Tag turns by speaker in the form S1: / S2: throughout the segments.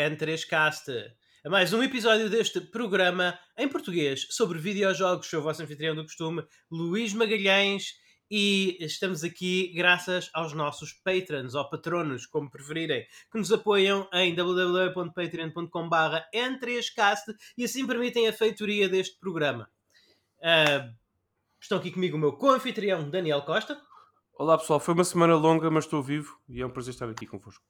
S1: e amigas do N3Cast. A mais um episódio deste programa em português sobre videojogos. Sou o vosso anfitrião do costume, Luís Magalhães, e estamos aqui graças aos nossos patrons, ou patronos, como preferirem, que nos apoiam em www.patreon.com.br N3Cast e assim permitem a feitoria deste programa. Uh, estão aqui comigo o meu co-anfitrião, Daniel Costa.
S2: Olá pessoal, foi uma semana longa, mas estou vivo e é um prazer estar aqui convosco.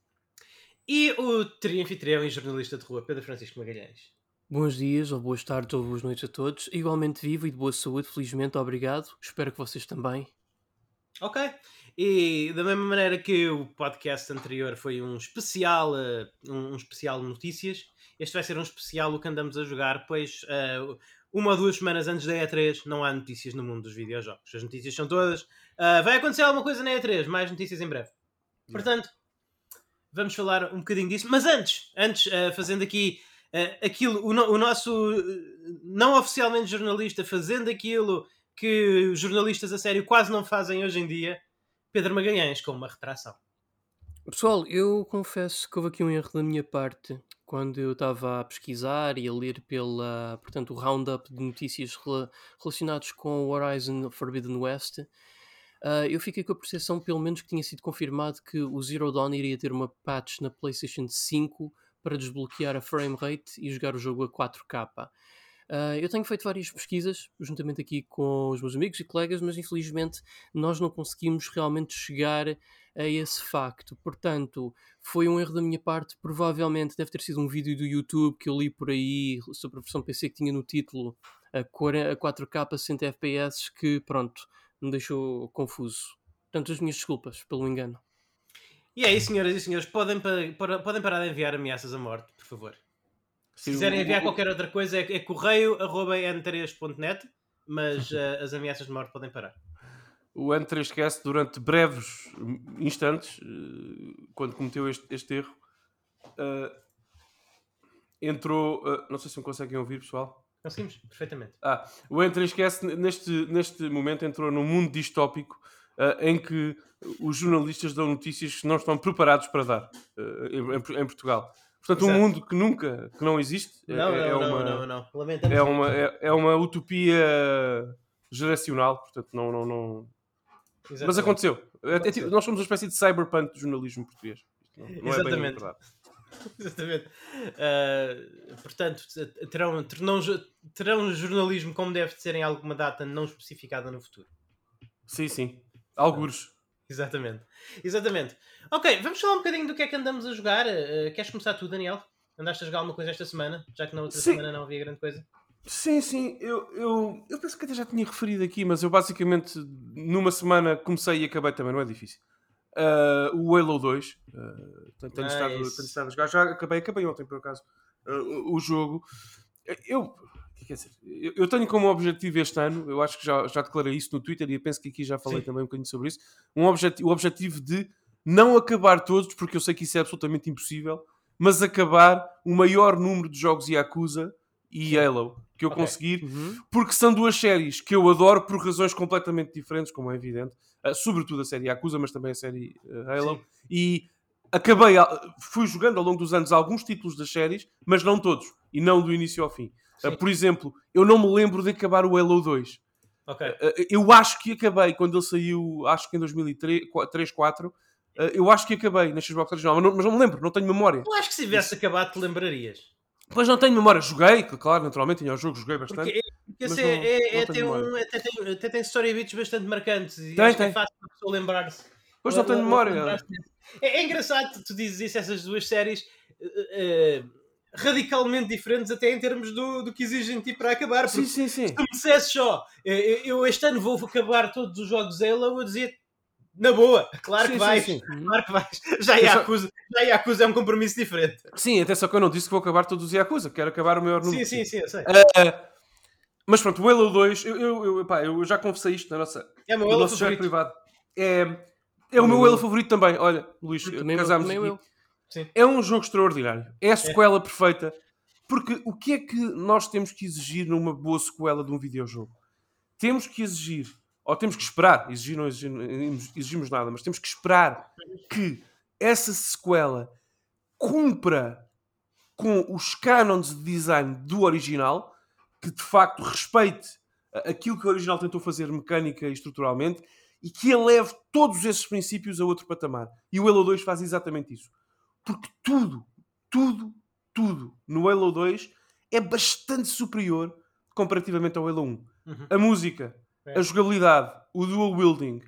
S1: E o trianfitrião e jornalista de rua, Pedro Francisco Magalhães.
S3: Bons dias, ou boas tardes, ou boas noites a todos. Igualmente vivo e de boa saúde, felizmente, obrigado. Espero que vocês também.
S1: Ok. E da mesma maneira que o podcast anterior foi um especial, uh, um especial notícias, este vai ser um especial o que andamos a jogar, pois uh, uma ou duas semanas antes da E3 não há notícias no mundo dos videojogos. As notícias são todas. Uh, vai acontecer alguma coisa na E3, mais notícias em breve. Portanto, vamos falar um bocadinho disso. Mas antes, antes, uh, fazendo aqui uh, aquilo, o, no, o, nosso não oficialmente jornalista fazendo aquilo que os jornalistas a sério quase não fazem hoje em dia, Pedro Magalhães, com uma retração.
S3: Pessoal, eu confesso que houve aqui um erro da minha parte quando eu estava a pesquisar e a ler pela, portanto, o roundup de notícias relacionadas com o Horizon Forbidden West, uh, eu fiquei com a percepção, pelo menos, que tinha sido confirmado que o Zero Dawn iria ter uma patch na PlayStation 5 para desbloquear a frame rate e jogar o jogo a 4K. Uh, eu tenho feito várias pesquisas, juntamente aqui com os meus amigos e colegas, mas infelizmente nós não conseguimos realmente chegar a esse facto. Portanto, foi um erro da minha parte. Provavelmente deve ter sido um vídeo do YouTube que eu li por aí sobre a versão PC que tinha no título a 4K 60 FPS que, pronto, me deixou confuso. Portanto, as minhas desculpas pelo engano.
S1: E isso, senhoras e senhores. Podem, podem parar de enviar ameaças à morte, por favor. Se quiserem enviar qualquer outra coisa é, é correio.n3.net, mas uh, as ameaças de morte podem parar.
S2: O N3Cast, durante breves instantes, uh, quando cometeu este, este erro, uh, entrou. não sei se me conseguem ouvir, pessoal.
S1: Conseguimos, perfeitamente.
S2: Ah, o N3Cast, neste, neste momento, entrou num mundo distópico em que os jornalistas dão notícias que não estão preparados para dar em, em Portugal. Portanto, Exato. um mundo que nunca, que não existe.
S1: É, não,
S2: é,
S1: não, é uma, não, não, Lamentamos
S2: é uma, é, é, uma utopia geracional, portanto, não. não, não... Mas aconteceu. É, é, tipo, nós somos uma espécie de cyberpunk do jornalismo português. Não, não
S1: Exatamente. Exatamente. Uh, portanto, terão, terão, terão jornalismo como deve ser em alguma data não especificada no futuro.
S2: Sim, sim. Algures.
S1: Exatamente. Exatamente. Ok, vamos falar um bocadinho do que é que andamos a jogar. Uh, queres começar tu, Daniel? Andaste a jogar alguma coisa esta semana? Já que na outra sim. semana não havia grande coisa?
S2: Sim, sim. Eu, eu, eu penso que até já tinha referido aqui, mas eu basicamente numa semana comecei e acabei também, não é difícil. Uh, o Halo 2. Uh, tenho, tenho, estado, tenho estado a jogar. Já acabei, acabei ontem por acaso. Uh, o jogo. Eu quer dizer, eu tenho como objetivo este ano, eu acho que já, já declarei isso no Twitter e eu penso que aqui já falei Sim. também um bocadinho sobre isso, um objetivo, o objetivo de não acabar todos, porque eu sei que isso é absolutamente impossível, mas acabar o maior número de jogos Yakuza e. Halo que eu okay. conseguir, uhum. porque são duas séries que eu adoro por razões completamente diferentes, como é evidente, uh, sobretudo a série Yakuza, mas também a série uh, Halo, Sim. e acabei, fui jogando ao longo dos anos alguns títulos das séries, mas não todos, e não do início ao fim. Uh, por exemplo, eu não me lembro de acabar o Halo 2.
S1: Okay.
S2: Eu acho que acabei quando ele saiu, acho que em 2003, 2004. Uh, eu acho que acabei na Xbox original, mas não, mas não me lembro, não tenho memória.
S1: Eu acho que se tivesse Isso. acabado te lembrarias.
S2: Pois não tenho memória, joguei, claro, naturalmente, tinha o jogo, joguei bastante.
S1: Porque, porque esse é, não, é, é, tem um, até, tem, até tem story bits bastante marcantes e
S2: tem,
S1: acho
S2: tem.
S1: é fácil a pessoa lembrar-se.
S2: Pois não tenho memória.
S1: É, é, engraçado, tu dizes isso, essas duas séries. Uh, radicalmente diferentes até em termos do, do que exigem de ti para acabar.
S2: Sim, sim, sim.
S1: Se tu me dissesse só, eu este ano vou acabar todos os jogos Halo, eu dizia na boa, claro sim, que vais, sim, sim. claro que vais. Já Yakuza, já Yakuza é um compromisso diferente.
S2: Sim, até só que eu não disse que vou acabar todos os Yakuza, quero acabar o maior número.
S1: Sim, sim, sim, eu sei. Uh,
S2: mas pronto, o Halo 2, eu, eu, eu, pá, eu já confessei isto na nossa,
S1: é no nosso chat privado.
S2: É, é o meu Halo favorito também. Olha, Luís, casámos aqui.
S1: Sim.
S2: É um jogo extraordinário. É a sequela é. perfeita. Porque o que é que nós temos que exigir numa boa sequela de um videojogo? Temos que exigir, ou temos que esperar, exigir não exigimos, exigimos nada, mas temos que esperar que essa sequela cumpra com os cânones de design do original, que de facto respeite aquilo que o original tentou fazer mecânica e estruturalmente e que eleve todos esses princípios a outro patamar. E o Halo 2 faz exatamente isso. Porque tudo, tudo, tudo no Halo 2 é bastante superior comparativamente ao Halo 1. Uhum. A música. A jogabilidade, o dual wielding,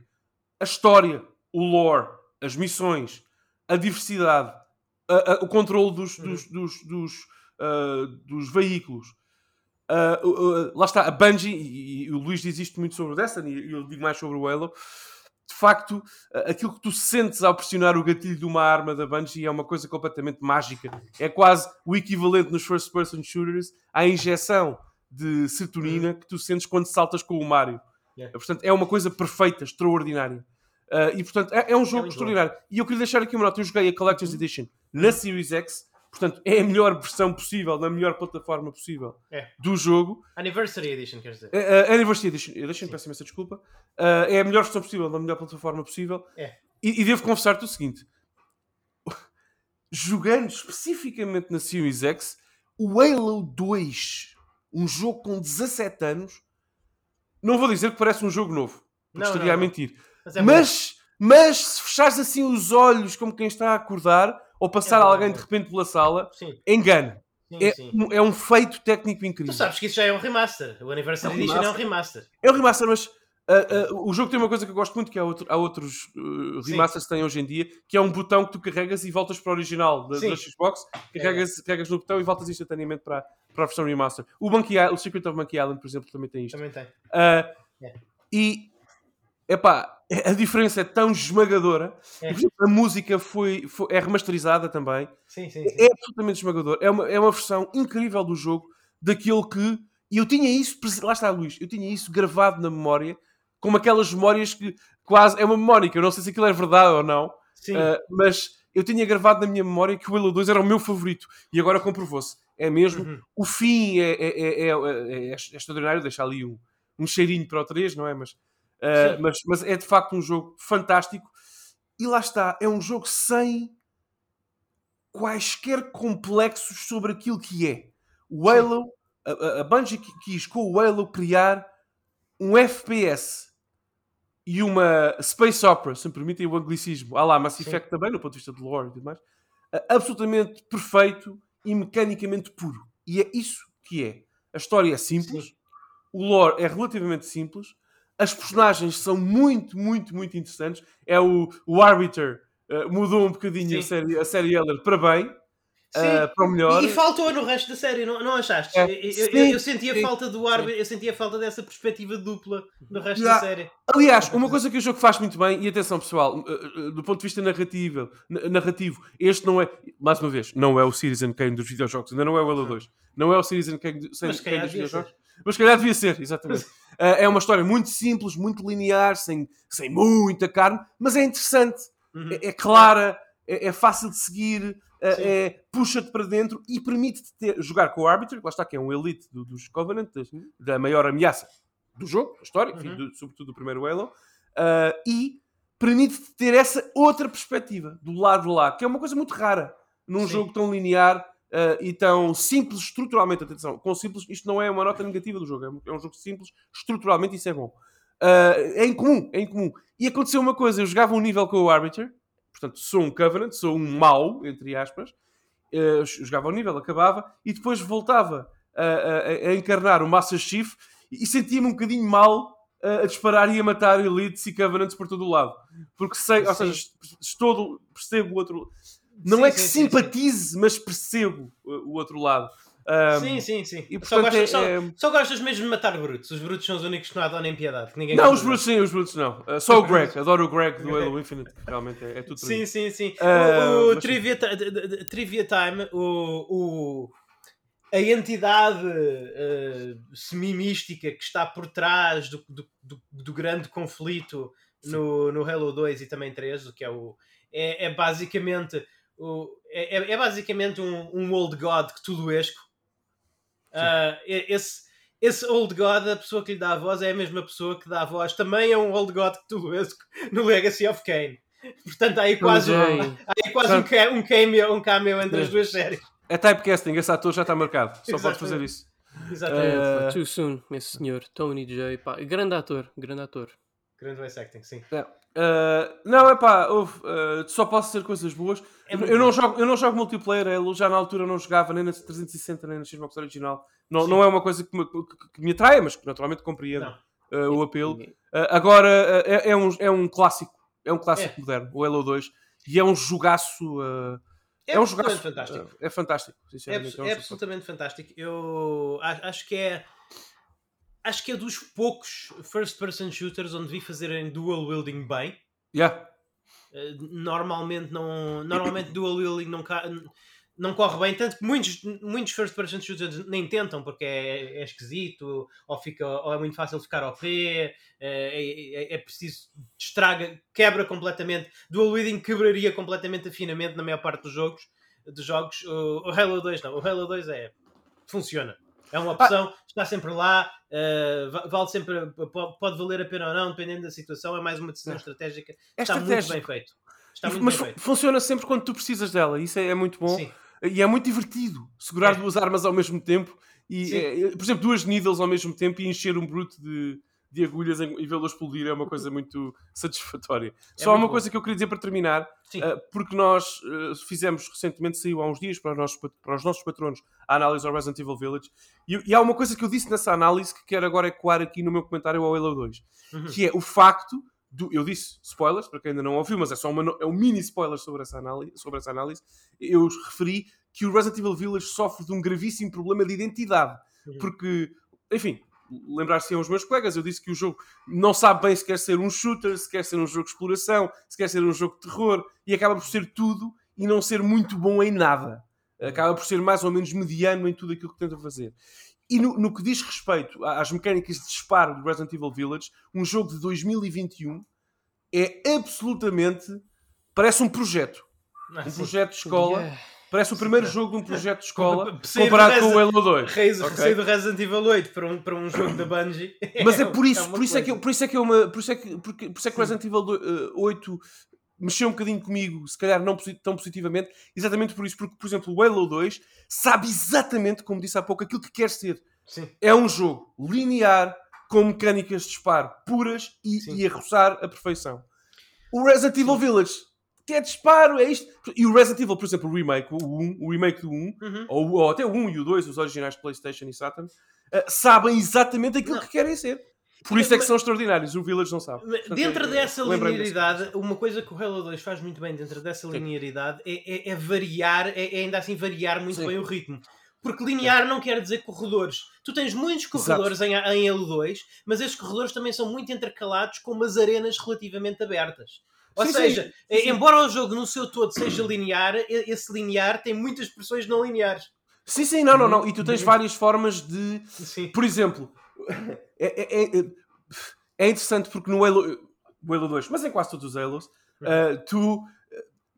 S2: a história, o lore, as missões, a diversidade, a, a, o controle dos, uhum. dos, dos, dos, uh, dos veículos. Uh, uh, lá está, a Bungie, e, e, o Luís diz isto muito sobre o Destiny, e eu digo mais sobre o Halo. De facto, aquilo que tu sentes ao pressionar o gatilho de uma arma da Bungie é uma coisa completamente mágica. É quase o equivalente nos first-person shooters à injeção de serotonina uhum. que tu sentes quando saltas com o Mario. Yeah. Portanto, é uma coisa perfeita, extraordinária. Uh, e portanto, é, é um jogo é extraordinário. Bom. E eu queria deixar aqui uma nota: eu joguei a Collector's uhum. Edition na Series X, portanto, é a melhor versão possível, na melhor plataforma possível é. do jogo.
S1: Anniversary Edition, quer dizer?
S2: Uh, Anniversary Edition, deixa-me peço imensa desculpa. Uh, é a melhor versão possível, na melhor plataforma possível. É. E, e devo confessar-te o seguinte: jogando especificamente na Series X, o Halo 2, um jogo com 17 anos, não vou dizer que parece um jogo novo, porque estaria não, a mentir. Mas, é mas, mas, se fechares assim os olhos como quem está a acordar, ou passar é alguém de repente pela sala, sim. engano. Sim, é, sim. Um, é um feito técnico incrível.
S1: Tu sabes que isso já é um remaster. O Anniversary é Edition é um remaster.
S2: É um remaster, mas Uh, uh, o jogo tem uma coisa que eu gosto muito, que há, outro, há outros uh, remasters que têm hoje em dia, que é um botão que tu carregas e voltas para o original da, da Xbox, carregas, é. carregas no botão e voltas instantaneamente para, para a versão remaster. O, Monkey, o Secret of Monkey Island, por exemplo, também tem isto.
S1: Também tem.
S2: É. E epá, a diferença é tão esmagadora. É. a música foi, foi, é remasterizada também.
S1: Sim, sim, sim.
S2: É absolutamente esmagador. É uma, é uma versão incrível do jogo, daquilo que. E eu tinha isso, lá está Luís, eu tinha isso gravado na memória como aquelas memórias que quase. É uma memória que eu não sei se aquilo é verdade ou não, uh, mas eu tinha gravado na minha memória que o Halo 2 era o meu favorito e agora comprovou-se. É mesmo. Uhum. O fim é, é, é, é, extraordinário, deixa ali um, um cheirinho para o 3, não é? Mas, uh, mas, mas é de facto um jogo fantástico e lá está, é um jogo sem quaisquer complexos sobre aquilo que é. O Halo, a, a Bungie quis com o Halo criar um FPS e uma space opera, se me permitem o anglicismo, ah lá, Mass Effect Sim. também, no ponto de vista de lore e tudo mais, absolutamente perfeito e mecanicamente puro. E é isso que é. A história é simples, Sim. o lore é relativamente simples, as personagens são muito, muito, muito interessantes. É o, o Arbiter uh, mudou um bocadinho a série, a série Eller para bem. Uh, para o melhor.
S1: E, e, faltou no resto da série, não, não achaste? É. Eu, eu, eu, sentia falta do árbitro, eu sentia falta dessa perspectiva dupla no resto Já. da série.
S2: Aliás, uma coisa que o jogo faz muito bem, e atenção pessoal, uh, do ponto de vista narrativo, narrativo, este não é, mais uma vez, não é o Citizen Kane dos videojogos, ainda não é o Halo 2, não é o Citizen Kane, Mas Kane dos videojogos. Ser. Mas calhar devia ser, exatamente. uh, é uma história muito simples, muito linear, sem, sem muita carne, mas é interessante, uhum. é, é, clara, é, é fácil de seguir é, puxa-te para dentro e permite-te jogar com o árbitro, lá está, que é um elite do, dos Covenant, da maior ameaça do jogo, da história, enfim, uhum. do, sobretudo do primeiro Halo, uh, e permite-te ter essa outra perspectiva do lado de lá, que é uma coisa muito rara num Sim. jogo tão linear uh, e tão simples estruturalmente. Atenção, com simples, isto não é uma nota negativa do jogo, é um, é jogo simples estruturalmente, isso é bom. Uh, é incomum, é incomum. E aconteceu uma coisa, eu jogava um nível com o Arbiter, Portanto, sou um Covenant, sou um mau, entre aspas. Uh, jogava ao nível, acabava e depois voltava a, a, a encarnar o Master Chief e sentia-me um bocadinho mal a disparar e a matar elites e covenants por todo o lado. Porque sei, ou seja, estou, percebo o outro. Não sim, é que sim, simpatize, sim, mas percebo o outro lado.
S1: Um, sim, sim, sim. E, portanto, só, gostas, é, só, é... só, gostas mesmo de matar brutos. Os brutos são os únicos que não adoram piedade. ninguém
S2: não, os brutos sim, os brutos não. Uh, só o Greg. Adoro o Greg do Halo Infinite. Realmente é, é tudo
S1: Sim, sim, sim. Uh, o, o trivia, trivia Time, o, o, a entidade uh, semi-mística que está por trás do, do, do, do grande conflito no, no Halo 2 e também 3, o que é o. É, é basicamente. O, é, é basicamente um, um old god que tudo esco Uh, esse, esse Old God, a pessoa que lhe dá a voz, é a mesma pessoa que dá a voz também é um Old God que tu vês no Legacy of Kane. Portanto, há aí quase, um, há aí quase um, cameo, um cameo entre as duas séries.
S2: É typecasting, esse ator já está marcado. Só pode fazer isso.
S3: Exatamente. Uh... Too soon, esse senhor. Tony J. Pá, grande ator, grande ator.
S1: Grande voice acting, sim.
S2: É. Uh, não, é pá, uh, só posso ser coisas boas. É eu, não jogo, eu não jogo multiplayer, ele já na altura não jogava nem na 360 nem na Xbox original. Não, não é uma coisa que me, que, que me atrai, mas que naturalmente compreendo uh, o apelo. agora é, é, um, é um clássico, é um clássico é. moderno, o Halo 2, e é um jogaço.
S1: é, é um jogaço fantástico.
S2: é fantástico,
S1: É, é, é absolutamente fantástico. Eu acho que é acho que é dos poucos first person shooters onde vi fazerem dual wielding bem.
S2: Yeah.
S1: Uh, normalmente não normalmente dual wielding não, não corre bem, tanto que muitos, muitos first person shooters nem tentam porque é, é esquisito ou, fica, ou é muito fácil ficar ao pé, é, é, é preciso, estraga, quebra completamente. Dual wielding quebraria completamente afinamento na maior parte dos jogos. Dos jogos. O, o Halo 2 não, o Halo 2 é funciona é uma opção, ah. está sempre lá, uh, vale sempre, pode valer a pena ou não, dependendo da situação, é mais uma decisão estratégica. É está muito bem feito. Está muito
S2: Mas
S1: bem feito.
S2: funciona sempre quando tu precisas dela, isso é, é muito bom. Sim. E é muito divertido segurar é. duas armas ao mesmo tempo e, é, por exemplo, duas needles ao mesmo tempo e encher um bruto de, de agulhas e vê-lo explodir é uma coisa muito satisfatória. É Só há uma bom. coisa que eu queria dizer para terminar, uh, porque nós uh, fizemos recentemente, saiu há uns dias para os nossos, para os nossos patronos a análise ao Resident Evil Village, e, e, há uma coisa que eu disse nessa análise que quero agora ecoar aqui no meu comentário ao Halo 2, uhum. que é o facto do, eu disse spoilers, para quem ainda não ouviu, mas é só uma, é um mini spoiler sobre essa, análise, sobre essa análise. Eu referi que o Resident Evil Village sofre de um gravíssimo problema de identidade. Uhum. Porque, enfim, lembrar-se aos meus colegas, eu disse que o jogo não sabe bem se quer ser um shooter, se quer ser um jogo de exploração, se quer ser um jogo de terror, e acaba por ser tudo e não ser muito bom em nada. Acaba por ser mais ou menos mediano em tudo aquilo que tenta fazer. E no, no que diz respeito às mecânicas de disparo do Resident Evil Village, um jogo de 2021 é absolutamente. parece um projeto. Um projeto de escola. Yeah Parece o primeiro jogo de um projeto de escola comparado com o Halo 2.
S1: Reis, okay. do Resident Evil 8 para um, para um jogo da Bungie.
S2: Mas é por isso, é por isso, é que, por isso é que é uma. Por isso é que, por isso é que o Resident Evil 8 mexeu um bocadinho comigo, se calhar não tão positivamente, exatamente por isso, porque, por exemplo, o Halo 2 sabe exatamente, como disse há pouco, aquilo que quer ser.
S1: Sim.
S2: É um jogo linear, com mecânicas de disparo puras e, e a roçar a perfeição. O Resident Evil Village é disparo, é isto. E o Resident Evil, por exemplo, o remake, o, 1, o remake do 1, uhum. ou, ou, até o 1 e o 2, os originais PlayStation e Saturn, uh, sabem exatamente aquilo não. que querem ser. Por isso é que são extraordinários, o Village não sabe.
S1: dentro dessa linearidade, uma coisa que o Halo 2 faz muito bem dentro dessa linearidade é, é, é variar, é, é, ainda assim variar muito Sim. bem o ritmo. Porque linear não quer dizer corredores. Tu tens muitos corredores em, em Halo 2, mas esses corredores também são muito intercalados com umas arenas relativamente abertas. Ou sim, seja, sim, sim. embora o jogo no seu todo seja linear, esse linear tem muitas expressões não lineares.
S2: Sim, sim, não, não, não. E tu tens várias formas de. Sim. Por exemplo, é, é, é, é interessante porque no Halo, o Halo 2, mas em quase todos os Halos, uh, tu.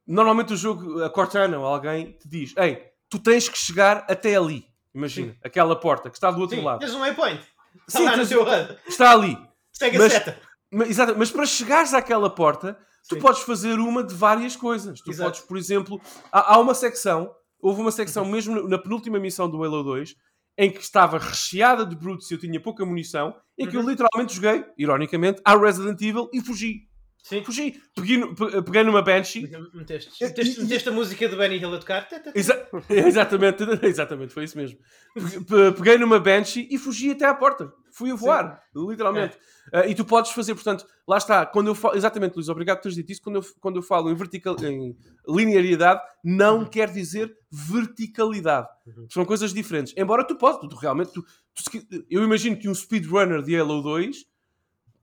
S2: Normalmente o jogo, a Cortana ou alguém te diz: Ei, tu tens que chegar até ali. Imagina, aquela porta que está do outro lado.
S1: Tens um waypoint. Está sim, teu
S2: Está ali.
S1: Segue mas, a seta.
S2: Mas, exato, mas para chegares àquela porta, tu Sim. podes fazer uma de várias coisas. Tu Exato. podes, por exemplo, há, há, uma secção, houve uma secção uhum. mesmo na penúltima missão do Halo 2, em que estava recheada de brutes e eu tinha pouca munição, em que uhum. eu literalmente joguei, ironicamente, a Resident Evil e fugi.
S1: Sim.
S2: Fugi. Peguei, peguei numa Banshee.
S1: Meteste, meteste, meteste a música do Benny Hill a tocar.
S2: Exa exatamente, exatamente, foi isso mesmo. Peguei numa Banshee e fugi até à porta. Fui a voar, Sim. literalmente. É. Uh, e tu podes fazer, portanto, lá está, quando eu falo, exatamente, Luís, obrigado por teres dito isso. Quando eu, quando eu falo em, vertical, em linearidade, não uhum. quer dizer verticalidade. Uhum. São coisas diferentes. Embora tu possas, tu, tu realmente, tu, tu, eu imagino que um speedrunner de Halo 2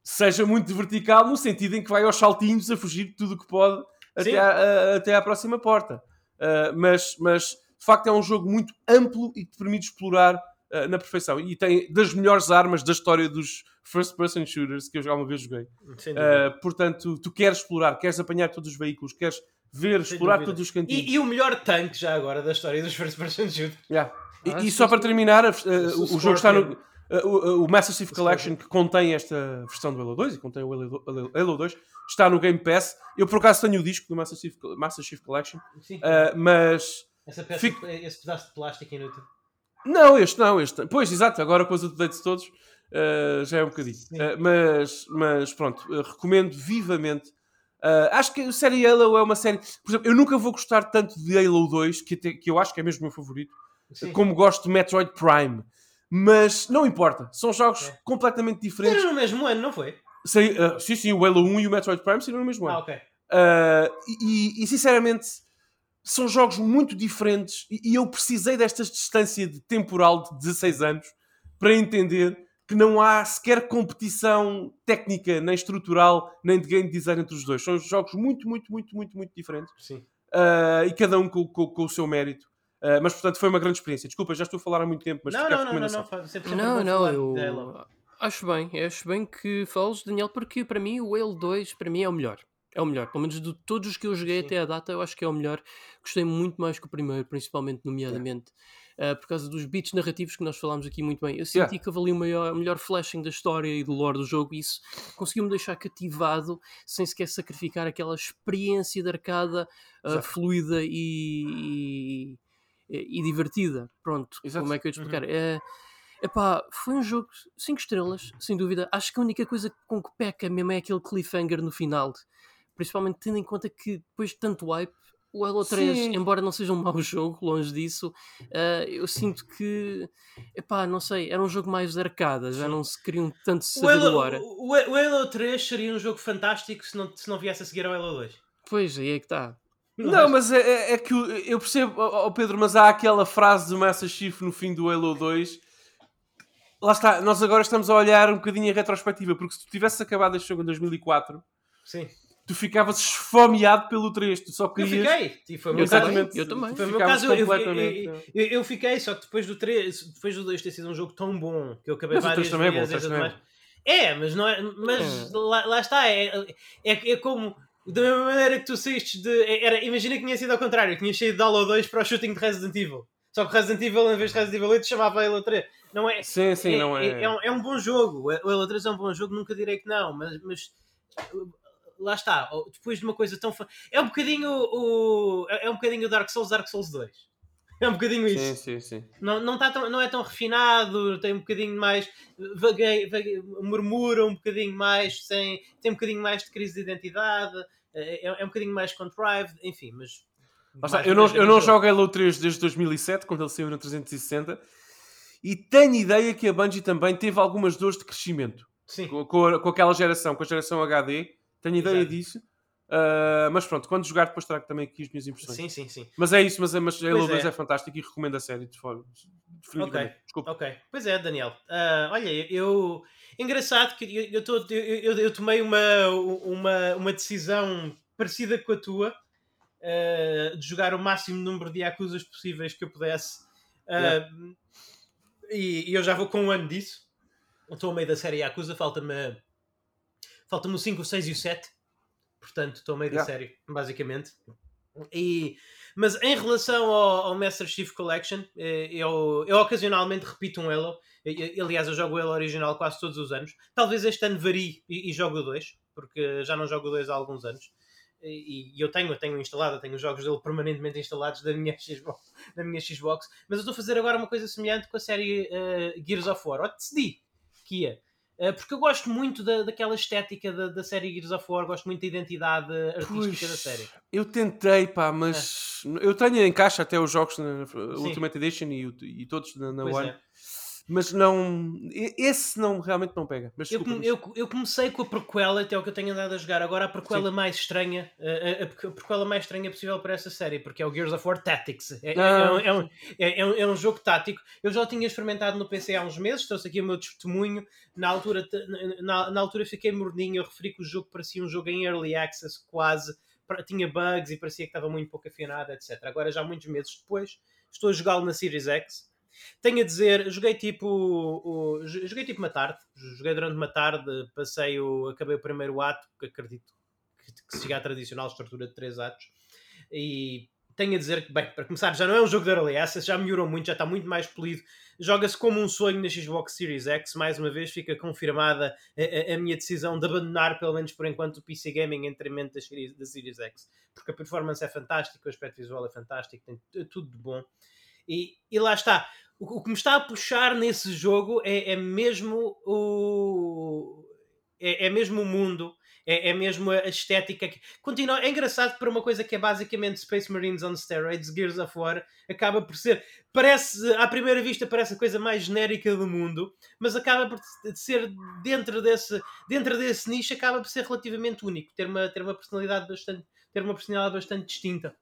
S2: seja muito vertical no sentido em que vai aos saltinhos a fugir de tudo que pode até à, até à próxima porta. Uh, mas, mas de facto é um jogo muito amplo e que te permite explorar uh, na perfeição. E tem das melhores armas da história dos first person shooters que eu já uma vez joguei. Uh, portanto, tu queres explorar, queres apanhar todos os veículos, queres ver, Sem explorar dúvida. todos os cantinhos.
S1: E, e, o melhor tanque já agora da história dos first person shooters.
S2: Yeah. Ah, e, e só para terminar, o, o jogo está no o, o Master Chief Collection que contém esta versão do Halo 2 e contém o Halo, Halo, Halo 2 está no Game Pass. Eu por acaso tenho o disco do Master Chief, Master Chief Collection,
S1: Sim.
S2: uh, mas
S1: peça,
S2: fico-
S1: esse pedaço de plástico inútil.
S2: não, este não, este. Pois, exato, agora com os updates todos uh, já é um bocadinho. Uh, mas, mas pronto, recomendo vivamente. Acho que a série Halo é uma série. Por exemplo, eu nunca vou gostar tanto de Halo 2, que, até- que eu acho que é mesmo o meu favorito,
S1: Sim.
S2: como gosto de Metroid Prime. Mas não importa, são jogos
S1: É.
S2: completamente diferentes.
S1: Era no mesmo ano, não foi?
S2: Sei, uh, sim, sim, o Halo 1 e o Metroid Prime saíram no mesmo ano.
S1: Ah, ok.
S2: Uh, e, e, sinceramente são jogos muito diferentes e, e eu precisei desta distância de temporal de 16 anos para entender que não há sequer competição técnica, nem estrutural, nem de game design entre os dois. São jogos muito, muito, muito, muito, muito diferentes
S1: Sim.
S2: uh, e cada um com, com- com o seu mérito. Uh, mas portanto foi uma grande experiência. Desculpa, já estou a falar há muito tempo, mas
S1: Não, não, não, não,
S2: recomendação.
S1: não. sempre-
S3: Não, não,
S1: falar
S3: eu acho bem, acho bem que fales, Daniel, porque para mim o Halo 2 para mim é o melhor. É o melhor, pelo menos de todos os que eu joguei
S1: Sim.
S3: até à data, eu acho que é o melhor. Gostei muito mais que o primeiro, principalmente, nomeadamente, ah, por causa dos beats narrativos que nós falámos aqui muito bem. Eu senti
S2: Yeah.
S3: que ali o maior, o melhor flashing da história e do lore do jogo, e isso conseguiu-me deixar cativado, sem sequer sacrificar aquela experiência de arcada ah,
S2: Exato.
S3: fluida e, e, e divertida. Pronto,
S2: Exato.
S3: como é que eu ia te explicar? É, Epá, foi um jogo 5 estrelas, sem dúvida. Acho que a única coisa com que peca mesmo é aquele cliffhanger no final. Principalmente tendo em conta que depois de tanto hype, o Halo 3,
S2: Sim.
S3: embora não seja um mau jogo, longe disso, ah, eu sinto que, epá, não sei, era um jogo mais de arcada, já não se queriam tanto saber
S1: Halo,
S3: lore.
S1: o, o Halo 3 seria um jogo fantástico se não, se não viesse a seguir ao Halo 2.
S3: Pois, aí é que está.
S2: Não, mas é, é- é que eu percebo, ó Pedro, mas há aquela frase do Master Chief no fim do Halo 2. Lá está, nós agora estamos a olhar um bocadinho em retrospectiva, porque se tu tivesses acabado este jogo em 2004,
S1: Sim.
S2: tu ficavas esfomeado pelo 3, tu só
S1: Eu
S2: querias.
S1: fiquei. E foi o
S3: Eu
S1: meu caso.
S3: também, eu também.
S1: Foi meu caso, eu, eu, eu- eu- eu fiquei, só que depois do 3, depois do 2 ter sido um jogo tão bom que eu acabei
S2: Mas o
S1: várias
S2: 3 também é bom,
S1: vezes
S2: 3 também é.
S1: É, mas não é. Mas
S3: É.
S1: lá, lá está, é, é, é como. Da mesma maneira que tu saíste de. Era, imagina que tinha sido ao contrário, tinha saído de Halo 2 para o shooting de Resident Evil. Só que Resident Evil, em vez de Resident Evil 8, chamava Halo 3. Não é,
S2: Sim, sim, não é.
S1: é, um, é um bom jogo. O Halo 3 é um bom jogo, nunca direi que não, mas, mas lá está. Depois de uma coisa tão. É um bocadinho o. É é um bocadinho o Dark Souls, Dark Souls 2. É um bocadinho isso.
S2: Sim, sim, sim.
S1: Não, não, tá tão, não é tão refinado, tem um bocadinho mais. Vaguei, vaguei, murmura um bocadinho mais, sem, tem um bocadinho mais de crise de identidade, é, é um bocadinho mais contrived, enfim, mas.
S2: Eu não, eu
S1: é
S2: não jogo Halo 3 desde 2007, quando ele saiu no 360, e tenho ideia que a Bungie também teve algumas dores de crescimento.
S1: Sim,
S2: com, com com aquela geração, com a geração HD, tenho ideia
S1: Exato.
S2: disso. Ah, mas pronto, quando jogar, depois trago também aqui as minhas impressões.
S1: sim, sim, sim.
S2: Mas é isso, mas, é- mas Halo
S1: Pois
S2: 2
S1: é.
S2: é. fantástico e recomendo a série. De forma, definitivamente. Desculpa.
S1: Ok, pois é, Daniel. Ah, olha, eu. Engraçado que eu, eu, tô- eu, eu- eu tomei uma, uma, uma decisão parecida com a tua ah, de jogar o máximo número de Yakuzas possíveis que eu pudesse. Ah,
S2: Yeah.
S1: e, e eu já vou com um ano disso. Estou a meio da série Yakuza, falta-me. Falta-me o 5, o 6 e o 7. Portanto, estou meio
S2: Yeah.
S1: série, basicamente. E, mas em relação ao, ao Master Chief Collection, eh, eu, eu ocasionalmente repito um Halo. E- e- Aliás, eu jogo o Halo original quase todos os anos. Talvez este ano varie e, e jogo 2, porque já não jogo 2 há alguns anos. E, e eu tenho, eu tenho instalado, eu tenho os jogos dele permanentemente instalados da minha Xbox, da minha Xbox. Mas eu estou a fazer agora uma coisa semelhante com a série eh, Gears of War. Ou decidi que ia. Eh, porque eu gosto muito da, daquela estética da, da série Gears of War, gosto muito da identidade artística da série.
S2: Eu tentei, pá, mas eu tenho em caixa até os jogos na. Ultimate Edition e, e todos na, na
S1: Pois
S2: One,
S1: é.
S2: Mas não. Esse não realmente não pega. Mas
S1: Eu, eu, eu comecei com a prequela, até o que eu tenho andado a jogar agora, a prequela mais estranha, a, a- a prequela mais estranha possível para essa série, porque é o Gears of War Tactics. É, é-
S2: Ah,
S1: é um, é um- é- é um- é um jogo tático. Eu já o tinha experimentado no PC há uns meses, trouxe aqui o meu testemunho. Na altura, na, na altura fiquei morninho, eu referi que o jogo parecia um jogo em early access, quase. Tinha bugs e parecia que estava muito pouco afinado, etc. Agora, já muitos meses depois, estou a jogá-lo na Series X. Tenho a dizer, joguei tipo. o- joguei tipo uma tarde. Joguei durante uma tarde, passei o. acabei o primeiro ato, que acredito que, que siga a tradicional estrutura de três atos. E tenho a dizer que, bem, para começar, já não é um jogo de Early Access, já melhorou muito, já está muito mais polido. Joga-se como um sonho na Xbox Series X. Mais uma vez fica confirmada a, a, a, minha decisão de abandonar, pelo menos por enquanto, o PC Gaming em detrimento da Series, da Series X. Porque a performance é fantástica, o aspecto visual é fantástico, tem tudo de bom. E, e lá está. O, o, que me está a puxar nesse jogo é, é mesmo o. É, é mesmo o mundo é, é mesmo a estética que continua. É engraçado para uma coisa que é basicamente Space Marines on Steroids, Gears of War, acaba por ser, parece, à primeira vista, parece a coisa mais genérica do mundo, mas acaba por ser dentro desse, dentro desse nicho, acaba por ser relativamente único, ter uma, ter uma personalidade bastante, ter uma personalidade bastante distinta.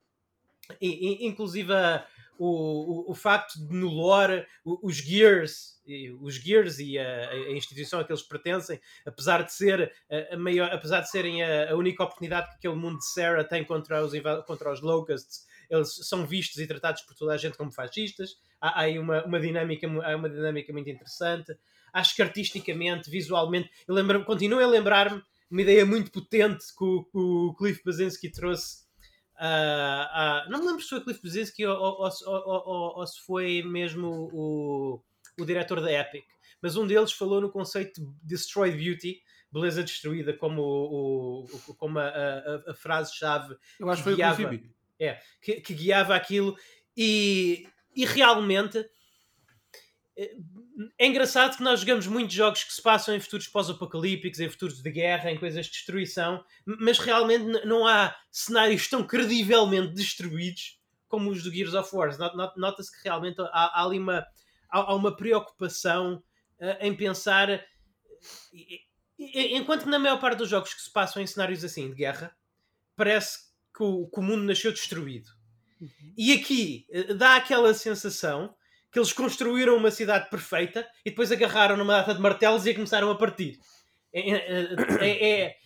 S1: E, e, inclusive a, o, o, facto de no lore os Gears os Gears e a, a, instituição a que eles pertencem, apesar de ser a, a maior, apesar de serem a, a, única oportunidade que aquele mundo de Sarah tem contra os, contra os Locusts, eles são vistos e tratados por toda a gente como fascistas. Há, há aí uma, uma, dinâmica, há uma dinâmica muito interessante. Acho que artisticamente, visualmente, eu lembro, continuo a lembrar-me uma ideia muito potente que o, o Cliff Basinski trouxe Uh, uh, não me lembro se foi o Cliff Brzezinski ou, ou, ou, ou, se foi mesmo o, o diretor da Epic, mas um deles falou no conceito de Destroyed Beauty, beleza destruída, como, o, o como a, a, a frase-chave.
S2: Eu acho que foi guiava, o Cliff
S1: É, que, que guiava aquilo e, e realmente é engraçado que nós jogamos muitos jogos que se passam em futuros pós-apocalípticos, em futuros de guerra, em coisas de destruição, mas realmente não há cenários tão credivelmente destruídos como os do Gears of War. Nota-se que realmente há, há ali uma, há, há uma preocupação uh, em pensar. Uh, enquanto que na maior parte dos jogos que se passam em cenários assim de guerra, parece que o, que o mundo nasceu destruído. Uhum. E aqui uh, dá aquela sensação que eles construíram uma cidade perfeita e depois agarraram numa data de martelos e a começaram a partir. É, é, é, é,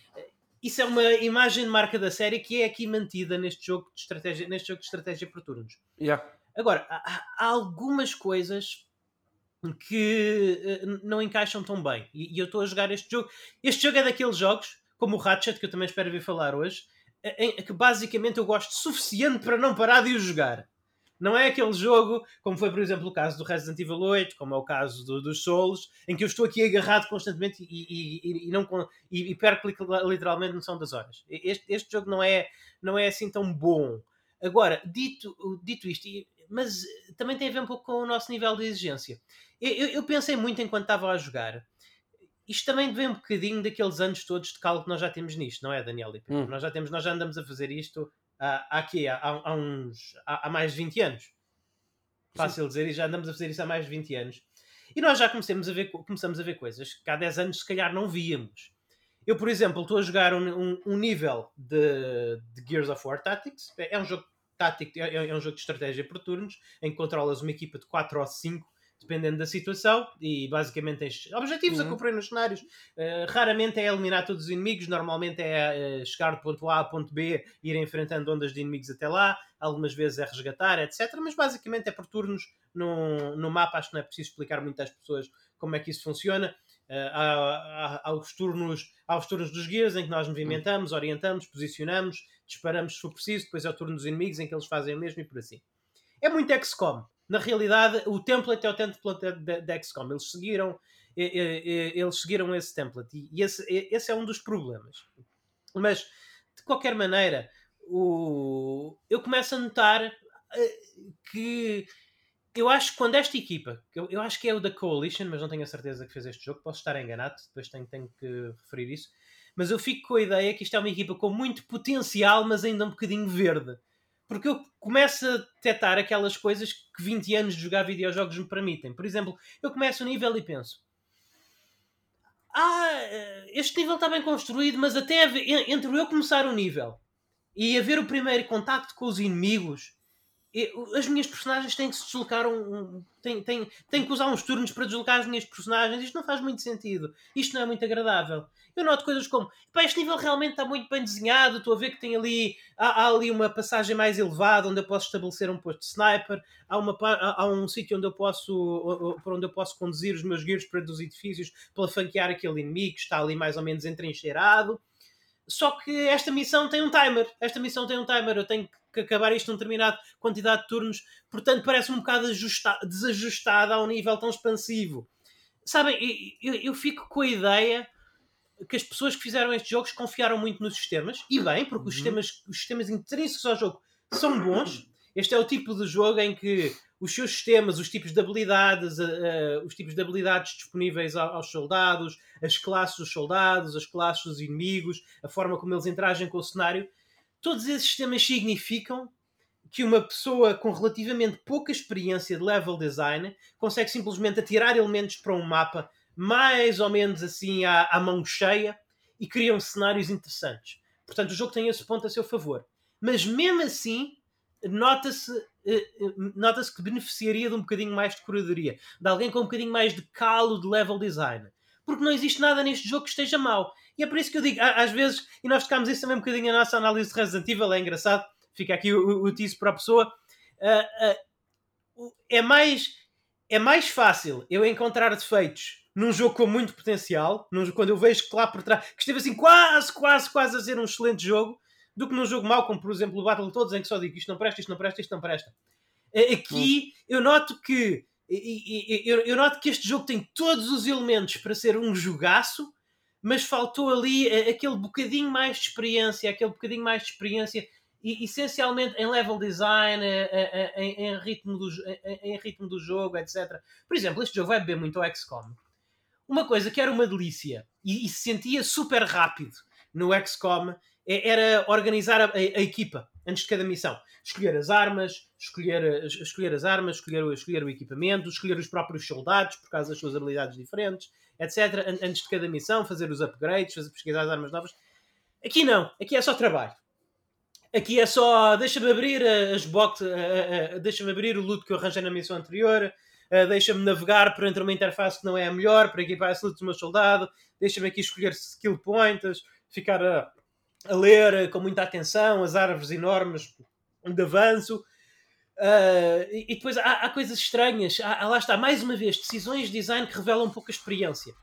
S1: isso é uma imagem de marca da série que é aqui mantida neste jogo de estratégia, neste jogo de estratégia por turnos.
S2: Yeah.
S1: Agora, há, há, algumas coisas que uh, não encaixam tão bem. E, e eu estou a jogar este jogo. Este jogo é daqueles jogos, como o Ratchet, que eu também espero vir falar hoje, em, que basicamente eu gosto suficiente para não parar de o jogar. Não é aquele jogo, como foi, por exemplo, o caso do Resident Evil 8, como é o caso do, dos Souls, em que eu estou aqui agarrado constantemente e, e, e não, e, e perco literalmente noção das horas. Este, este jogo não é, não é assim tão bom. Agora, dito, dito isto, mas também tem a ver um pouco com o nosso nível de exigência. Eu, eu, pensei muito enquanto estava a jogar. Isto também vem um bocadinho daqueles anos todos de calo que nós já temos nisto, não é, Daniel? Hum. Nós, já temos, nós já andamos a fazer isto há, aqui, há, há, uns, há, há, mais de 20 anos. Fácil Sim. dizer, e já andamos a fazer isso há mais de 20 anos. E nós já começamos a ver, começamos a ver coisas que há 10 anos se calhar não víamos. Eu, por exemplo, estou a jogar um, um, um nível de, de, Gears of War Tactics. É, é um jogo tático, é, é, um jogo de estratégia por turnos, em que controlas uma equipa de 4 ou 5 dependendo da situação, e basicamente tens objetivos uhum. a cumprir nos cenários. Uh, raramente é eliminar todos os inimigos, normalmente é uh, chegar do ponto A a ponto B, ir enfrentando ondas de inimigos até lá, algumas vezes é resgatar, etc. Mas basicamente é por turnos no, no mapa. Acho que não é preciso explicar muito às pessoas como é que isso funciona. Uh, há, há, aos, turnos, aos turnos dos guias em que nós movimentamos, orientamos, posicionamos, disparamos se for preciso, depois é o turno dos inimigos em que eles fazem o mesmo e por assim. É muito XCOM na realidade, o template é o template da XCOM. Eles seguiram, eles seguiram esse template e esse, esse é um dos problemas. Mas, de qualquer maneira, o, eu começo a notar eh, que eu acho que quando esta equipa, eu, eu acho que é o da Coalition, mas não tenho a certeza que fez este jogo, posso estar enganado, depois tenho, tenho que referir isso. Mas eu fico com a ideia que isto é uma equipa com muito potencial, mas ainda um bocadinho verde porque eu começo a detectar aquelas coisas que 20 anos de jogar videojogos me permitem. Por exemplo, eu começo o nível e penso: Ah, este nível está bem construído, mas até entre eu começar o nível e haver o primeiro contacto com os inimigos as minhas personagens têm que se deslocar um, têm, têm, têm que usar uns turnos para deslocar as minhas personagens. Isto não faz muito sentido. Isto não é muito agradável. Eu noto coisas como pá, este nível realmente está muito bem desenhado. Estou a ver que tem ali há, há, ali uma passagem mais elevada onde eu posso estabelecer um posto de sniper. Há, uma, há, há um sítio onde eu posso para onde eu posso conduzir os meus gears para dos edifícios para flanquear aquele inimigo que está ali mais ou menos entrincheirado. Só que esta missão tem um timer. Esta missão tem um timer. Eu tenho que acabar isto num determinado quantidade de turnos. Portanto, parece um bocado desajustada a um nível tão expansivo. Sabem, eu, eu, fico com a ideia que as pessoas que fizeram estes jogos confiaram muito nos sistemas. E bem, porque uhum. os, sistemas, os sistemas intrínsecos ao jogo são bons. Este é o tipo de jogo em que os seus sistemas, os tipos de habilidades, uh, os tipos de habilidades disponíveis aos soldados, as classes dos soldados, as classes dos inimigos, a forma como eles interagem com o cenário, todos esses sistemas significam que uma pessoa com relativamente pouca experiência de level design consegue simplesmente atirar elementos para um mapa mais ou menos assim à, à mão cheia e criam cenários interessantes. Portanto, o jogo tem esse ponto a seu favor. Mas mesmo assim, nota-se eh, eh, nota-se que beneficiaria de um bocadinho mais de curadoria, de alguém com um bocadinho mais de calo de level design. Porque não existe nada neste jogo que esteja mal. E é por isso que eu digo, às vezes, e nós tocámos isso também um bocadinho na nossa análise de Resident Evil, é engraçado, fica aqui o, o, para a pessoa. Uh, uh, é, mais, é mais fácil eu encontrar defeitos num jogo com muito potencial, num, quando eu vejo que lá por trás, que esteve assim quase, quase, quase a ser um excelente jogo, do que num jogo mau, como por exemplo o Battletoads, em que só digo isto não presta, isto não presta, isto não presta. Aqui hum. eu noto que eu, eu, noto que este jogo tem todos os elementos para ser um jogaço, mas faltou ali aquele bocadinho mais de experiência, aquele bocadinho mais de experiência, e, essencialmente em level design, em, em, ritmo do, em, em ritmo do jogo, etc. Por exemplo, este jogo vai beber muito ao XCOM. Uma coisa que era uma delícia e, e se sentia super rápido no XCOM é, era organizar a, a, a, equipa antes de cada missão. Escolher as armas, escolher, escolher as armas, escolher, escolher o equipamento, escolher os próprios soldados por causa das suas habilidades diferentes, etc. Antes de cada missão, fazer os upgrades, fazer pesquisar as armas novas. Aqui não, aqui é só trabalho. Aqui é só deixa-me abrir as box, deixa-me abrir o loot que eu arranjei na missão anterior, deixa-me navegar por entre uma interface que não é a melhor para equipar esse loot do meu soldado, deixa-me aqui escolher skill points, ficar a a ler com muita atenção as árvores enormes de avanço. Uh, e, depois há, há coisas estranhas. Há, lá está, mais uma vez, decisões de design que revelam pouca experiência.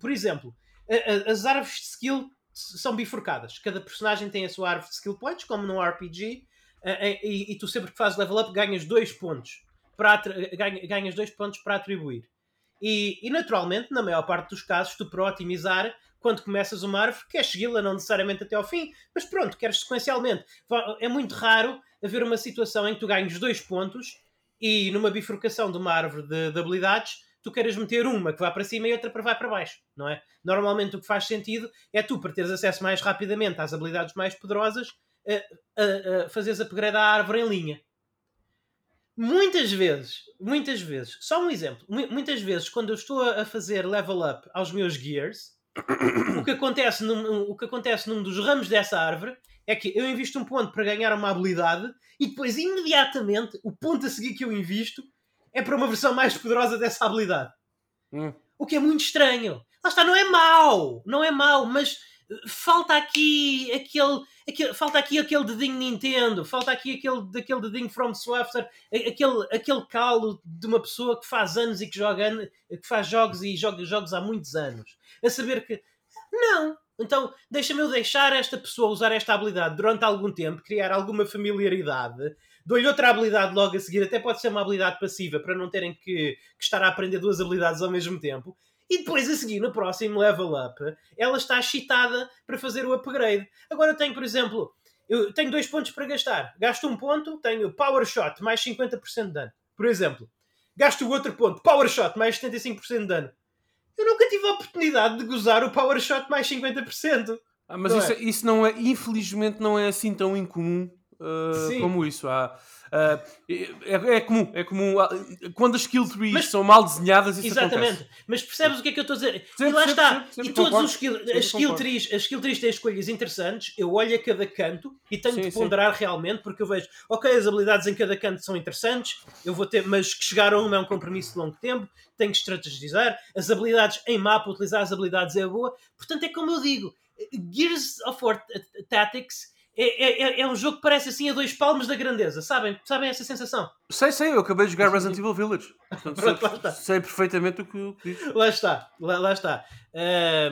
S1: Por exemplo, a, a, as árvores de skill são bifurcadas. Cada personagem tem a sua árvore de skill points, como num RPG, uh, e, e, tu sempre que fazes level up ganhas dois pontos para ganhas dois pontos para atribuir. E, e, naturalmente, na maior parte dos casos, tu para otimizar quando começas uma árvore, queres segui-la, não necessariamente até ao fim, mas pronto, queres sequencialmente. É muito raro haver uma situação em que tu ganhes dois pontos e numa bifurcação de uma árvore de, de habilidades tu queres meter uma que vá para cima e outra para vai para baixo, não é? Normalmente o que faz sentido é tu, para teres acesso mais rapidamente às habilidades mais poderosas, a, a, a fazeres upgrade à árvore em linha. Muitas vezes, muitas vezes, só um exemplo, muitas vezes quando eu estou a fazer level up aos meus gears, o que, acontece num, o que acontece num dos ramos dessa árvore é que eu invisto um ponto para ganhar uma habilidade e depois, imediatamente, o ponto a seguir que eu invisto é para uma versão mais poderosa dessa habilidade. Hum. O que é muito estranho. Lá está, não é mau, não é mau, mas falta aqui aquele, aquele, falta aqui aquele dedinho Nintendo, falta aqui aquele, aquele dedinho From Software, aquele, aquele calo de uma pessoa que faz anos e que joga que faz jogos e joga jogos há muitos anos. A saber que não. Então, deixa-me eu deixar esta pessoa usar esta habilidade durante algum tempo, criar alguma familiaridade, dou-lhe outra habilidade logo a seguir, até pode ser uma habilidade passiva para não terem que, que estar a aprender duas habilidades ao mesmo tempo e depois a seguir, no próximo level up, ela está excitada para fazer o upgrade. Agora eu tenho, por exemplo, eu tenho dois pontos para gastar. Gasto um ponto, tenho Power Shot mais 50% de dano. Por exemplo, gasto o outro ponto, Power Shot mais 75% de dano. Eu nunca tive a oportunidade de gozar o Power Shot mais 50%.
S2: Ah, mas não isso, é? isso não é, infelizmente, não é assim tão incomum uh, como isso. Há. Uh, é, é, comum, é comum. Ah, quando as skill trees mas, são mal desenhadas, isso
S1: Exatamente,
S2: acontece.
S1: mas percebes o que é que eu estou a dizer? Sempre, e lá sempre, está. Sempre, e todos concordo, os skill, as, skill trees, as skill trees têm escolhas interessantes. Eu olho a cada canto e tenho sim, de ponderar sim. realmente, porque eu vejo, ok, as habilidades em cada canto são interessantes, eu vou ter, mas que chegar a uma é um compromisso de longo tempo, tenho que estrategizar. As habilidades em mapa, utilizar as habilidades é boa. Portanto, é como eu digo, Gears of War Tactics é, é, é, é, um jogo que parece assim a dois palmos da grandeza, sabem? Sabem essa sensação?
S2: Sei, sei, eu acabei de jogar Resident Evil Village. Portanto, Pronto, sei, sei, perfeitamente o que, o que
S1: Lá está, lá, lá está.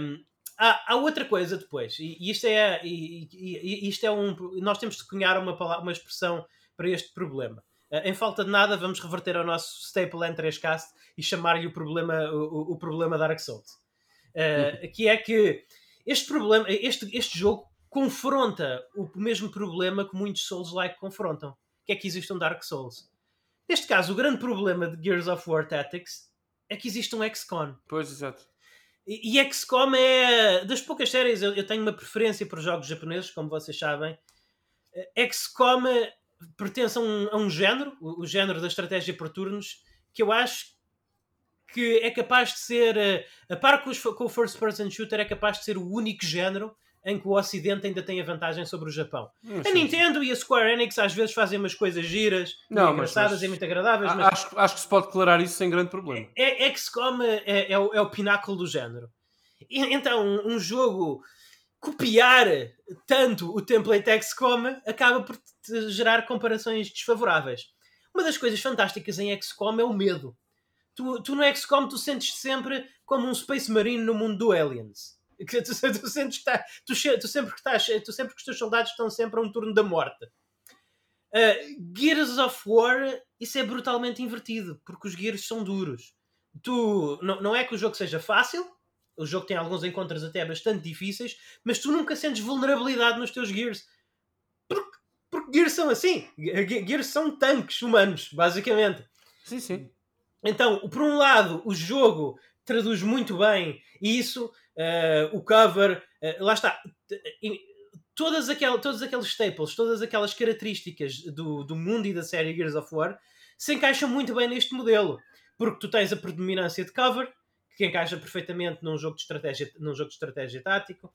S1: Um, há, há, outra coisa depois, e, e isto é, e, e, isto é um. Nós temos de cunhar uma, palavra, uma expressão para este problema. Uh, em falta de nada, vamos reverter ao nosso staple N3Cast e chamar-lhe o problema, o, o problema Dark Souls. Uh, que é que este problema, este, este jogo confronta o mesmo problema que muitos Souls-like confrontam, que é que existe um Dark Souls. Neste caso, o grande problema de Gears of War Tactics é que existe um XCOM.
S2: Pois, exato.
S1: E, e XCOM é das poucas séries, eu, eu, tenho uma preferência por jogos japoneses, como vocês sabem. XCOM pertence a um, a um género, o, o, género da estratégia por turnos, que eu acho que é capaz de ser, a par com, os, com o first person shooter, é capaz de ser o único género em que o Ocidente ainda tem a vantagem sobre o Japão. Hum, a Nintendo e a Square Enix às vezes fazem umas coisas giras, não, engraçadas mas, mas, e muito agradáveis. Mas
S2: acho, acho que se pode declarar isso sem grande problema.
S1: É, é, XCOM é, é, é, o, é o pináculo do género. E, então, um, um, jogo copiar tanto o template XCOM acaba por gerar comparações desfavoráveis. Uma das coisas fantásticas em XCOM é o medo. Tu, tu no XCOM tu sentes sempre como um Space Marine no mundo do Aliens que tu, tu sentes que tá, tu, tu, sempre que estás, tu sempre que os teus soldados estão sempre a um turno da morte. Uh, Gears of War, isso é brutalmente invertido, porque os Gears são duros. Tu, não, não é que o jogo seja fácil, o jogo tem alguns encontros até bastante difíceis, mas tu nunca sentes vulnerabilidade nos teus Gears. Porque, porque Gears são assim. Gears são tanques humanos, basicamente.
S2: Sim, sim.
S1: Então, por um lado, o jogo traduz muito bem isso uh, o cover, uh, lá está. Todas, aquel, todos aqueles staples, todas aquelas características do, do mundo e da série Gears of War se encaixam muito bem neste modelo. Porque tu tens a predominância de cover, que encaixa perfeitamente num jogo de estratégia, num jogo de estratégia tático.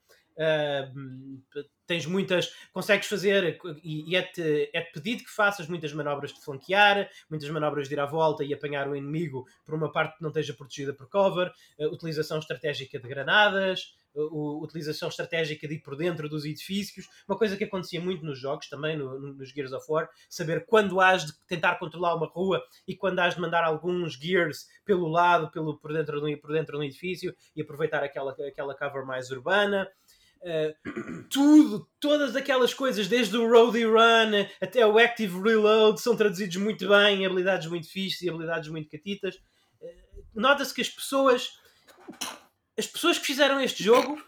S1: Tens muitas, consegues fazer e, é-te é pedido que faças muitas manobras de flanquear, muitas manobras de ir à volta e apanhar o inimigo por uma parte que não esteja protegida por cover, uh, utilização estratégica de granadas, uh, utilização estratégica de ir por dentro dos edifícios, uma coisa que acontecia muito nos jogos, também no, no, nos Gears of War, saber quando has de tentar controlar uma rua e quando has de mandar alguns Gears pelo lado, pelo, por, dentro do, por dentro do edifício e aproveitar aquela, aquela cover mais urbana. Tudo, todas aquelas coisas, desde o Roadie Run até o Active Reload, são traduzidos muito bem, habilidades muito fixas e habilidades muito catitas. Uh, Nota-se que as pessoas, as pessoas que fizeram este jogo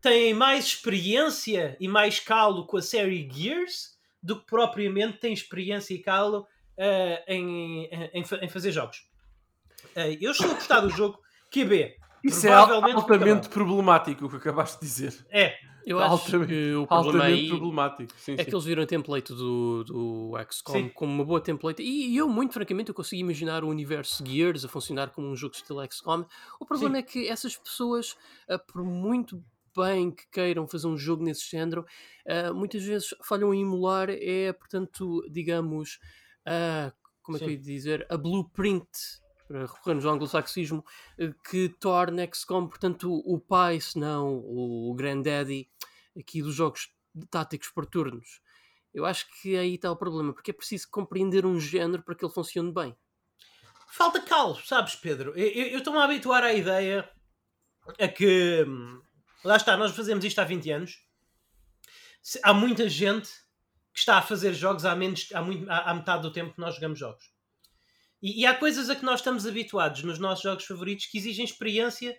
S1: têm mais experiência e mais calo com a série Gears do que propriamente têm experiência e calo uh, em, em, em, fazer jogos. eu estou a gostar do jogo QB.
S2: Isso é altamente problemático o que acabaste de dizer.
S1: É.
S3: Eu acho altamente, que o problema aí
S2: problemático. Sim,
S3: é
S2: sim.
S3: que eles viram a template do, do XCOM como uma boa template e eu, muito francamente, eu consigo imaginar o universo Gears a funcionar como um jogo de estilo XCOM. O problema sim. é que essas pessoas, ah, por muito bem que queiram fazer um jogo nesse género, uh, muitas vezes falham em emular, é, portanto, digamos, uh, como é que eu ia dizer, a blueprint para recorrermos ao anglo-saxismo, eh, que torna XCOM, portanto, o pai, se não o granddaddy aqui dos jogos táticos por turnos. Eu acho que aí está o problema, porque é preciso compreender um género para que ele funcione bem.
S1: Falta calo, sabes, Pedro? Eu, estou-me a habituar à ideia a que. Hum, lá está, nós fazemos isto há 20 anos. Há muita gente que está a fazer jogos há, menos, há, muito, há, há metade do tempo que nós jogamos jogos. E, e, há coisas a que nós estamos habituados nos nossos jogos favoritos que exigem experiência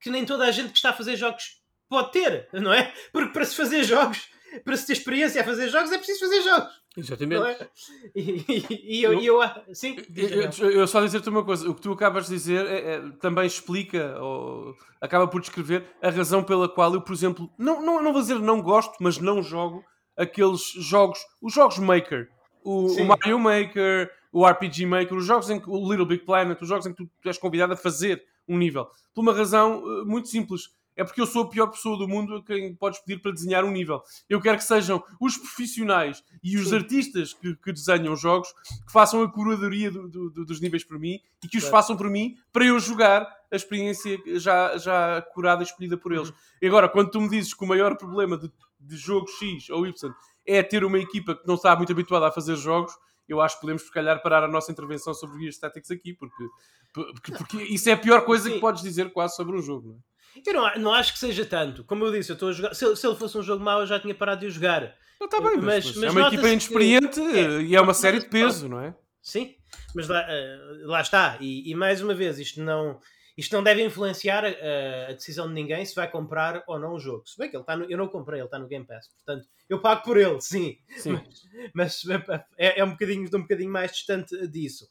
S1: que nem toda a gente que está a fazer jogos pode ter, não é? Porque para se fazer jogos, para se ter experiência a fazer jogos, é preciso fazer jogos.
S3: Exatamente.
S1: É? E, e, e, eu, eu, eu, sim,
S2: eu, eu, só dizer-te uma coisa: o que tu acabas de dizer é, é, também explica, ou acaba por descrever, a razão pela qual eu, por exemplo, não, não, não vou dizer não gosto, mas não jogo aqueles jogos, os jogos Maker, o, o Mario Maker, o RPG Maker, os jogos em que o Little Big Planet, os jogos em que tu, tu és convidado a fazer um nível. Por uma razão uh, muito simples. É porque eu sou a pior pessoa do mundo a quem podes pedir para desenhar um nível. Eu quero que sejam os profissionais e os Sim. artistas que, que, desenham jogos que façam a curadoria do, do, dos níveis por mim e que os claro. façam por mim para eu jogar a experiência já, já curada e escolhida por eles. Uhum. E agora, quando tu me dizes que o maior problema de, de jogo X ou Y é ter uma equipa que não está muito habituada a fazer jogos, eu acho que podemos, se calhar, parar a nossa intervenção sobre Gears Tactics aqui, porque, porque, porque isso é a pior coisa Sim. que podes dizer quase sobre um jogo. Não é?
S1: Eu não, não acho que seja tanto. Como eu disse, eu estou a jogar. Se, se ele fosse um jogo mau, eu já tinha parado de o jogar.
S2: Não, está bem, mas, mas, mas é uma equipa inexperiente que... é, e é uma série de peso, não é?
S1: Sim, mas lá, uh, lá está. E, e, mais uma vez, isto não, isto não deve influenciar a, a, decisão de ninguém se vai comprar ou não o jogo. Se bem que ele está no, eu não comprei, ele está no Game Pass. Portanto, eu pago por ele, sim. sim. Mas, mas é, é, um bocadinho, um bocadinho mais distante disso.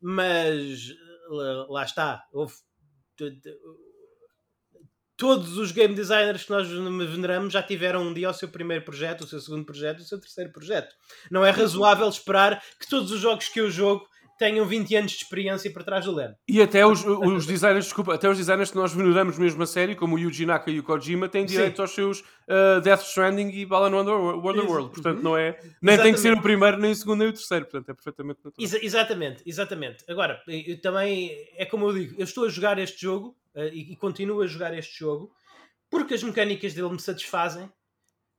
S1: Mas lá está. Houve, todos os game designers que nós veneramos já tiveram um dia o seu primeiro projeto, o seu segundo projeto, o seu terceiro projeto. Não é razoável esperar que todos os jogos que eu jogo tenham 20 anos de experiência por trás do leme.
S2: E até os, os designers, desculpa, até os designers que nós veneramos mesmo a série, como o Yuji Naka e o Kojima, têm direito Sim. aos seus uh, Death Stranding e Balan Wonderworld. Portanto, não é, nem exatamente. tem que ser o primeiro, nem o segundo, nem o terceiro. Portanto, é perfeitamente natural.
S1: Ex exatamente, exatamente. Agora, também, é como eu digo, eu estou a jogar este jogo uh, e, e continuo a jogar este jogo porque as mecânicas dele me satisfazem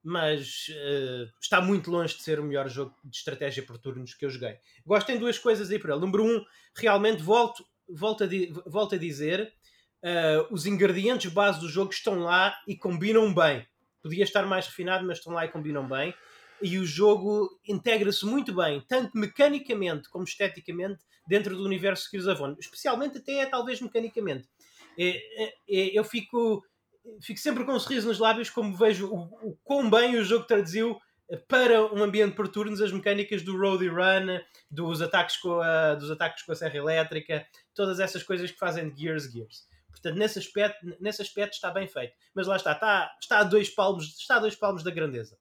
S1: mas uh, está muito longe de ser o melhor jogo de estratégia por turnos que eu joguei. Gosto em duas coisas aí por ele. Número um, realmente volto, volto, a, volto a dizer, uh, os ingredientes base do jogo estão lá e combinam bem. Podia estar mais refinado, mas estão lá e combinam bem. E o jogo integra-se muito bem, tanto mecanicamente como esteticamente, dentro do universo Gears of War. Especialmente até talvez mecanicamente. É, é, é, eu fico fico sempre com um sorriso nos lábios como vejo o, o quão bem o jogo traduziu para um ambiente por turnos as mecânicas do road run, dos ataques com a, dos ataques com a serra elétrica, todas essas coisas que fazem de Gears Gears. Portanto, nesse aspecto, nesse aspecto está bem feito. Mas lá está, está, está a dois palmos, está a dois palmos da grandeza.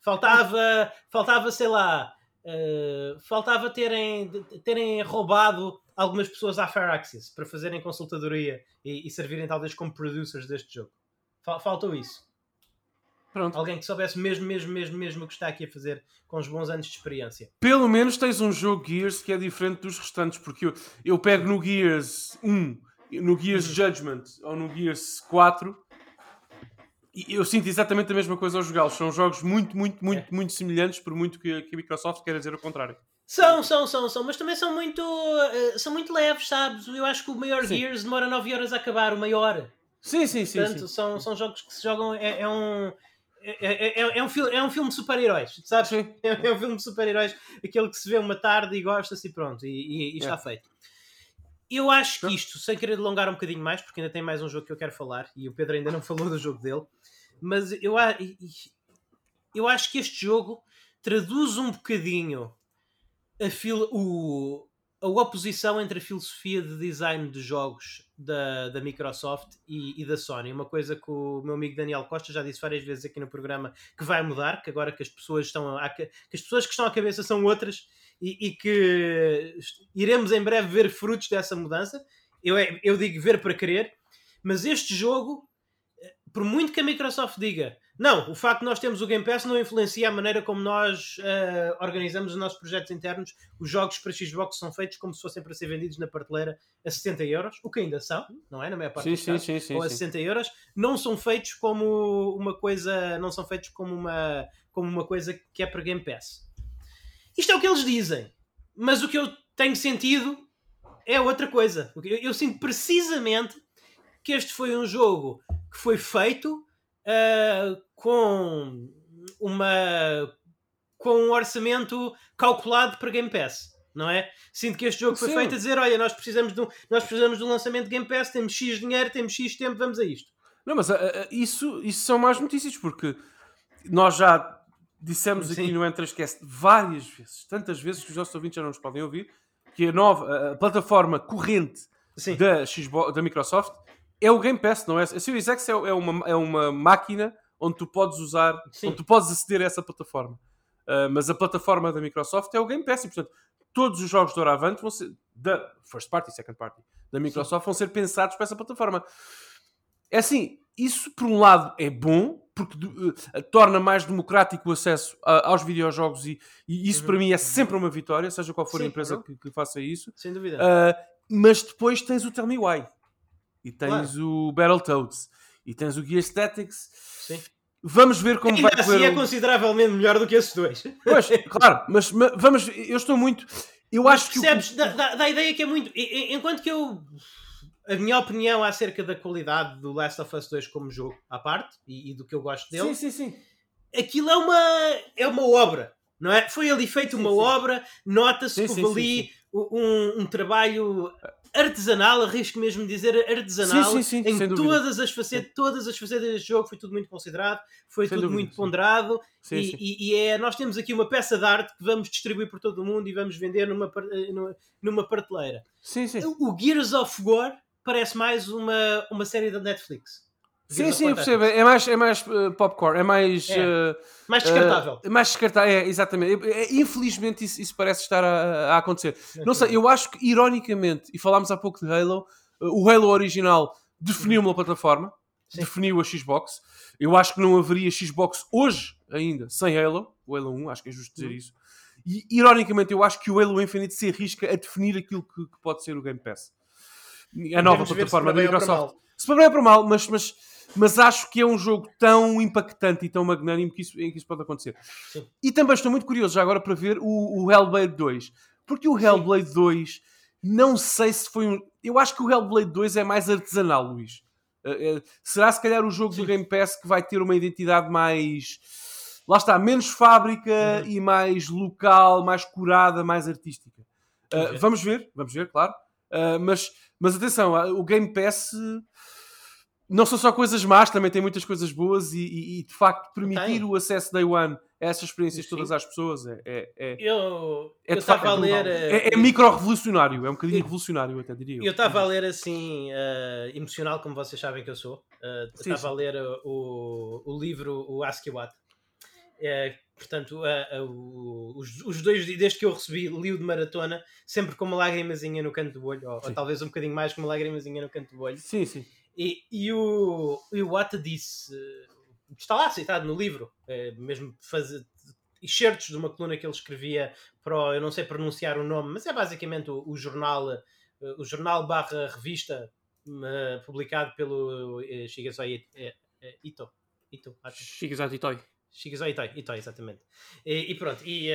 S1: Faltava, faltava, sei lá, uh, faltava terem, terem roubado algumas pessoas à Fair Access para fazerem consultadoria e, e servirem talvez como producers deste jogo. Faltou isso. Pronto. Alguém que soubesse mesmo, mesmo, mesmo, mesmo o que está aqui a fazer com os bons anos de experiência.
S2: Pelo menos tens um jogo Gears que é diferente dos restantes, porque eu, eu pego no Gears 1, no Gears uhum. Judgment ou no Gears 4 e eu sinto exatamente a mesma coisa ao jogá-los. São jogos muito, muito, muito, é. muito semelhantes, por muito que, que a Microsoft queira dizer o contrário.
S1: São, são, são, são, mas também são muito, uh, são muito leves, sabes? Eu acho que o maior sim. Gears demora 9 horas a acabar, o maior.
S2: Sim, sim, sim.
S1: Portanto,
S2: sim.
S1: São, são jogos que se jogam. É, é um. É, é, é, é, um filme, é um filme de super-heróis, sabes? Sim. É, é um filme de super-heróis, aquele que se vê uma tarde e gosta-se e pronto, e, e, e está é. feito. Eu acho que isto, sem querer delongar um bocadinho mais, porque ainda tem mais um jogo que eu quero falar, e o Pedro ainda não falou do jogo dele, mas eu, eu acho que este jogo traduz um bocadinho a, fil o, a oposição entre a filosofia de design de jogos da, da Microsoft e, e, da Sony. Uma coisa que o meu amigo Daniel Costa já disse várias vezes aqui no programa que vai mudar, que agora que as pessoas estão a, que as pessoas que estão à cabeça são outras e, e que iremos em breve ver frutos dessa mudança. Eu, eu digo ver para querer, mas este jogo, por muito que a Microsoft diga não, o facto de nós termos o Game Pass não influencia a maneira como nós uh, organizamos os nossos projetos internos. Os jogos para Xbox são feitos como se fossem para ser vendidos na prateleira a 60 euros, o que ainda são, não é? Na maior parte sim, dos casos, sim, sim, ou a 60 euros. Não são feitos como uma coisa, não são feitos como uma, como uma coisa que é para Game Pass. Isto é o que eles dizem, mas o que eu tenho sentido é outra coisa. Eu, eu sinto precisamente que este foi um jogo que foi feito uh, com uma com um orçamento calculado para Game Pass, não é? Sinto que este jogo foi Sim. feito a dizer: olha, nós precisamos, de um, nós precisamos de um lançamento de Game Pass, temos X dinheiro, temos X tempo, vamos a isto.
S2: Não, mas uh, isso, isso são más notícias, porque nós já dissemos Sim. aqui no Entrascast várias vezes, tantas vezes que os nossos ouvintes já não nos podem ouvir, que a nova a plataforma corrente da, Xbox, da Microsoft é o Game Pass, não é? A Series X é, é, uma, é uma máquina onde tu podes usar, Sim. onde tu podes aceder a essa plataforma. Uh, mas a plataforma da Microsoft é o Game Pass e, portanto, todos os jogos de Oravante vão ser, da first party e second party, da Microsoft, Sim. vão ser pensados para essa plataforma. É assim, isso por um lado é bom, porque uh, torna mais democrático o acesso a, aos videojogos e, e isso uhum. para mim é sempre uma vitória, seja qual for Sim, a empresa que, que, faça isso.
S1: Sem dúvida.
S2: Uh, mas depois tens o Tell Me Why e tens claro. o Battletoads e tens o Gear Statics.
S1: Sim.
S2: Vamos ver como
S1: Ainda
S2: vai
S1: assim correr. é o... consideravelmente melhor do que esses dois.
S2: Pois, claro, mas, mas vamos, eu estou muito. Eu
S1: mas
S2: acho
S1: percebes, que. Percebes, dá, dá, a ideia que é muito. Enquanto que eu. a minha opinião acerca da qualidade do Last of Us 2 como jogo à parte e, e do que eu gosto dele.
S2: Sim, sim, sim.
S1: Aquilo é uma, é uma obra, não é? Foi ali feito uma
S2: sim.
S1: obra, nota-se que ali um, um trabalho artesanal, arrisco mesmo dizer artesanal,
S2: Sim, sim, sim,
S1: em todas as facetas, todas as facetas deste jogo, foi tudo muito considerado, foi
S2: Sem
S1: tudo
S2: dúvida,
S1: muito ponderado e, e- e é, nós temos aqui uma peça de arte que vamos distribuir por todo o mundo e vamos vender numa, eh, numa, prateleira. O Gears of War parece mais uma, uma série da Netflix.
S2: Sim, sim, percebo. É mais, é mais eh, popcorn, é mais.
S1: É.
S2: eh,
S1: Mais descartável.
S2: eh, mais descartável, é, exatamente. É, infelizmente isso, isso parece estar a, a acontecer. Não sei, eu acho que, ironicamente, e falámos há pouco de Halo, o Halo original definiu uma plataforma,
S1: Sim.
S2: definiu a Xbox. Eu acho que não haveria Xbox hoje ainda sem Halo, o Halo 1, acho que é justo dizer
S1: Uhum.
S2: isso. E, ironicamente, eu acho que o Halo Infinite se arrisca a definir aquilo que, que pode ser o Game Pass. A nova plataforma da Microsoft. Se para bem ou para mal, mas, mas, mas acho que é um jogo tão impactante e tão magnânimo que isso, que isso pode acontecer.
S1: Sim.
S2: E também estou muito curioso já agora para ver o, o Hellblade 2. Porque o Hellblade 2, não sei se foi um. Eu acho que o Hellblade 2 é mais artesanal, Luís. Eh, eh, será se calhar o jogo do Game Pass que vai ter uma identidade mais. Lá está, menos fábrica
S1: Uhum.
S2: e mais local, mais curada, mais artística. Eh,
S1: Vamos ver.
S2: vamos ver, claro. Mas, mas atenção, o Game Pass não são só coisas más, também tem muitas coisas boas e, e- e, de facto permitir
S1: Tem.
S2: o acesso day one a essas experiências
S1: Sim.
S2: todas às pessoas é, é, é,
S1: Eu
S2: é
S1: eu estava a ler. eh,
S2: É, é micro-revolucionário, é um bocadinho revolucionário, até diria eu.
S1: Eu estava a ler assim, eh, emocional, como vocês sabem que eu sou. Eh, Estava a
S2: sim.
S1: ler uh, o, o livro, o Ask You What. Eh, portanto, eh, o- os, os dois, desde que eu recebi, li-o de maratona, sempre com uma lágrimazinha no canto do olho, ou, ou talvez um bocadinho mais com uma lágrimazinha no canto do olho.
S2: Sim, sim.
S1: E, e o, e o Watt disse, está lá citado no livro, eh, mesmo fazer excertos de uma coluna que ele escrevia para, o- eu não sei pronunciar o nome, mas é basicamente o, o jornal, eh, o jornal barra revista eh, publicado pelo eh, Shigesato Ito. Ito.
S3: Shigesato Itoi.
S1: Shigesato Itoi, Itoi exatamente. E, e pronto, e,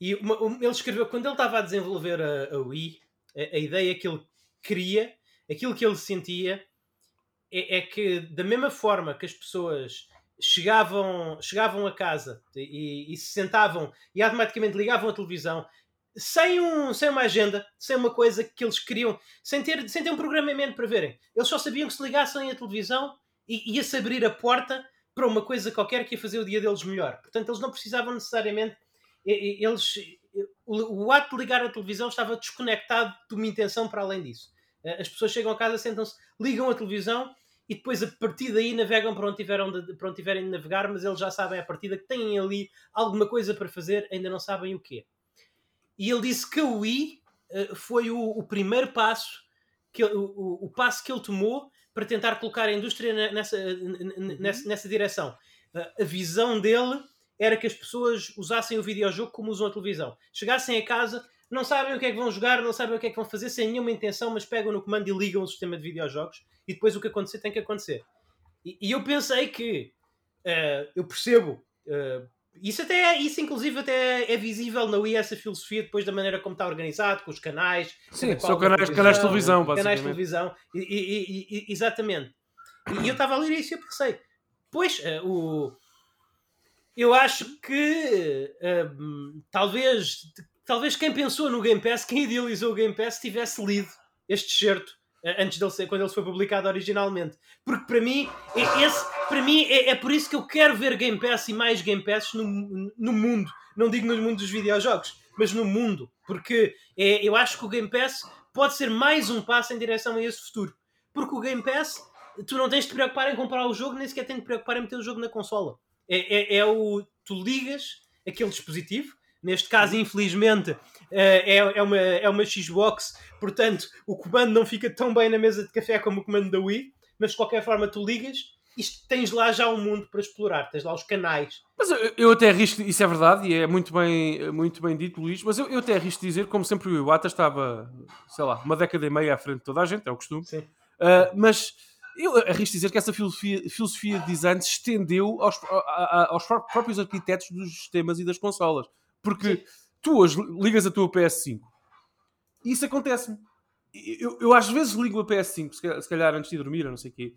S1: e uma- um- ele escreveu, quando ele estava a desenvolver a, a Wii, a, a ideia que ele queria, aquilo que ele sentia, é, é que da mesma forma que as pessoas chegavam, chegavam a casa e, e se sentavam e automaticamente ligavam a televisão sem, um, sem uma agenda, sem uma coisa que eles queriam, sem ter, sem ter um programamento para verem. Eles só sabiam que se ligassem a televisão ia-se abrir a porta para uma coisa qualquer que ia fazer o dia deles melhor. Portanto, eles não precisavam necessariamente. Eles, o, o ato de ligar a televisão estava desconectado de uma intenção para além disso. Eh, As pessoas chegam a casa, sentam-se, ligam a televisão e depois a partir daí navegam para onde, tiveram de, para onde tiverem de navegar, mas eles já sabem à partida que têm ali alguma coisa para fazer, ainda não sabem o quê. E ele disse que o Wii eh, foi o, o primeiro passo, que, ele- o, o- passo que ele tomou para tentar colocar a indústria ne- nessa, n- nessa, nessa direção. A- a visão dele era que as pessoas usassem o videojogo como usam a televisão. Chegassem a casa, não sabem o que é que vão jogar, não sabem o que é que vão fazer, sem nenhuma intenção, mas pegam no comando e ligam o sistema de videojogos e depois o que acontecer tem que acontecer. E, e eu pensei que eh, eu percebo. eh, isso até isso inclusive até é visível na Wii essa filosofia depois da maneira como está organizado com os canais
S2: Sim,
S1: cada
S2: são canais, canais de televisão,
S1: canais de televisão e, e- e- exatamente e eu estava a ler isso e eu pensei pois eh, o eu acho que hum, talvez talvez quem pensou no Game Pass quem idealizou o Game Pass tivesse lido este certo antes dele ser, quando ele foi publicado originalmente. Porque para mim é, esse, para mim é, é por isso que eu quero ver Game Pass e mais Game Pass no, no mundo. Não digo no mundo dos videojogos mas no mundo. Porque é, eu acho que o Game Pass pode ser mais um passo em direção a esse futuro. Porque o Game Pass tu não tens de te preocupar em comprar o jogo nem sequer tens de te preocupar em meter o jogo na consola. É, é, é o tu ligas aquele dispositivo neste caso infelizmente eh, é, é, uma, é uma Xbox portanto o comando não fica tão bem na mesa de café como o comando da Wii mas de qualquer forma tu ligas e tens lá já um mundo para explorar tens lá os canais
S2: Mas eu, eu até arrisco, isso é verdade e é muito bem, muito bem dito, Luís, mas eu, eu até arrisco dizer, como sempre o Iwata estava, sei lá, uma década e meia à frente de toda a gente, é o costume,
S1: Sim.
S2: Uh, mas eu arrisco dizer que essa filosofia, filosofia de design se estendeu aos, a- a- aos pró- próprios arquitetos dos sistemas e das consolas. Porque
S1: Sim.
S2: tu hoje ligas a tua PS5 e isso acontece-me. eu, eu às vezes ligo a PS5, se calhar, se calhar antes de dormir, ou não sei o quê.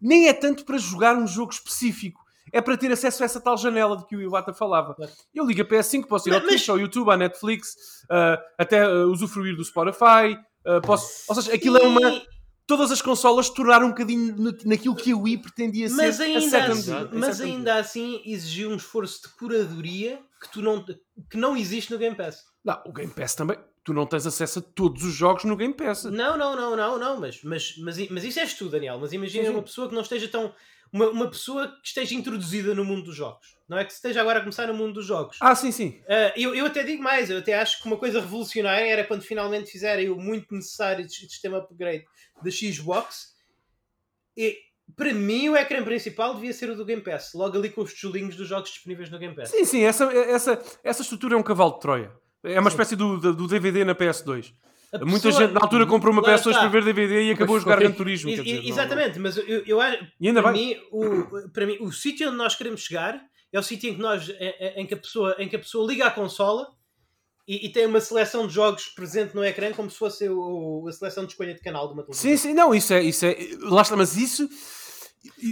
S2: Nem é tanto para jogar um jogo específico. É para ter acesso a essa tal janela de que o Iwata falava. Eu ligo a PS5, posso ir ao Twitch, ao YouTube, à Netflix, uh, até uh, usufruir do Spotify. Uh, posso... Ou seja, aquilo é uma todas as consolas tornaram um bocadinho naquilo que a Wii pretendia
S1: mas
S2: ser.
S1: Ainda assim, mas ainda assim exigiu um esforço de curadoria que, tu não, que não existe no Game Pass.
S2: Não, o Game Pass também. Tu não tens acesso a todos os jogos no Game Pass.
S1: Não, não, não, não, não. Mas, mas, mas, mas isso és tu, Daniel. Mas imagina uma pessoa que não esteja tão. Uma, uma pessoa que esteja introduzida no mundo dos jogos. Não é que esteja agora a começar no mundo dos jogos.
S2: Ah, sim, sim.
S1: Uh, eu, eu até digo mais, eu até acho que uma coisa revolucionária era quando finalmente fizerem o muito necessário sistema upgrade da Xbox. E para mim o ecrã principal devia ser o do Game Pass, logo ali com os tijolinhos dos jogos disponíveis no Game Pass.
S2: Sim, sim, essa, essa, essa estrutura é um cavalo de Troia. É uma sim. espécie do, do DVD na PS2. Pessoa... Muita gente na altura comprou uma PS2 para ver DVD e acabou a jogar Gran Turismo.
S1: E, dizer, exatamente, não, mas eu, eu, e ainda para, mim, o, para mim o sítio onde nós queremos chegar é o sítio em que, nós, em, que a pessoa, em que a pessoa liga a consola e, e, tem uma seleção de jogos presente no ecrã como se fosse o, a seleção de escolha de canal de uma televisão.
S2: Sim, sim, não, isso é. Isso é lá está, mas isso.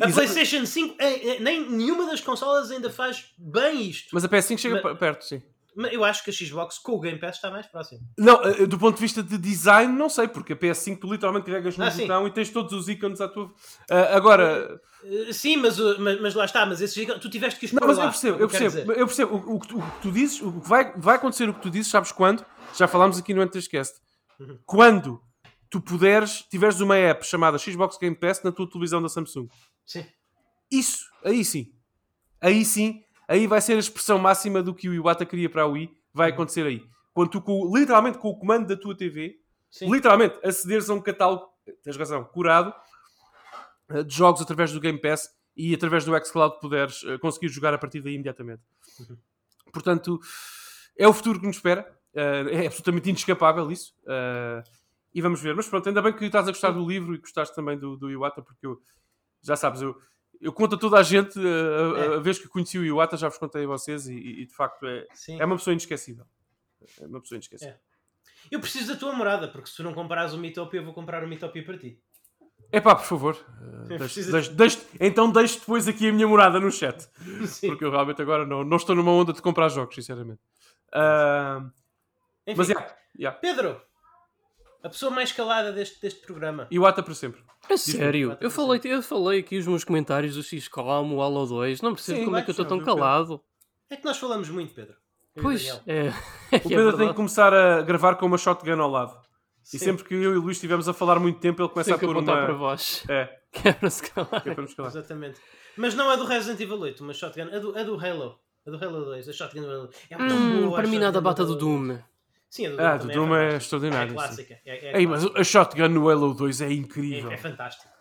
S1: A PlayStation 5, é, é, nem nenhuma das consolas ainda faz bem isto.
S2: Mas a PS5 chega mas, perto, sim.
S1: Eu acho que a Xbox com o Game Pass está mais próximo.
S2: Não, eh, do ponto de vista de design, não sei, porque a PS5 tu literalmente carregas no ah, botão sim. e tens todos os ícones à tua. Uh, agora.
S1: Uh, sim, mas, mas, mas, lá está, mas esses ícones, tu tiveste que os
S2: Não, mas eu percebo, eu percebo, eu percebo. O, o, o, que tu dizes, o que vai, vai acontecer o que tu dizes, sabes quando? Já falámos aqui no Entrescast. Uhum. Quando tu puderes, tiveres uma app chamada Xbox Game Pass na tua televisão da Samsung.
S1: Sim.
S2: Isso, aí sim. Aí sim aí vai ser a expressão máxima do que o Iwata queria para a Wii, vai uhum. acontecer aí. Quando tu, com, literalmente, com o comando da tua TV, Sim. literalmente, acederes a um catálogo, tens razão, curado, eh, de jogos através do Game Pass e através do xCloud puderes uh, conseguir jogar a partir daí imediatamente. Uhum. Portanto, é o futuro que nos espera. Uh, é absolutamente inescapável isso. E vamos ver. Mas pronto, ainda bem que estás a gostar do livro e gostaste também do, do Iwata, porque eu, já sabes, eu, eu conto a toda a gente, a, a, é. a vez que conheci o Iwata, já vos contei a vocês, e, e de facto é, é uma pessoa inesquecível. É uma pessoa inesquecível. É.
S1: Eu preciso da tua morada, porque se tu não comprares o Mitopia, eu vou comprar o Mitopia para ti.
S2: É pá, por favor. Uh, deixe, deixe, deixe, então deixe depois aqui a minha morada no chat. Sim. Porque eu realmente agora não, não estou numa onda de comprar jogos, sinceramente. Uh,
S1: Enfim, mas, yeah, yeah. Pedro, a pessoa mais calada deste, deste programa.
S2: E o Ata para sempre.
S3: É sério? Eu falei, eu falei aqui os meus comentários do XCOM, o Halo 2. Não percebo Sim, como é que eu estou tão calado.
S1: É que nós falamos muito, Pedro.
S3: Pois, é.
S2: O Pedro é tem que começar a gravar com uma shotgun ao lado. Sim. E sempre que eu e o Luís estivemos a falar muito tempo, ele começa
S3: Tem
S2: a pôr uma...
S3: para vós.
S2: É.
S3: Que é para se calar.
S2: Que é calar.
S1: Exatamente. Mas não é do Resident Evil 8, uma shotgun. É do, é do Halo. É do Halo 2. A shotgun do Halo. É
S3: hum, boa. Para mim nada bata do Doom.
S1: Sim, a do
S2: Doom, ah, do Doom é, é extraordinário. É clássica. É, é Ei, mas a shotgun no Halo 2 é incrível.
S1: É, é fantástico.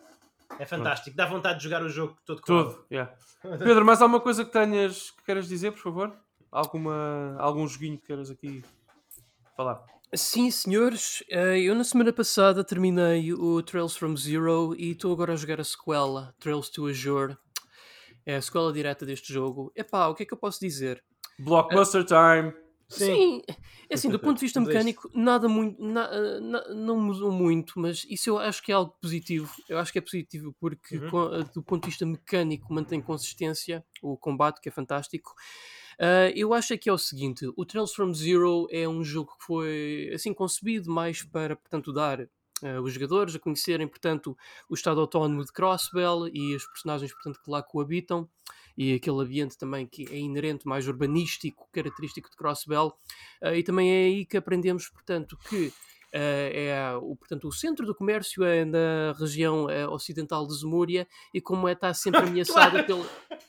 S1: É fantástico. Dá vontade de jogar o jogo todo.
S2: Todo, yeah. Pedro, mais alguma coisa que tenhas que queiras dizer, por favor? Alguma, algum joguinho que queiras aqui falar?
S3: Sim, senhores. Eh, eu na semana passada terminei o Trails from Zero e estou agora a jogar a sequela, Trails to Azure. É a sequela direta deste jogo. Epá, o que é que eu posso dizer?
S2: Blockbuster uh, time!
S3: Sim. Sim. É assim, do ponto de vista mecânico, nada muito, na, eh, na, não mudou muito, mas isso eu acho que é algo positivo. Eu acho que é positivo porque, uhum. com, eh, do ponto de vista mecânico, mantém consistência, o combate, que é fantástico. Uh, eu acho que é o seguinte: o Trails from Zero é um jogo que foi assim concebido mais para, portanto, dar uh, os jogadores a conhecerem, portanto, o estado autónomo de Crossbell e os personagens, portanto, que lá coabitam e aquele ambiente também que é inerente, mais urbanístico, característico de Crossbell. Uh, e também é aí que aprendemos, portanto, que Uh, é o, portanto, o centro do comércio é na região uh, ocidental de Zemúria e como é está sempre ameaçada pelo.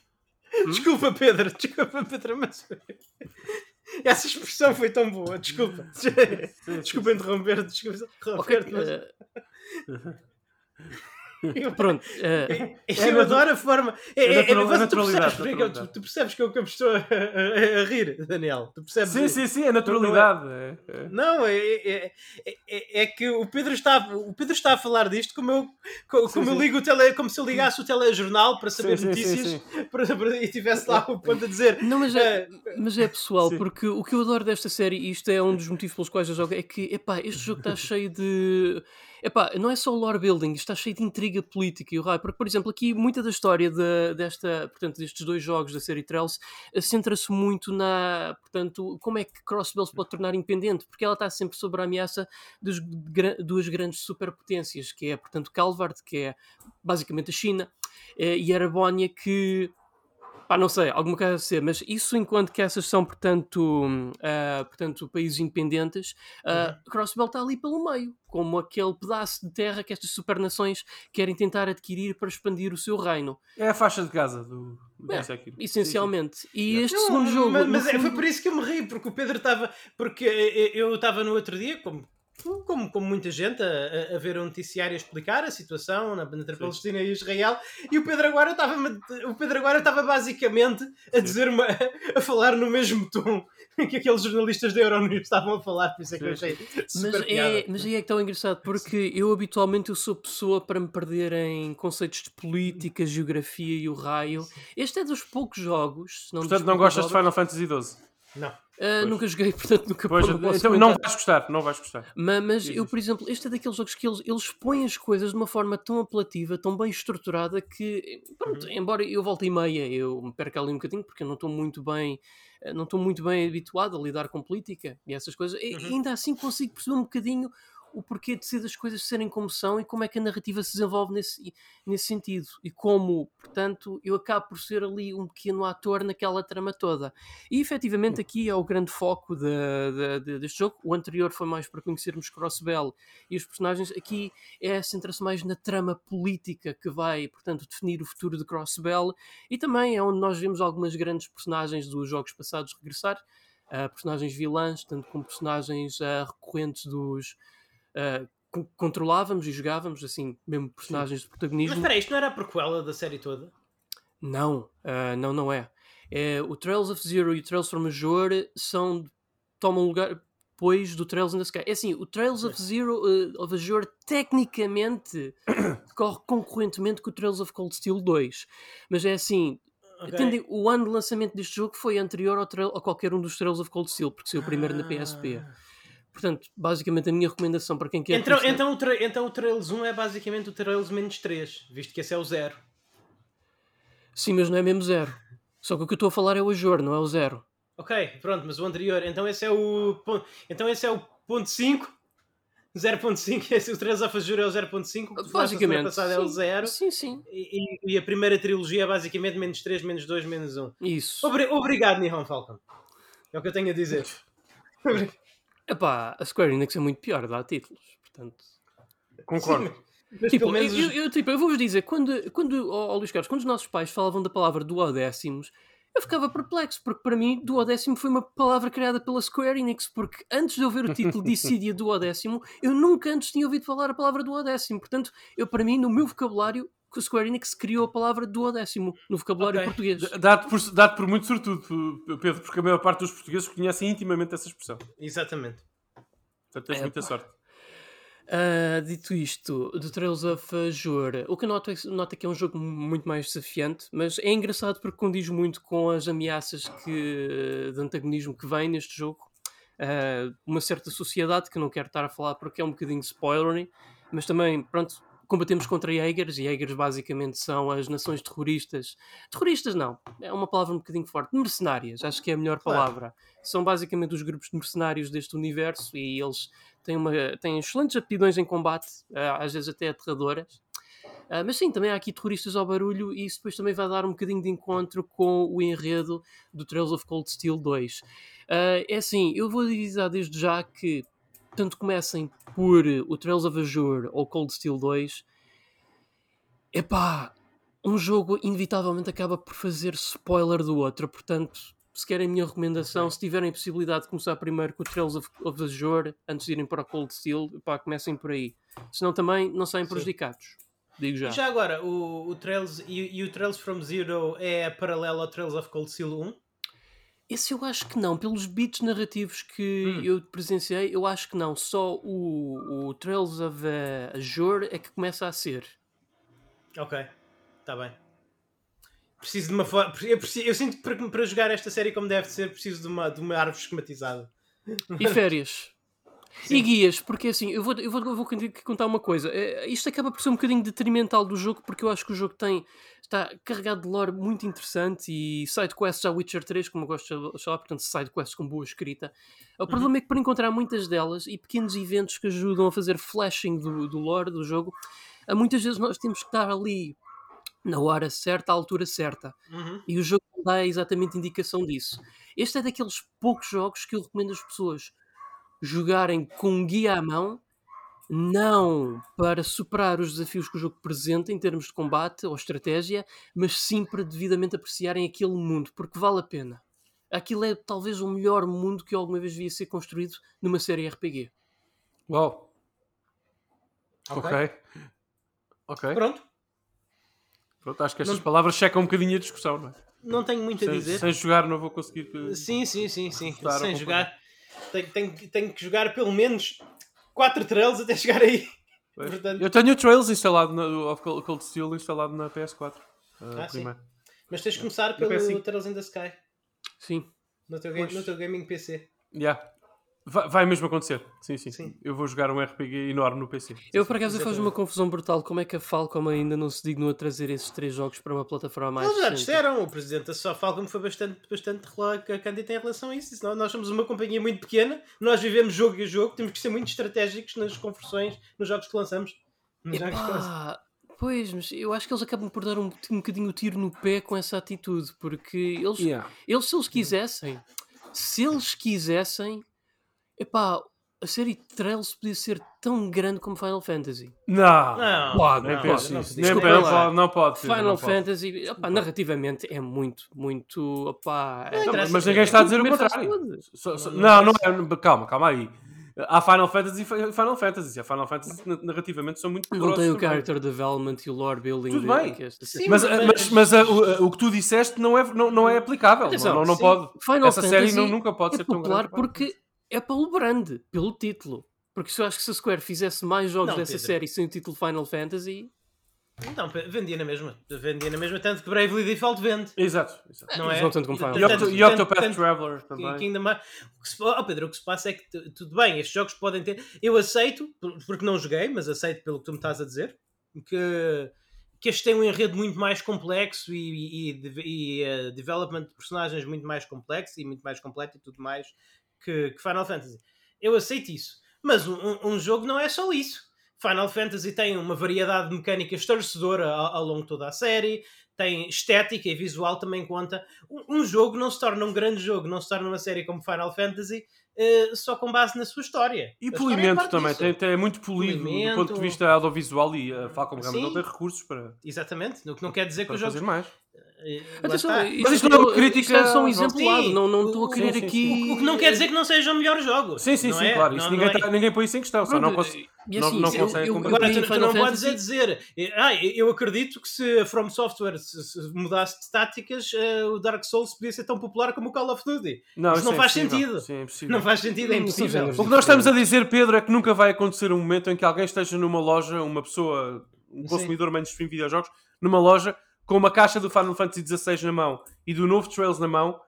S1: Hum? Desculpa, Pedro, desculpa, Pedro, mas essa expressão foi tão boa, desculpa. Desculpa interromper, desculpa interromper,
S3: okay, mas... uh... Pronto. Uh,
S1: eu é adoro a forma. É, é, é, natural, tu, percebes, naturalidade. Tu, percebes que eu, que eu estou a, a, a, rir, Daniel. Tu percebes
S2: sim, sim, sim, é naturalidade.
S1: Não, é, é, que o Pedro, está, o Pedro está a falar disto como eu, como, sim, eu ligo o tele, como se eu ligasse o telejornal para saber sim, notícias sim, para, para, e tivesse lá o ponto a dizer.
S3: Não, mas é, uh, mas é pessoal, porque o que eu adoro desta série, e isto é um dos motivos pelos quais eu jogo, é que epá, este jogo está cheio de Epá, não é só o lore building, está cheio de intriga política e o raio, porque, por exemplo, aqui muita da história de, desta, portanto, destes dois jogos da série Trails eh, centra-se muito na, portanto, como é que Crossbell se pode tornar independente, porque ela está sempre sob a ameaça das duas grandes superpotências, que é, portanto, Calvard, que é basicamente a China, eh, e Arabónia, que Pá, não sei, alguma coisa a ser, mas isso enquanto que essas são, portanto, uh, portanto países independentes, uh, uhum. Crossbell está ali pelo meio, como aquele pedaço de terra que estas supernações querem tentar adquirir para expandir o seu reino.
S2: É a faixa de casa do,
S3: é, Essencialmente. Sim, sim. E este não, segundo jogo.
S1: Mas, mas é, fundo... foi por isso que eu me ri, porque o Pedro estava. Porque eu estava no outro dia, como como, como muita gente, a, a, ver o noticiário a explicar a situação na, entre a Palestina e Israel, e o Pedro agora estava o Pedro agora estava basicamente a dizer uma, a falar no mesmo tom que aqueles jornalistas da Euronews estavam a falar, por isso é que eu achei
S3: mas é, mas aí é que tão engraçado, porque eu habitualmente eu sou pessoa para me perder em conceitos de política, geografia e o raio. Este é dos poucos jogos.
S2: Não Portanto, não gostas jogos. de Final Fantasy XII?
S3: Não. Uh, nunca joguei, portanto nunca
S2: pois, Então comentar. não vais gostar, não vais gostar.
S3: Mas, mas eu, por exemplo, este é daqueles jogos que eles, eles põem as coisas de uma forma tão apelativa, tão bem estruturada que, pronto, uhum. embora eu volte e meia, eu me perca ali um bocadinho porque eu não estou muito bem eh, não estou muito bem habituado a lidar com política e essas coisas, uhum. e ainda assim consigo perceber um bocadinho o porquê de ser das coisas serem como são e como é que a narrativa se desenvolve nesse, nesse sentido. E como, portanto, eu acabo por ser ali um pequeno ator naquela trama toda. E efetivamente aqui é o grande foco de, de, de, deste jogo. O anterior foi mais para conhecermos Crossbell e os personagens. Aqui é centra-se mais na trama política que vai, portanto, definir o futuro de Crossbell e também é onde nós vemos algumas grandes personagens dos jogos passados regressar. Uh, personagens vilãs, tanto como personagens uh, recorrentes dos, uh, controlávamos e jogávamos, assim, mesmo personagens Sim. de protagonismo.
S1: Mas espera, isto não era a prequela da série toda?
S3: Não, uh, não, não é. é. O Trails of Zero e o Trails from Major são, tomam lugar depois do Trails in the Sky. É assim, o Trails of Zero uh, of Azure tecnicamente corre concorrentemente com o Trails of Cold Steel 2, mas é assim, okay. o ano de lançamento deste jogo foi anterior ao a qualquer um dos Trails of Cold Steel, porque saiu primeiro ah. na PSP. Portanto, basicamente a minha recomendação para quem quer.
S1: Então, então, o, tra então o Trails 1 é basicamente o Trails menos 3, visto que esse é o 0.
S3: Sim, mas não é mesmo 0. Só que o que eu estou a falar é o Ajor, não é o 0.
S1: Ok, pronto, mas o anterior. Então esse é o. Então esse é o ponto 5. 0.5, esse o Trails of Azure é o 0.5,
S3: basicamente. O
S1: passado é o 0.
S3: Sim, sim.
S1: E, e, a primeira trilogia é basicamente menos 3, menos 2, menos 1.
S3: Isso.
S1: Obri obrigado, Nihon Falcon. É o que eu tenho a dizer.
S3: Epá, a Square Enix é muito pior, dá títulos, portanto...
S2: Concordo.
S3: Sim, mas tipo, menos... eu, eu, tipo, eu vou-vos dizer, quando, quando oh, oh, Luís Carlos, quando os nossos pais falavam da palavra duodécimos, eu ficava perplexo, porque para mim duodécimo foi uma palavra criada pela Square Enix, porque antes de eu ver o título Dissidia duodécimo, eu nunca antes tinha ouvido falar a palavra duodécimo. Portanto, eu para mim, no meu vocabulário, que o Square Enix criou a palavra duodécimo no vocabulário okay. português.
S2: Dado por, dado por muito sortudo, Pedro, porque a maior parte dos portugueses conhecem intimamente essa expressão.
S1: Exatamente.
S2: Portanto, tens é, muita pá. sorte.
S3: Uh, dito isto, do Trails of Azure, o que eu noto é, noto é que é um jogo muito mais desafiante, mas é engraçado porque condiz muito com as ameaças que, de antagonismo que vem neste jogo. Uh, uma certa sociedade que não quero estar a falar porque é um bocadinho spoiler, mas também, pronto, combatemos contra Jaegers, e Jaegers basicamente são as nações terroristas. Terroristas não, é uma palavra um bocadinho forte. Mercenárias, acho que é a melhor palavra. Claro. São basicamente os grupos de mercenários deste universo e eles têm, uma, têm excelentes aptidões em combate, eh, às vezes até aterradoras. Uh, mas sim, também há aqui terroristas ao barulho e isso depois também vai dar um bocadinho de encontro com o enredo do Trails of Cold Steel 2. Uh, é assim, eu vou avisar desde já que tanto comecem por o Trails of Azure ou Cold Steel 2, epá, um jogo inevitavelmente acaba por fazer spoiler do outro, portanto, se querem a minha recomendação, se tiverem a possibilidade de começar primeiro com o Trails of, of Azure, antes de irem para o Cold Steel, epá, comecem por aí. Senão também não saem prejudicados. Digo já.
S1: Já agora, o, o Trails e, e o Trails from Zero é paralelo ao Trails of Cold Steel 1?
S3: Esse eu acho que não. Pelos beats narrativos que
S2: Hum.
S3: eu presenciei, eu acho que não. Só o, o Trails of uh, Azure é que começa a ser.
S1: Ok, está bem. Preciso de uma forma. Eu, preciso, eu sinto que para, para jogar esta série como deve ser, preciso de uma, de uma árvore esquematizada.
S3: E férias.
S1: Sim.
S3: E guias, porque assim, eu vou, eu vou, eu vou contar uma coisa. Eh, Isto acaba por ser um bocadinho detrimental do jogo, porque eu acho que o jogo tem está carregado de lore muito interessante e sidequests a Witcher 3, como eu gosto de chamar, portanto, sidequests com boa escrita. O problema é que para encontrar muitas delas e pequenos eventos que ajudam a fazer flashing do, do lore do jogo, há muitas vezes nós temos que estar ali na hora certa, à altura certa.
S1: Uhum.
S3: E o jogo dá exatamente indicação disso. Este é daqueles poucos jogos que eu recomendo às pessoas jogarem com um guia à mão, não para superar os desafios que o jogo apresenta em termos de combate ou estratégia, mas sim para devidamente apreciarem aquele mundo, porque vale a pena. Aquilo é talvez o melhor mundo que alguma vez devia ser construído numa série RPG.
S2: Uau.
S1: Ok.
S2: Ok. Ok.
S1: Pronto,
S2: Pronto, acho que estas
S1: Não-
S2: palavras checam um bocadinho a discussão, não é?
S1: não tenho muito a
S2: Sem,
S1: dizer.
S2: sem jogar não vou conseguir.
S1: Sim, sim, sim, sim. Sem jogar. Tenho, tenho, que- tenho que jogar pelo menos 4 trails até chegar aí. Portanto-
S2: Eu tenho o Trails instalado na, o Cold Steel instalado na PS4. uh,
S1: Ah, sim.
S2: primeiro.
S1: Mas tens de começar
S2: No
S1: pelo
S2: PS5.
S1: Trails in the Sky.
S3: Sim.
S1: No teu, ga-
S2: Pois.
S1: no teu gaming PC.
S2: Yeah. Vai, vai mesmo acontecer. Sim, sim,
S1: Sim.
S2: Eu vou jogar um RPG enorme no PC.
S3: Eu, por acaso, faz uma confusão brutal como é que a Falcom ainda não se dignou a trazer esses três jogos para uma plataforma mais
S1: Eles já disseram, o presidente da Falcom foi bastante, bastante cândido em relação a isso. Disse, "Não, nós somos uma companhia muito pequena, nós vivemos jogo a jogo, temos que ser muito estratégicos nas conversões, nos jogos que lançamos. Nos jogos que lançamos.
S3: Pois, mas eu acho que eles acabam por dar um, um bocadinho o tiro no pé com essa atitude, porque eles,
S2: Yeah.
S3: eles se eles quisessem, se eles quisessem, epá, a série Trails podia ser tão grande como Final Fantasy.
S2: Não,
S1: Não,
S3: Pode,
S2: nem
S1: não,
S2: penso
S1: não,
S2: isso.
S1: desculpa
S2: penso, não pode, não pode. Pedro,
S3: Final
S2: não pode.
S3: Fantasy, epá, narrativamente é muito, muito, opá, é-
S1: Não
S2: mas ninguém está a dizer o contrário.
S3: tudo.
S2: Só- só-
S1: Não,
S2: Não,
S1: não
S2: não é. Calma, calma aí. Há Final Fantasy e Final Fantasy. A Final Fantasy narrativamente são muito
S3: Não tem o
S2: também.
S3: character development e o lore building
S2: Tudo bem.
S3: que esta
S1: Sim,
S3: série-
S2: Mas,
S1: mas-
S2: mas, mas a- o, o que tu disseste não é, não, não é aplicável.
S3: Atenção,
S2: não, não, não pode.
S3: Final
S2: Essa série
S3: Fantasy
S2: não- nunca pode
S3: é
S2: ser tão
S3: popular
S2: grande.
S3: porque é pelo brand, pelo título. Porque se eu acho que se a Square fizesse mais jogos
S1: Não,
S3: dessa
S1: Pedro.
S3: série sem o título Final Fantasy,
S1: Não, vendia na mesma. Vendia na mesma, tanto que Bravely Default vende.
S2: Exato. exato.
S1: Não
S3: Mas
S1: é?
S3: não tanto como Final
S2: E,
S1: tanto-
S2: e Octopath
S1: tanto-
S2: Traveler também.
S1: que ainda mais. O que se, oh Pedro, o que se passa é que tu- tudo bem, estes jogos podem ter. Eu aceito, por- porque não joguei, mas aceito pelo que tu me estás a dizer, que, que este tem um enredo muito mais complexo e, e, de- e, eh, development de personagens muito mais complexo e muito mais completo e tudo mais que, que Final Fantasy. Eu aceito isso. Mas um, um- jogo não é só isso. Final Fantasy tem uma variedade de mecânicas estarrecedora ao, ao longo de toda a série, tem estética e visual também conta. Um, um jogo não se torna um grande jogo, não se torna uma série como Final Fantasy eh, só com base na sua história.
S2: E
S1: A história é
S2: polimento também, tem, tem- é muito polido do
S1: Polimento.
S2: ponto de vista audiovisual e a Falcom realmente não tem recursos para,
S1: Exatamente, o que não quer dizer que
S2: para
S1: os jogos.
S2: fazer mais.
S1: eh,
S3: Atenção,
S2: Mas isto não é uma crítica
S3: é só um exemplo não não estou a
S1: o-
S3: querer
S2: sim, sim,
S3: aqui.
S1: O, que não quer dizer que não sejam melhores jogos.
S2: Sim, sim,
S1: não
S2: sim,
S1: é?
S2: claro. Isso
S1: Não-
S2: ninguém,
S1: não é-
S2: tá- ninguém põe isso em questão. Só não,
S3: Pronto,
S2: cons-
S3: e
S2: não-
S3: assim,
S2: não
S3: eu-
S2: consegue
S3: eu-
S2: compreender.
S1: Agora,
S3: eu
S1: tu, tu não podes
S3: Fantasy-
S1: dizer, ah, eu acredito que se a From Software se, se mudasse de táticas, eh, o Dark Souls podia ser tão popular como o Call of Duty.
S2: Não,
S1: Isso não
S2: é
S1: faz sentido.
S2: Sim, é.
S1: Não faz sentido, é impossível.
S2: O que nós estamos a dizer, Pedro, é que nunca vai acontecer um momento em que alguém esteja numa loja, uma pessoa, um
S1: Sim.
S2: consumidor mainstream de videojogos, numa loja, com uma caixa do Final Fantasy XVI na mão e do novo Trails na mão,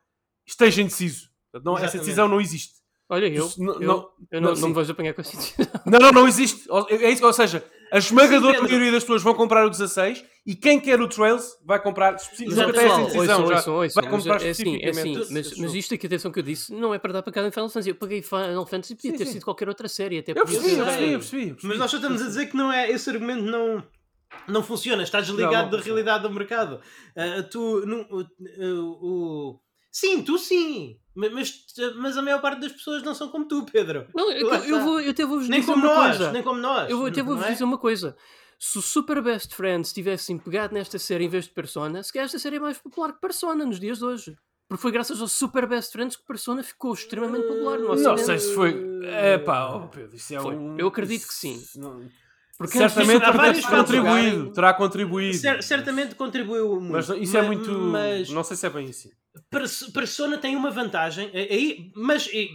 S2: esteja indeciso. Não- essa decisão não existe.
S3: Olha, eu,
S2: não-
S3: eu,
S2: não-
S3: eu
S2: não,
S3: não, não me vejo apanhar com essa decisão.
S2: Não, não, não existe. É isso, ou seja, a esmagadora maioria das pessoas vão comprar o 16 e quem quer o Trails vai comprar especificamente. Essa
S1: pessoal,
S2: decisão
S3: ouçam,
S2: já.
S3: ouçam, ouçam,
S2: vai
S3: mas
S2: comprar
S3: é assim, é assim, mas,
S2: esse
S3: mas isto aqui, atenção que eu disse, não é para dar para cada Final Fantasy. Eu paguei Final Fantasy, podia
S2: Sim,
S3: ter
S2: sim.
S3: sido qualquer outra série. Até
S2: Eu percebi, eu percebi, eu percebi, eu percebi.
S1: Mas nós só estamos a dizer que não é, esse argumento não, não funciona, está desligado
S2: Não, não
S1: da realidade do mercado. Ah, tu, não- o- o- sim, tu sim, ma- mas, mas a maior parte das pessoas não são como tu, Pedro.
S3: Não, eu, eu vou, eu até vou-vos
S1: Nem
S3: dizer
S1: como
S3: uma
S1: nós,
S3: coisa.
S1: nem como nós.
S3: Eu vou- até vou-vos
S1: é?
S3: dizer uma coisa. Se o Super Best Friends tivessem pegado nesta série em vez de Persona, se calhar esta série é mais popular que Persona nos dias de hoje. Porque foi graças ao Super Best Friends que Persona ficou extremamente popular no
S2: Não sei se foi. É pá, oh, Pedro, isso é
S3: Foi.
S2: um.
S3: Eu acredito que sim.
S2: Não- Porque certamente terá contribuído, terá contribuído.
S1: Cer certamente contribuiu muito.
S2: Mas isso é muito. Mas... Não sei se é bem assim.
S1: Persona tem uma vantagem, aí, mas e,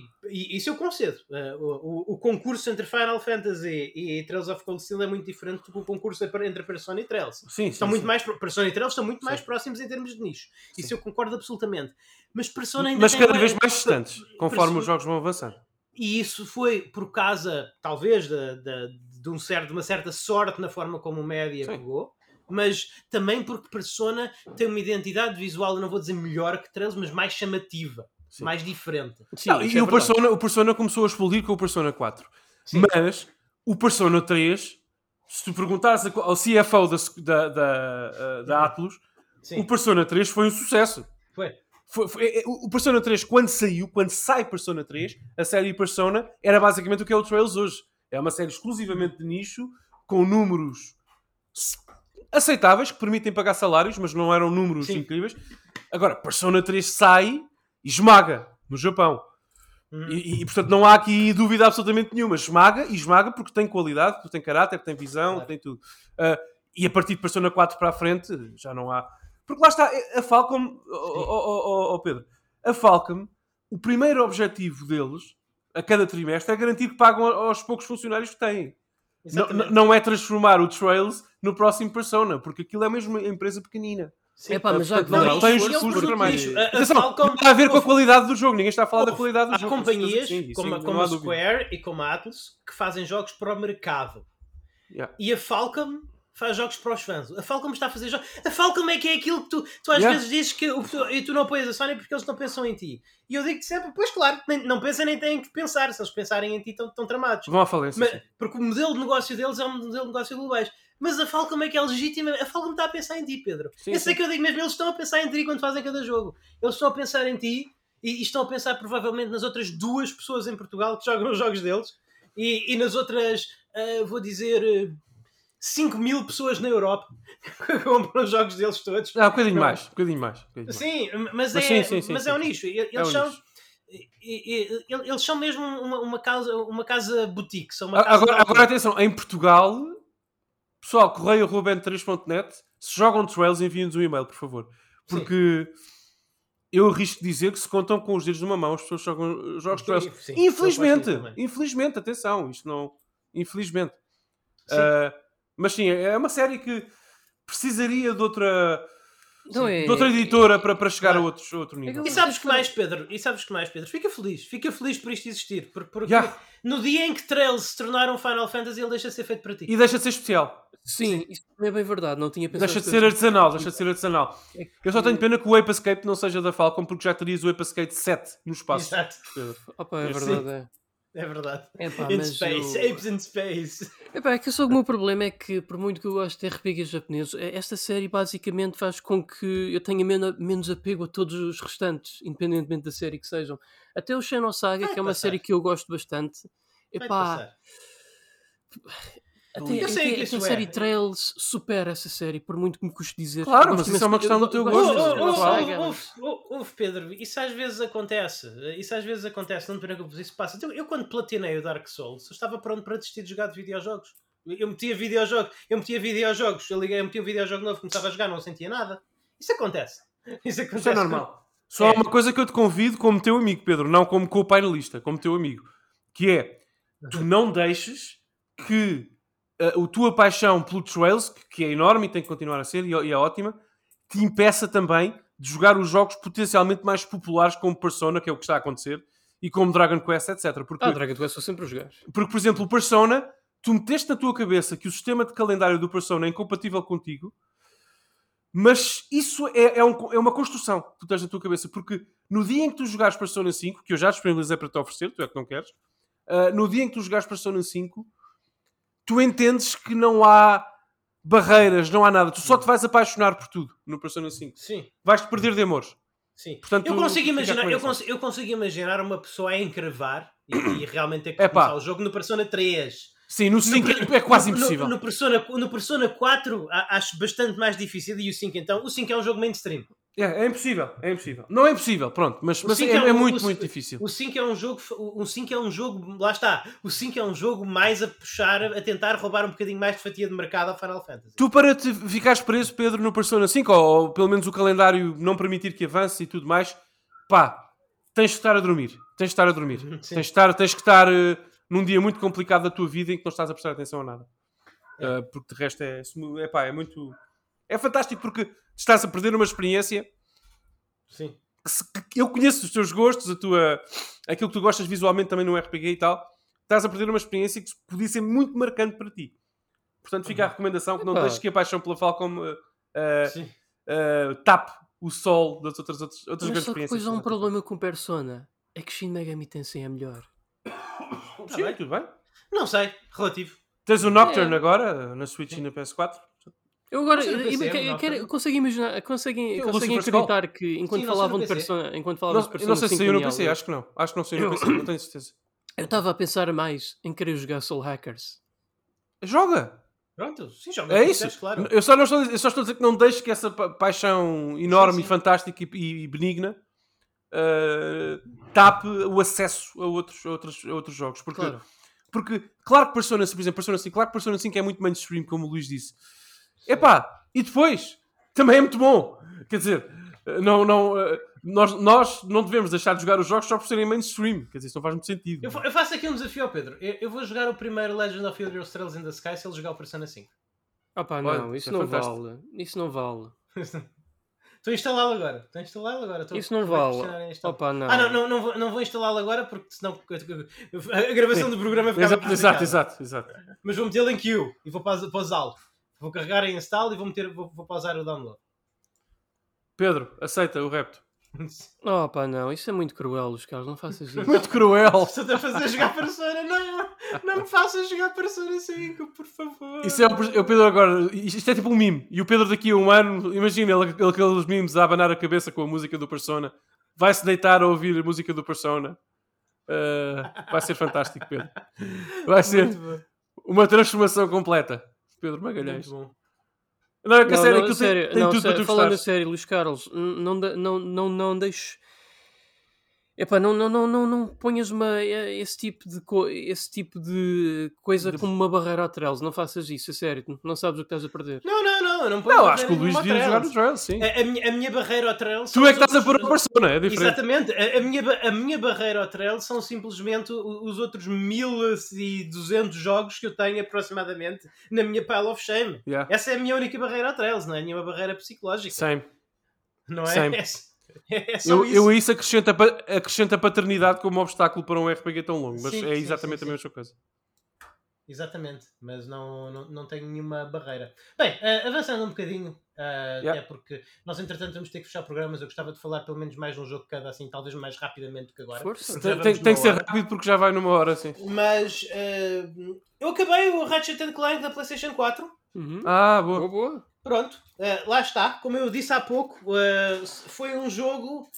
S1: isso eu concedo. Uh, o, o, concurso entre Final Fantasy e Trails of Cold Steel é muito diferente do que o concurso entre Persona e Trails.
S2: Sim,
S1: estão
S2: sim,
S1: muito
S2: sim.
S1: mais Persona e Trails estão muito mais próximos em termos de nicho.
S2: Sim.
S1: Isso eu concordo absolutamente. Mas Persona ainda
S2: Mas cada vez mais distantes, conforme Persona... os jogos vão avançando.
S1: E isso foi por causa, talvez, de, de, de, um certo, de uma certa sorte na forma como o média pegou mas também porque Persona tem uma identidade visual, eu não vou dizer melhor que Trails, mas mais chamativa, Sim. mais diferente.
S2: Sim, não, e é o, Persona, o Persona começou a explodir com o Persona 4. Sim. Mas o Persona 3, se tu perguntares ao CFO da, da, da, da Atlus, o Persona 3 foi um sucesso.
S1: Foi.
S2: Foi, foi, é, o Persona 3, quando saiu, quando sai Persona 3, a série Persona era basicamente o que é o Trails hoje. É uma série exclusivamente de nicho, com números aceitáveis, que permitem pagar salários, mas não eram números Sim. incríveis. Agora, Persona 3 sai e esmaga no Japão. Uhum. E, e, portanto não há aqui dúvida absolutamente nenhuma. Esmaga e esmaga porque tem qualidade, porque tem caráter, tem visão, claro. tem tudo. Uh, e a partir de Persona 4 para a frente já não há. Porque lá está, a Falcom, oh, oh, oh, Pedro, a Falcom, o primeiro objetivo deles a cada trimestre é garantir que pagam aos poucos funcionários que têm. Não, não, é transformar o Trails no próximo Persona, porque aquilo é mesmo uma empresa pequenina.
S3: Sim, Epá, mas já
S2: que não, não tem os recursos para mais. Atenção, não tem a ver com a qualidade do jogo, ninguém está a falar da qualidade do
S1: há
S2: jogo.
S1: Há companhias sim, como, como a Square e como a Atlas que fazem jogos para o mercado.
S2: Yeah.
S1: E a Falcom faz jogos para os fãs. A Falcom está a fazer jogos. A Falcom é que é aquilo que tu, tu às yeah. vezes dizes que e tu não apoias a Sony porque eles não pensam em ti. E eu digo-te sempre, pois claro, nem, não pensam nem têm que pensar. Se eles pensarem em ti, estão, estão tramados.
S2: Vão à falência.
S1: Mas, porque o modelo de negócio deles é um modelo de negócio globais. Mas a Falcom é que é legítima. A Falcom está a pensar em ti, Pedro. Sim, Esse sim. é que eu digo mesmo. Eles estão a pensar em ti quando fazem cada jogo. Eles estão a pensar em ti e, e estão a pensar provavelmente nas outras duas pessoas em Portugal que jogam os jogos deles e, e nas outras, uh, vou dizer. Uh, 5 mil pessoas na Europa compram os jogos deles todos.
S2: Ah, um bocadinho mais, um bocadinho mais. Um bocadinho
S1: sim, mas, mas, é, sim, sim, sim, mas é um nicho. Eles é um são. Nicho. Eles são mesmo uma, uma, casa, uma casa boutique. São uma casa
S2: agora, agora atenção, em Portugal, pessoal, correio ruben3.net, se jogam Trails, enviem-nos um e-mail, por favor. Porque sim. eu arrisco dizer que se contam com os dedos numa mão, as pessoas jogam jogos Trails. Sim, infelizmente, infelizmente, atenção, isto não. Infelizmente. Uh, mas sim, é uma série que precisaria de outra. É, de outra editora para, para chegar claro. a outros, outro nível.
S1: E sabes que mais, Pedro? E sabes que mais, Pedro? Fica feliz, fica feliz por isto existir. Porque, porque yeah. no dia em que Trails se tornar um Final Fantasy, ele deixa de ser feito para ti.
S2: E deixa de ser especial.
S3: Sim, isso é bem verdade, não tinha pensado.
S2: Deixa de ser artesanal, deixa de ser artesanal. É Eu só tenho pena que o Ape Escape não seja da Falcon, porque já terias o Ape Escape 7 no espaço.
S1: Exato.
S3: Opa, é verdade, é.
S1: Verdade.
S3: Epá,
S1: in space, eu... apes in space.
S3: Epá, é que só o meu problema é que, por muito que eu goste de RPGs japoneses, é, esta série basicamente faz com que eu tenha menos, menos apego a todos os restantes, independentemente da série que sejam. Até o Xenosaga, que é uma série que eu gosto bastante. Epá, até, eu sei que, que a série é. Trails supera essa série, por muito que me custe dizer.
S2: Claro, mas isso é uma questão do teu gosto.
S1: Ouve, Pedro, isso às vezes acontece. Isso às vezes acontece, não te preocupes, isso passa. Eu, eu quando platinei o Dark Souls, eu estava pronto para desistir de jogar de videojogos. Eu metia videojogos, eu metia videojogos, eu liguei, eu metia um videojogo novo, começava a jogar, não sentia nada. Isso acontece. Isso, acontece
S2: isso é normal. Só é. uma coisa que eu te convido como teu amigo, Pedro, não como co-painelista, como teu amigo, que é tu não deixes que a, a tua paixão pelo Trails, que é enorme e tem que continuar a ser, e, e é ótima, te impeça também de jogar os jogos potencialmente mais populares como Persona, que é o que está a acontecer, e como Dragon Quest, etc.
S3: Porque, ah, Dragon Quest eu sempre jogar.
S2: Porque, por exemplo, o Persona, tu meteste na tua cabeça que o sistema de calendário do Persona é incompatível contigo, mas isso é, é, um, é uma construção que tu tens na tua cabeça, porque no dia em que tu jogares Persona 5, que eu já disponibilizei para te oferecer, tu é que não queres, uh, no dia em que tu jogares Persona 5, tu entendes que não há barreiras, não há nada. Tu só te vais apaixonar por tudo no Persona 5.
S1: Sim.
S2: Vais-te perder de amores.
S1: Sim. Portanto, eu, consigo imaginar, eu, cons eu consigo imaginar uma pessoa a encrevar e, e realmente ter que Epá. começar o jogo no Persona 3.
S2: Sim, no 5 no, é quase impossível.
S1: No, no, Persona, no Persona 4 acho bastante mais difícil e o 5 então. O 5 é um jogo mainstream.
S2: É, é impossível, é impossível. Não é impossível, pronto, mas, mas é,
S1: é
S2: é
S1: um-
S2: muito,
S1: o-
S2: muito difícil.
S1: O 5 é um jogo, o 5 é um jogo, lá está. O 5 é um jogo mais a puxar, a tentar roubar um bocadinho mais de fatia de mercado ao Final Fantasy.
S2: Tu para te ficares preso, Pedro, no Persona 5, ou, ou pelo menos o calendário não permitir que avance e tudo mais, pá, tens que estar a dormir. Tens que estar a dormir.
S1: Sim.
S2: Tens, que estar, tens que estar eh, num dia muito complicado da tua vida em que não estás a prestar atenção a nada.
S1: É.
S2: Eh, porque de resto é, é, pá, é muito. É fantástico porque estás a perder uma experiência
S1: Sim.
S2: eu conheço os teus gostos, a tua, aquilo que tu gostas visualmente também no RPG e tal, estás a perder uma experiência que podia ser muito marcante para ti. Portanto, fica a recomendação que não
S3: Epá.
S2: deixes que a paixão pela Falcom uh, uh, uh, tape o sol das outras, outras, outras
S3: Mas
S2: grandes
S3: só que
S2: experiências.
S3: depois há um problema com Persona. É que Shin Megami Tensei é melhor.
S1: Tá
S2: Sim,
S1: bem.
S2: tudo bem.
S1: Não sei, relativo.
S2: Tens o Nocturne
S3: É.
S2: agora, na Switch e na PS4.
S3: Eu agora
S1: eu
S3: eu- eu- eu quero- consegue imaginar, conseguem,
S2: o
S3: conseguem acreditar que enquanto
S1: Sim,
S3: falavam de. Persona, enquanto falavam
S2: Não,
S3: de
S2: eu
S3: Persona
S2: não sei se
S3: 5
S2: saiu no PC, acho que não. Acho que não saiu no
S3: Eu-
S2: PC, não tenho certeza.
S3: Eu estava a pensar mais em querer jogar Soul Hackers.
S2: Joga!
S1: Pronto, sim, joga.
S2: É isso.
S1: Claro.
S2: Eu, só não estou, a dizer- eu só estou a dizer que não deixes que essa pa- paixão enorme
S1: Sim,
S2: e
S1: sim.
S2: fantástica e, e benigna uh, tape o acesso a outros, a outros, a outros jogos. Porque,
S3: Claro.
S2: porque, claro que Persona 5, por exemplo, Persona 5, claro que Persona 5 é muito mainstream, como o Luís disse. Epá, e depois, também é muito bom. Quer dizer, não, não, uh, nós, nós não devemos deixar de jogar os jogos só por serem mainstream. Quer dizer, isso não faz muito sentido.
S1: Eu, eu faço aqui um desafio ao Pedro. Eu, eu vou jogar o primeiro Legend of Elder Trails in the Sky se ele jogar o Persona 5.
S3: Ah pá,
S2: Olha,
S3: não,
S2: isso
S3: isso
S2: é
S3: não
S2: fantástico.
S3: vale. Isso não vale.
S1: Estou a instalá-lo agora. Estou a instalá-lo agora. Estou-
S3: Isso não vale. Opa, não.
S1: Ah, não, não, não vou, não vou instalá-lo agora porque senão a gravação do programa ficava
S2: Exato, exato, exato, exato.
S1: Mas vou metê-lo em queue e vou paus- pausá-lo. Vou carregar em install e vou, meter, vou, vou pausar o download.
S2: Pedro, aceita o repto.
S3: Oh pá, não, isso é muito cruel, os caras, não faças isso.
S2: Muito cruel.
S1: Estou a fazer jogar Persona. Não, não me faças jogar Persona 5, por favor.
S2: Isso é o, o Pedro agora. Isto é tipo um mime. E o Pedro daqui a um ano, imagina ele, ele aqueles memes a abanar a cabeça com a música do Persona. Vai-se deitar a ouvir a música do Persona. Uh, vai ser fantástico, Pedro. Vai ser uma transformação completa. Pedro Magalhães.
S1: Muito bom.
S2: Não, é que a
S3: Não,
S2: sério,
S3: não,
S2: aquilo
S3: sério,
S2: tem, tem
S3: não,
S2: tudo
S3: sério,
S2: para tu
S3: falando a sério, Luís Carlos, não, não, não, não deixes. Epá, não, não, não, não, não ponhas uma, eh, esse, tipo de co- esse tipo de coisa
S2: De-
S3: como uma barreira a trails. Não faças isso, a sério. Não sabes o que estás a perder.
S1: Não, não, não. Eu não, ponho
S2: Não, acho que o Luís devia
S1: ao
S2: jogar
S1: Trails.
S2: no Trails, sim.
S1: A, a minha, a minha barreira ao trail
S2: Tu é que estás a pôr a
S1: outros-
S2: Persona, é diferente.
S1: Exatamente, a, a minha, a minha barreira ao trail são simplesmente os outros 1200 jogos que eu tenho aproximadamente na minha pile of shame.
S2: Yeah.
S1: Essa é a minha única barreira ao trails, não é nenhuma barreira psicológica.
S2: Same.
S1: Não é?
S2: Same.
S1: É,
S2: Eu,
S1: isso.
S2: eu a isso acrescento a, pa- acrescento a paternidade como obstáculo para um RPG tão longo, mas
S1: Sim,
S2: é
S1: sim,
S2: exatamente
S1: sim,
S2: a mesma coisa.
S1: Exatamente, mas não, não, não tenho nenhuma barreira. Bem, ah, avançando um bocadinho, ah,
S2: Yeah.
S1: até porque nós entretanto vamos ter que fechar programas, eu gostava de falar pelo menos mais um jogo cada, assim, talvez mais rapidamente do que agora.
S3: Força.
S2: Tem, tem- tem que ser rápido porque já vai numa hora, sim.
S1: Mas ah, eu acabei o Ratchet and Clank da PlayStation 4.
S3: Uhum.
S2: Ah, boa.
S3: Boa, boa.
S1: Pronto, ah, lá está. Como eu disse há pouco, ah, foi um jogo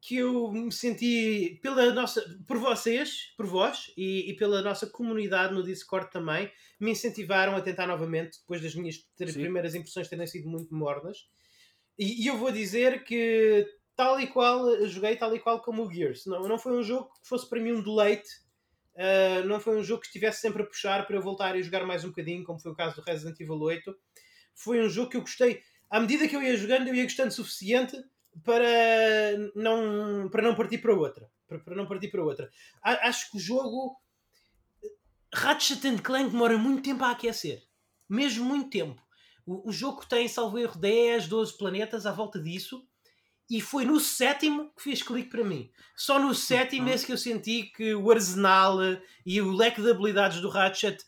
S1: que eu me senti pela nossa, por vocês, por vós e, e pela nossa comunidade no Discord também, me incentivaram a tentar novamente, depois das minhas
S2: Sim.
S1: primeiras impressões terem sido muito mornas. E, e eu vou dizer que tal e qual joguei tal e qual como o Gears. Não, não foi um jogo que fosse para mim um deleite. ah, não foi um jogo que estivesse sempre a puxar para eu voltar e jogar mais um bocadinho, como foi o caso do Resident Evil 8. Foi um jogo que eu gostei. À medida que eu ia jogando, eu ia gostando o suficiente para não, para não partir para outra. Para, para não partir para outra. A- acho que o jogo Ratchet and Clank demora muito tempo a aquecer. Mesmo muito tempo. O, o jogo tem, salvo erro, 10, 12 planetas à volta disso. E foi no sétimo que fez clique para mim. Só no sétimo é esse que eu senti que o arsenal e o leque de habilidades do Ratchet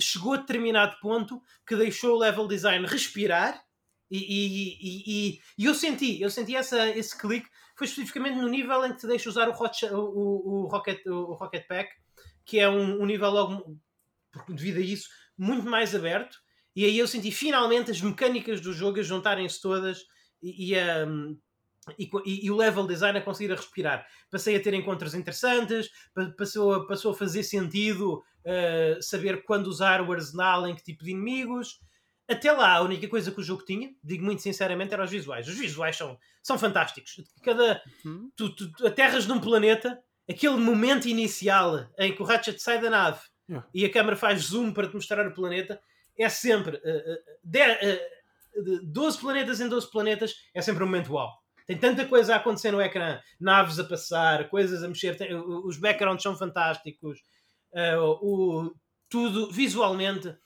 S1: chegou a determinado ponto que deixou o level design respirar e, e, e, e- eu senti, eu senti essa, esse clique foi especificamente no nível em que te deixa usar o, Hot, o, o, Rocket, o Rocket Pack, que é um, um nível logo, devido a isso, muito mais aberto. E aí eu senti finalmente as mecânicas do jogo a juntarem-se todas e, a- e e- e o level design a conseguir a respirar. Passei a ter encontros interessantes, pa- passou a, passou a fazer sentido uh, saber quando usar o arsenal em que tipo de inimigos. até lá, a única coisa que o jogo tinha, digo muito sinceramente, eram os visuais. Os visuais são, são fantásticos. Cada, uhum. tu, tu, aterras num planeta, aquele momento inicial em que o Ratchet sai da nave yeah. e a câmera faz zoom para te mostrar o planeta, é sempre uh, uh, de, uh, 12 planetas em 12 planetas, é sempre um momento uau. Tem tanta coisa a acontecer no ecrã, naves a passar, coisas a mexer, tem, os backgrounds são fantásticos, uh, o, tudo visualmente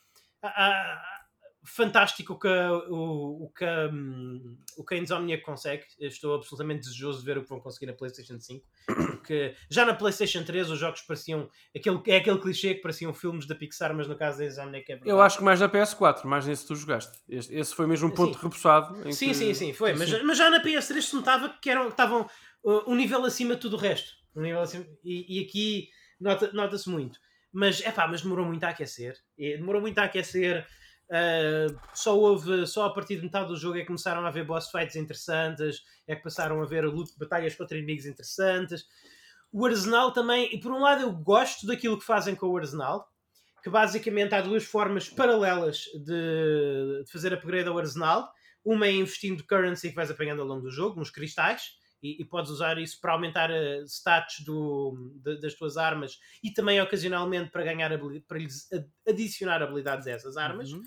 S1: fantástico o que, o, o, que, um, o que a Insomniac consegue. Eu estou absolutamente desejoso de ver o que vão conseguir na PlayStation 5. Porque já na PlayStation 3 os jogos pareciam. Aquele, é aquele clichê que pareciam filmes da Pixar, mas no caso da Insomniac é
S2: verdade. Eu acho que mais na PS4, mais nesse que tu jogaste. Este, esse foi mesmo um ponto sim.
S1: sim, que... sim, sim, foi. Mas, mas já na PS3 se notava que eram, estavam uh, um nível acima de tudo o resto. Um nível acima, e, e aqui nota-se nota muito. Mas, é pá, mas demorou muito a aquecer. Demorou muito a aquecer. Uh, só houve, só a partir de metade do jogo é que começaram a haver boss fights interessantes, é que passaram a ver luta, batalhas contra inimigos interessantes. O Arsenal também, e por um lado eu gosto daquilo que fazem com o Arsenal, que basicamente há duas formas paralelas de, de fazer upgrade ao Arsenal. Uma é investindo currency que vais apanhando ao longo do jogo, uns cristais, e, e, podes usar isso para aumentar uh, stats do, de, das tuas armas e também ocasionalmente para ganhar para lhes adicionar habilidades a essas armas. Uhum.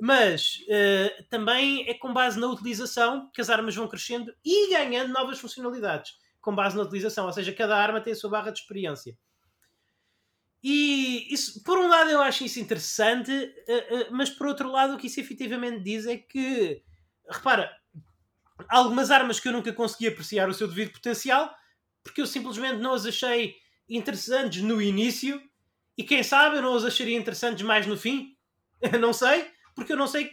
S1: Mas uh, também é com base na utilização que as armas vão crescendo e ganhando novas funcionalidades com base na utilização, ou seja, cada arma tem a sua barra de experiência. E isso, por um lado, eu acho isso interessante, uh, mas por outro lado, o que isso efetivamente diz é que, repara, algumas armas que eu nunca consegui apreciar o seu devido potencial porque eu simplesmente não as achei interessantes no início e quem sabe eu não as acharia interessantes mais no fim. Não sei, porque eu não sei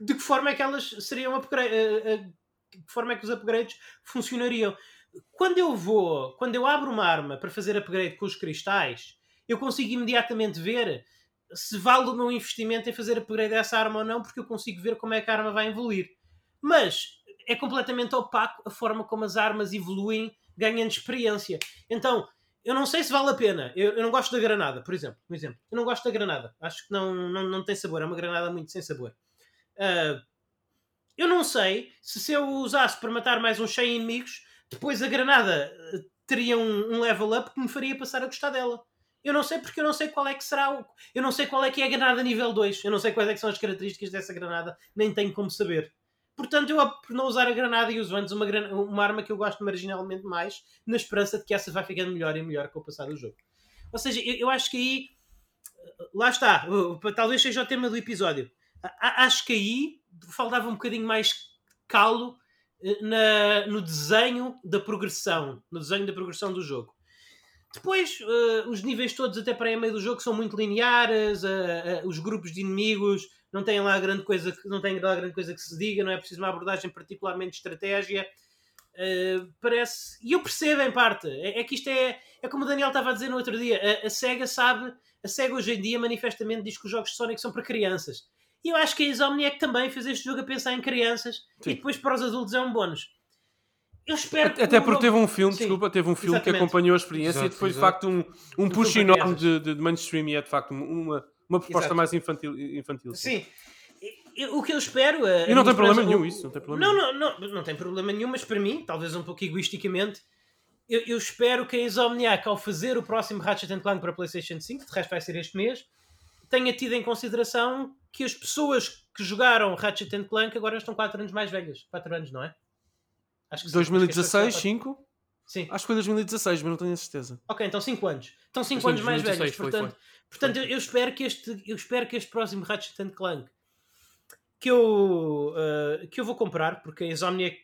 S1: de que forma é que elas seriam upgrade, eh, eh, de que forma é que os upgrades funcionariam. Quando eu vou, quando eu abro uma arma para fazer upgrade com os cristais, eu consigo imediatamente ver se vale o meu investimento em fazer upgrade dessa arma ou não, porque eu consigo ver como é que a arma vai evoluir. Mas é completamente opaco a forma como as armas evoluem ganhando experiência. Então, eu não sei se vale a pena. Eu, eu não gosto da granada, por exemplo. Por exemplo. Eu não gosto da granada. Acho que não, não, não tem sabor. É uma granada muito sem sabor. Uh, eu não sei se se eu usasse para matar mais uns 100 inimigos, depois a granada ah, teria um, um, level up que me faria passar a gostar dela. Eu não sei porque eu não sei qual é que será o... Eu não sei qual é que é a granada nível 2. Eu não sei quais é são as características dessa granada. Nem tenho como saber. Portanto, eu por não usar a granada e uso antes uma, uma arma que eu gosto marginalmente mais, na esperança de que essa vai ficando melhor e melhor com o passar do jogo. Ou seja, eu, eu acho que aí. Lá está, talvez seja o tema do episódio. Acho que aí faltava um bocadinho mais calo eh, na, no desenho da progressão, no desenho da progressão do jogo. Depois, uh, os níveis todos até para aí meio do jogo são muito lineares, uh, uh, os grupos de inimigos não têm lá grande coisa, não têm lá grande coisa que se diga, não é preciso uma abordagem particularmente de estratégia. parece, e eu percebo em parte, é, é, que isto é, é como o Daniel estava a dizer no outro dia, a, a SEGA sabe, a SEGA hoje em dia manifestamente diz que os jogos de Sonic são para crianças. E eu acho que a Insomniac também fez este jogo a pensar em crianças Sim. e depois para os adultos é um bónus. Eu espero
S2: Até porque teve um filme, Sim, desculpa, teve um filme exatamente. que acompanhou a experiência exato, e foi de facto um, um push enorme de, de, mainstream e é de facto uma, uma proposta exato. mais infantil. infantil
S1: sim. sim. o que eu espero.
S2: E não tem problema nenhum isso. Não tem problema
S1: não, nenhum. Não, não, não tem problema nenhum, mas para mim, talvez um pouco egoisticamente, eu, eu espero que a Insomniac, ao fazer o próximo Ratchet Clank para a PlayStation 5, de resto vai ser este mês, tenha tido em consideração que as pessoas que jogaram Ratchet Clank agora estão 4 anos mais velhas. 4 anos, não é?
S2: Acho que 2016, 5? Sim. Acho que foi 2016, mas não tenho a certeza.
S1: Ok, então 5 anos. Então 5 anos mais velhos. Foi, portanto, foi. portanto foi. Eu, eu, espero que este, eu espero que este próximo Ratchet Clank que eu, uh, que eu vou comprar, porque a Insomniac,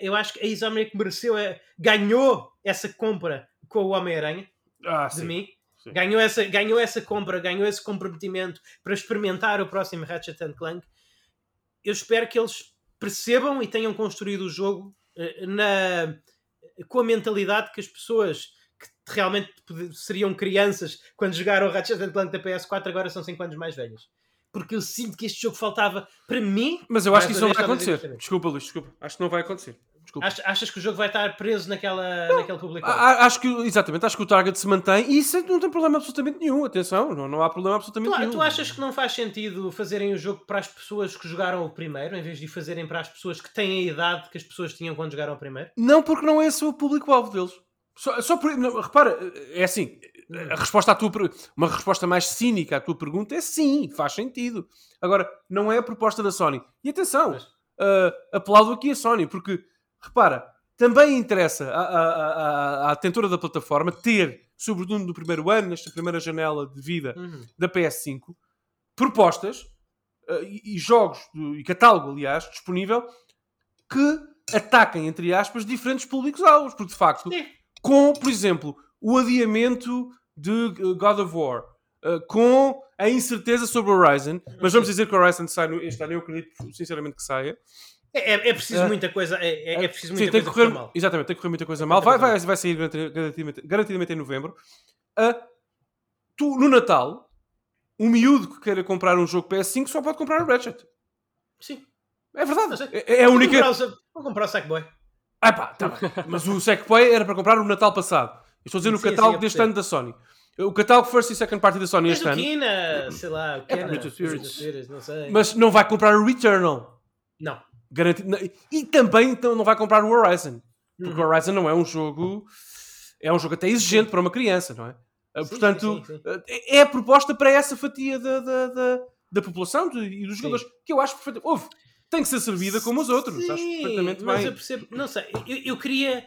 S1: eu acho que a Insomniac mereceu, ganhou essa compra com o Homem-Aranha ah, de sim. mim. Sim. Ganhou, essa, ganhou essa compra, ganhou esse comprometimento para experimentar o próximo Ratchet Clank. Eu espero que eles percebam e tenham construído o jogo eh, na, com a mentalidade que as pessoas que realmente seriam crianças quando jogaram Ratchet Clank da PS4 agora são 5 anos mais velhas. Porque eu sinto que este jogo faltava para mim.
S2: Mas eu acho que isso não vai acontecer. Desculpa, Luís, desculpa. Acho que não vai acontecer.
S1: Achas, achas, que o jogo vai estar preso naquela, não, naquele público?
S2: Acho que, exatamente, acho que o target se mantém e isso não tem problema absolutamente nenhum. Atenção, não, não há problema absolutamente
S1: tu,
S2: nenhum.
S1: Tu achas que não faz sentido fazerem o jogo para as pessoas que jogaram o primeiro, em vez de fazerem para as pessoas que têm a idade que as pessoas tinham quando jogaram o primeiro?
S2: Não, porque não é esse o público-alvo deles. Só, só por, não, repara, é assim, a resposta à tua uma resposta mais cínica à tua pergunta é sim, faz sentido. Agora, não é a proposta da Sony. E atenção, uh, aplaudo aqui a Sony, porque repara, também interessa à, à, à, à da plataforma ter, sobretudo no primeiro ano, nesta primeira janela de vida uhum. da PS5, propostas uh, e, e, jogos e catálogo, aliás, disponível que ataquem, entre aspas, diferentes públicos-alvos, porque de facto, Sim. com, por exemplo, o adiamento de God of War, uh, com a incerteza sobre Horizon, mas vamos dizer que o Horizon sai no, este ano, eu acredito sinceramente que saia.
S1: É, é, é preciso uh, muita coisa, é, é, é preciso muita sim, tem coisa
S2: correr,
S1: mal.
S2: Exatamente, tem que correr muita coisa mal. Vai, vai, vai sair garantidamente, garantidamente em novembro. Uh, tu, no Natal, um miúdo que queira comprar um jogo PS5 só pode comprar o Ratchet.
S1: Sim.
S2: É verdade. É, é, a única.
S1: Vou comprar o Sackboy.
S2: Ah pá, tá Mas o Sackboy era para comprar no Natal passado. Estou a dizer no catálogo sim, deste ano da Sony. O catálogo first e second party da Sony
S1: este
S2: ano.
S1: Kina, sei lá, o Kina, é,
S2: não sei. Mas não vai comprar o Returnal.
S1: Não.
S2: Garantido. E também então, não vai comprar o Horizon. Porque o Horizon não é um jogo. É um jogo até exigente para uma criança, não é? Ah, sim, Portanto, sim, sim, é a proposta para essa fatia da, da, da, da população e dos jogadores que eu acho perfeitamente. Houve, tem que ser servida como os outros. Sim, acho perfeitamente
S1: mas
S2: bem.
S1: eu percebo, não sei, eu, eu queria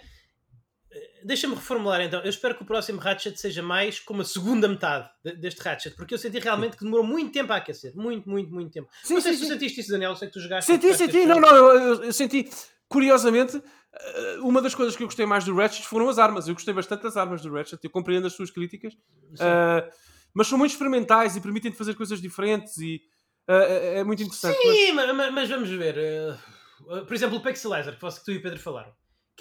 S1: Deixa-me reformular então. Eu espero que o próximo Ratchet seja mais como a segunda metade deste Ratchet, porque eu senti realmente que demorou muito tempo a aquecer. Muito, muito, muito tempo. Sim, não sei sim, se tu sentiste isso, Daniel. Sei que tu jogaste.
S2: Senti, senti. Não, não, eu, eu, senti. Curiosamente, eh, uma das coisas que eu gostei mais do Ratchet foram as armas. Eu gostei bastante das armas do Ratchet. Eu compreendo as suas críticas. Uh, mas são muito experimentais e permitem-te fazer coisas diferentes e uh, é muito interessante.
S1: Sim, mas, mas, vamos ver. Uh, por exemplo, o Pixelizer, que tu e o Pedro falaram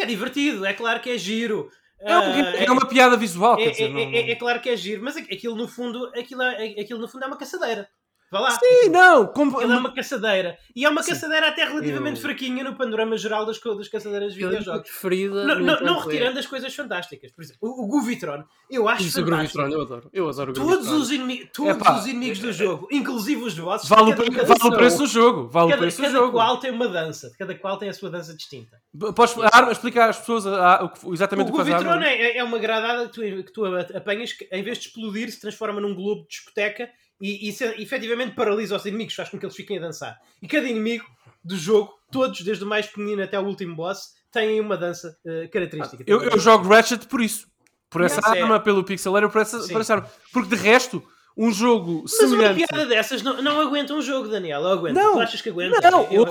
S1: que é divertido, é claro que é giro.
S2: É, um, é, é uma piada visual,
S1: é,
S2: dizer,
S1: é, não... é, claro que é giro, mas aquilo no fundo, aquilo, aquilo no fundo é uma caçadeira. Vá lá.
S2: Sim, não. Como...
S1: Ela é uma caçadeira. E é uma Sim. caçadeira até relativamente eu... fraquinha no panorama geral das, das caçadeiras de videojogos.
S3: Preferida
S1: não, não, não retirando as coisas fantásticas. Por exemplo, o, o Guvitron. Eu acho Isso,
S3: fantástico. O Guvitron, eu adoro. Eu adoro o
S1: todos os, inimi todos os inimigos do jogo, inclusive os vossos.
S2: Vale, cada, cada, vale o preço do jogo. Vale
S1: cada,
S2: o preço
S1: cada
S2: do jogo.
S1: qual tem uma dança. Cada qual tem a sua dança distinta.
S2: Podes a explicar às pessoas a, a, exatamente o,
S1: o que faz a arma? É, é uma granada que tu, que tu apanhas que, em vez de explodir, se transforma num globo de discoteca e isso efetivamente paralisa os inimigos, faz com que eles fiquem a dançar. E cada inimigo do jogo, todos, desde o mais pequenino até o último boss, têm uma dança uh, característica.
S2: eu, eu, jogo Ratchet por isso. Por essa yes, arma, é. pelo pixel por essa, por essa arma. Porque de resto, um jogo
S1: Mas
S2: semelhante...
S1: uma piada dessas não, não aguenta um jogo, Daniel. Eu aguento.
S2: Não,
S1: tu achas que aguenta?
S2: Não, eu,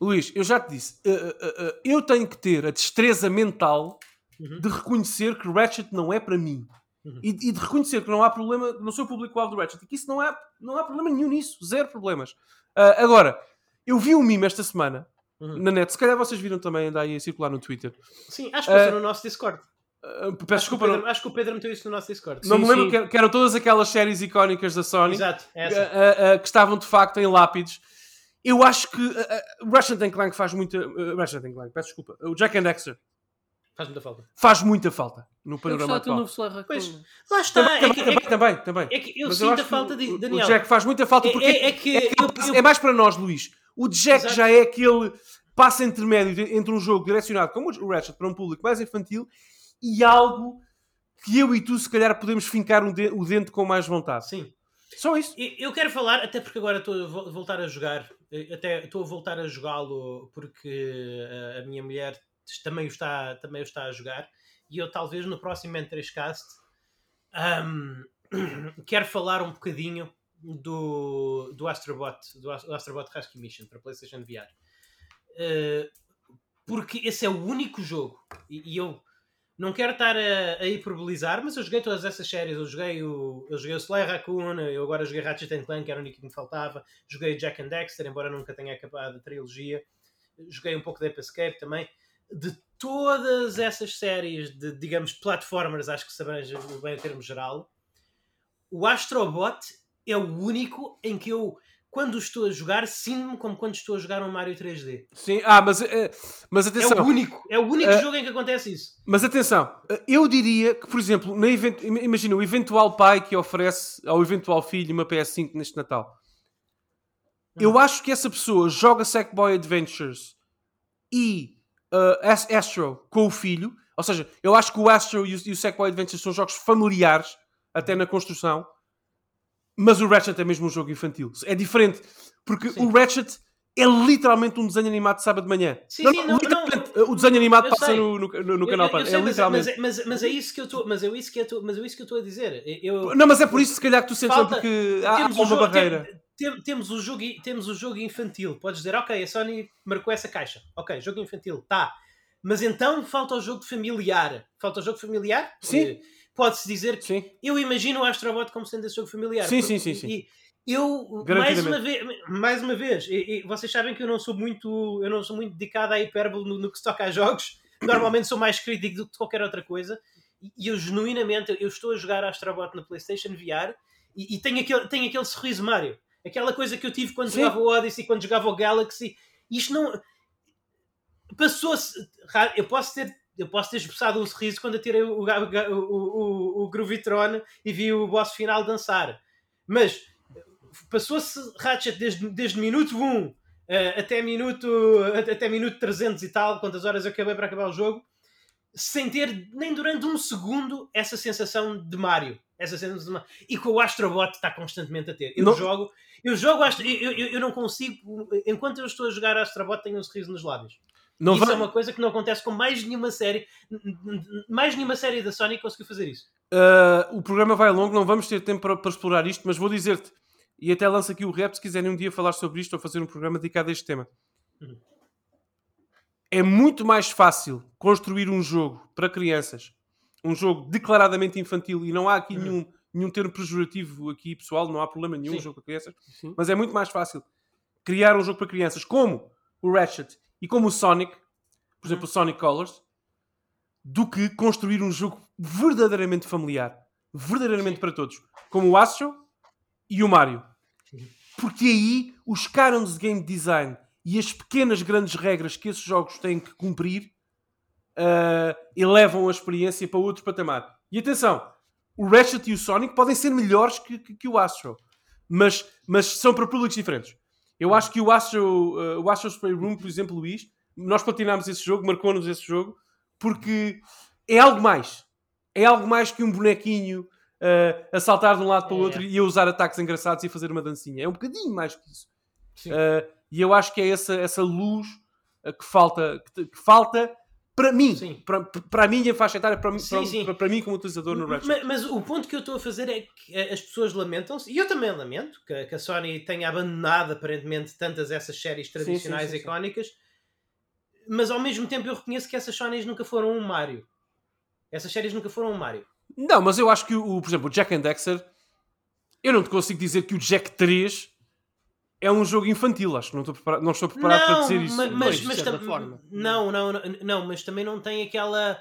S2: Luís, eu já te disse. Uh, uh, uh, eu tenho que ter a destreza mental uhum. de reconhecer que Ratchet não é para mim. Uhum. E, e, de reconhecer que não há problema no seu público-alvo do Ratchet, que isso não há, não há problema nenhum nisso, zero problemas. Uh, agora, eu vi um meme esta semana uhum. na net, se calhar vocês viram também, andar aí a circular no Twitter.
S1: Sim, acho que uh, no nosso Discord.
S2: Uh, peço
S1: acho,
S2: desculpa,
S1: que Pedro, acho que o Pedro meteu isso no nosso Discord.
S2: Não sim, me lembro que, que, eram todas aquelas séries icónicas da Sony
S1: Exato,
S2: uh, que estavam de facto em lápides. Eu acho que uh, Ratchet Clank faz muita. Uh, Ratchet Clank, peço desculpa. O Jack and Dexter
S1: Faz muita falta.
S2: Faz muita falta no panorama atual.
S3: Novo pois,
S1: lá está.
S2: Também,
S1: é que,
S2: também, é que, também, também,
S1: É que eu Mas sinto eu a falta de Daniel.
S2: O Jack faz muita falta porque é, é, que, é, eu, é mais para nós, Luís. O Jack Exato. já é aquele passo intermédio entre um jogo direcionado como o Ratchet para um público mais infantil e algo que eu e tu se calhar podemos fincar o dente com mais vontade.
S1: Sim.
S2: Só isso.
S1: Eu quero falar, até porque agora estou a voltar a jogar, eh, até estou a voltar a jogá-lo porque eh, a minha mulher também o está, também o está a jogar. E eu talvez no próximo N3Cast um, quero falar um bocadinho do, do Astrobot, do Astrobot Rescue Mission para PlayStation VR. Uh, porque esse é o único jogo, e, e eu não quero estar a, a, hiperbolizar, mas eu joguei todas essas séries. Eu joguei o, eu joguei o Slayer Raccoon, eu agora joguei Ratchet Clank, que era o único que me faltava. Joguei Jack and Dexter, embora nunca tenha acabado a trilogia. Joguei um pouco de Ape Escape também de todas essas séries de, digamos, platformers, acho que sabemos bem o termo geral, o Astrobot é o único em que eu, quando estou a jogar, sinto-me como quando estou a jogar um Mario 3D.
S2: Sim, ah, mas, é, mas atenção.
S1: É o único, é o único uh, jogo em que acontece isso.
S2: Mas atenção, eu diria que, por exemplo, na event, imagina o eventual pai que oferece ao eventual filho uma PS5 neste Natal. Hum. Eu acho que essa pessoa joga Sackboy Adventures e uh, Astro com o filho. Ou seja, eu acho que o Astro e o, e o Sackboy Adventures são jogos familiares, até na construção mas o Ratchet é mesmo um jogo infantil. É diferente. Porque sim. o Ratchet é literalmente um desenho animado de sábado de manhã.
S1: Sim, não, sim, não,
S2: não, o desenho animado passa no, no, no, canal
S1: eu, eu, eu é literalmente. Mas, mas, mas, é isso que eu estou, mas é isso que eu estou, mas é isso que eu estou a dizer. Eu,
S2: não, mas é por isso se calhar que tu sentes falta, porque há, há uma jogo, barreira.
S1: Tem, tem, temos o jogo, temos o jogo infantil. Podes dizer, OK, a Sony marcou essa caixa. OK, jogo infantil, tá. Mas então falta o jogo familiar. Falta o jogo familiar?
S2: Sim
S1: pode-se dizer que sim. eu imagino o Astrobot como sendo esse jogo familiar.
S2: Sim, sim, sim, sim.
S1: E eu, mais uma vez, mais uma vez e, e, vocês sabem que eu não sou muito, eu não sou muito dedicado à hipérbole no, no que se toca a jogos. Normalmente sou mais crítico do que qualquer outra coisa. E eu genuinamente, eu estou a jogar Astrobot na PlayStation VR e, e tenho, aquele, tenho aquele sorriso Mario. Aquela coisa que eu tive quando sim. jogava o Odyssey, quando jogava o Galaxy. Isto não... Passou-se... Eu posso ter eu posso ter esboçado um sorriso quando eu tirei o, o, o, o, Gruvitron e vi o boss final dançar. Mas passou-se Ratchet desde, desde minuto 1 uh, até, minuto, até minuto 300 e tal, quantas horas eu acabei para acabar o jogo, sem ter nem durante um segundo essa sensação de Mario. Essa Mario. E com o Astrobot está constantemente a ter. Eu não. jogo, eu jogo, eu, eu, eu não consigo, enquanto eu estou a jogar Astrobot, tenho um sorriso nos lábios. Não isso vai... é uma coisa que não acontece com mais nenhuma série. Mais nenhuma série da Sony conseguiu fazer isso.
S2: Uh, o programa vai longo, não vamos ter tempo para, para explorar isto, mas vou dizer-te, e até lança aqui o rap se quiserem um dia falar sobre isto ou fazer um programa dedicado a este tema. Uhum. É muito mais fácil construir um jogo para crianças, um jogo declaradamente infantil, e não há aqui uhum. nenhum, nenhum termo pejorativo aqui, pessoal, não há problema nenhum, Sim. jogo para crianças, Sim. mas é muito mais fácil criar um jogo para crianças, como o Ratchet e como o Sonic, por exemplo, o Sonic Colors, do que construir um jogo verdadeiramente familiar, verdadeiramente para todos, como o Astro e o Mario. Porque aí os canons de game design e as pequenas grandes regras que esses jogos têm que cumprir uh, elevam a experiência para outro patamar. E atenção, o Ratchet e o Sonic podem ser melhores que, que, que o Astro, mas, mas são para públicos diferentes. Eu acho que o Astro, uh, o Astro Spray Room, por exemplo, Luís, nós platinámos esse jogo, marcou-nos esse jogo, porque é algo mais. É algo mais que um bonequinho uh, a saltar de um lado para o outro é. e a usar ataques engraçados e a fazer uma dancinha. É um bocadinho mais que isso. Uh, e eu acho que é essa, essa luz que falta, que, que falta para mim, para, para a minha faixa etária, para, sim, para, sim. Para, para, mim como utilizador no Ratchet.
S1: Mas, mas, o ponto que eu estou a fazer é que as pessoas lamentam-se, e eu também lamento, que, que, a Sony tenha abandonado aparentemente tantas essas séries tradicionais sim, icónicas, mas ao mesmo tempo eu reconheço que essas Sonys nunca foram um Mario. Essas séries nunca foram um Mario.
S2: Não, mas eu acho que, o, por exemplo, o Jack and Dexter, eu não te consigo dizer que o Jack 3 é um jogo infantil, acho que não estou preparado, não estou preparado não, para dizer isso.
S1: Mas, mas, mas forma. Não, não, não, não, mas também não tem aquela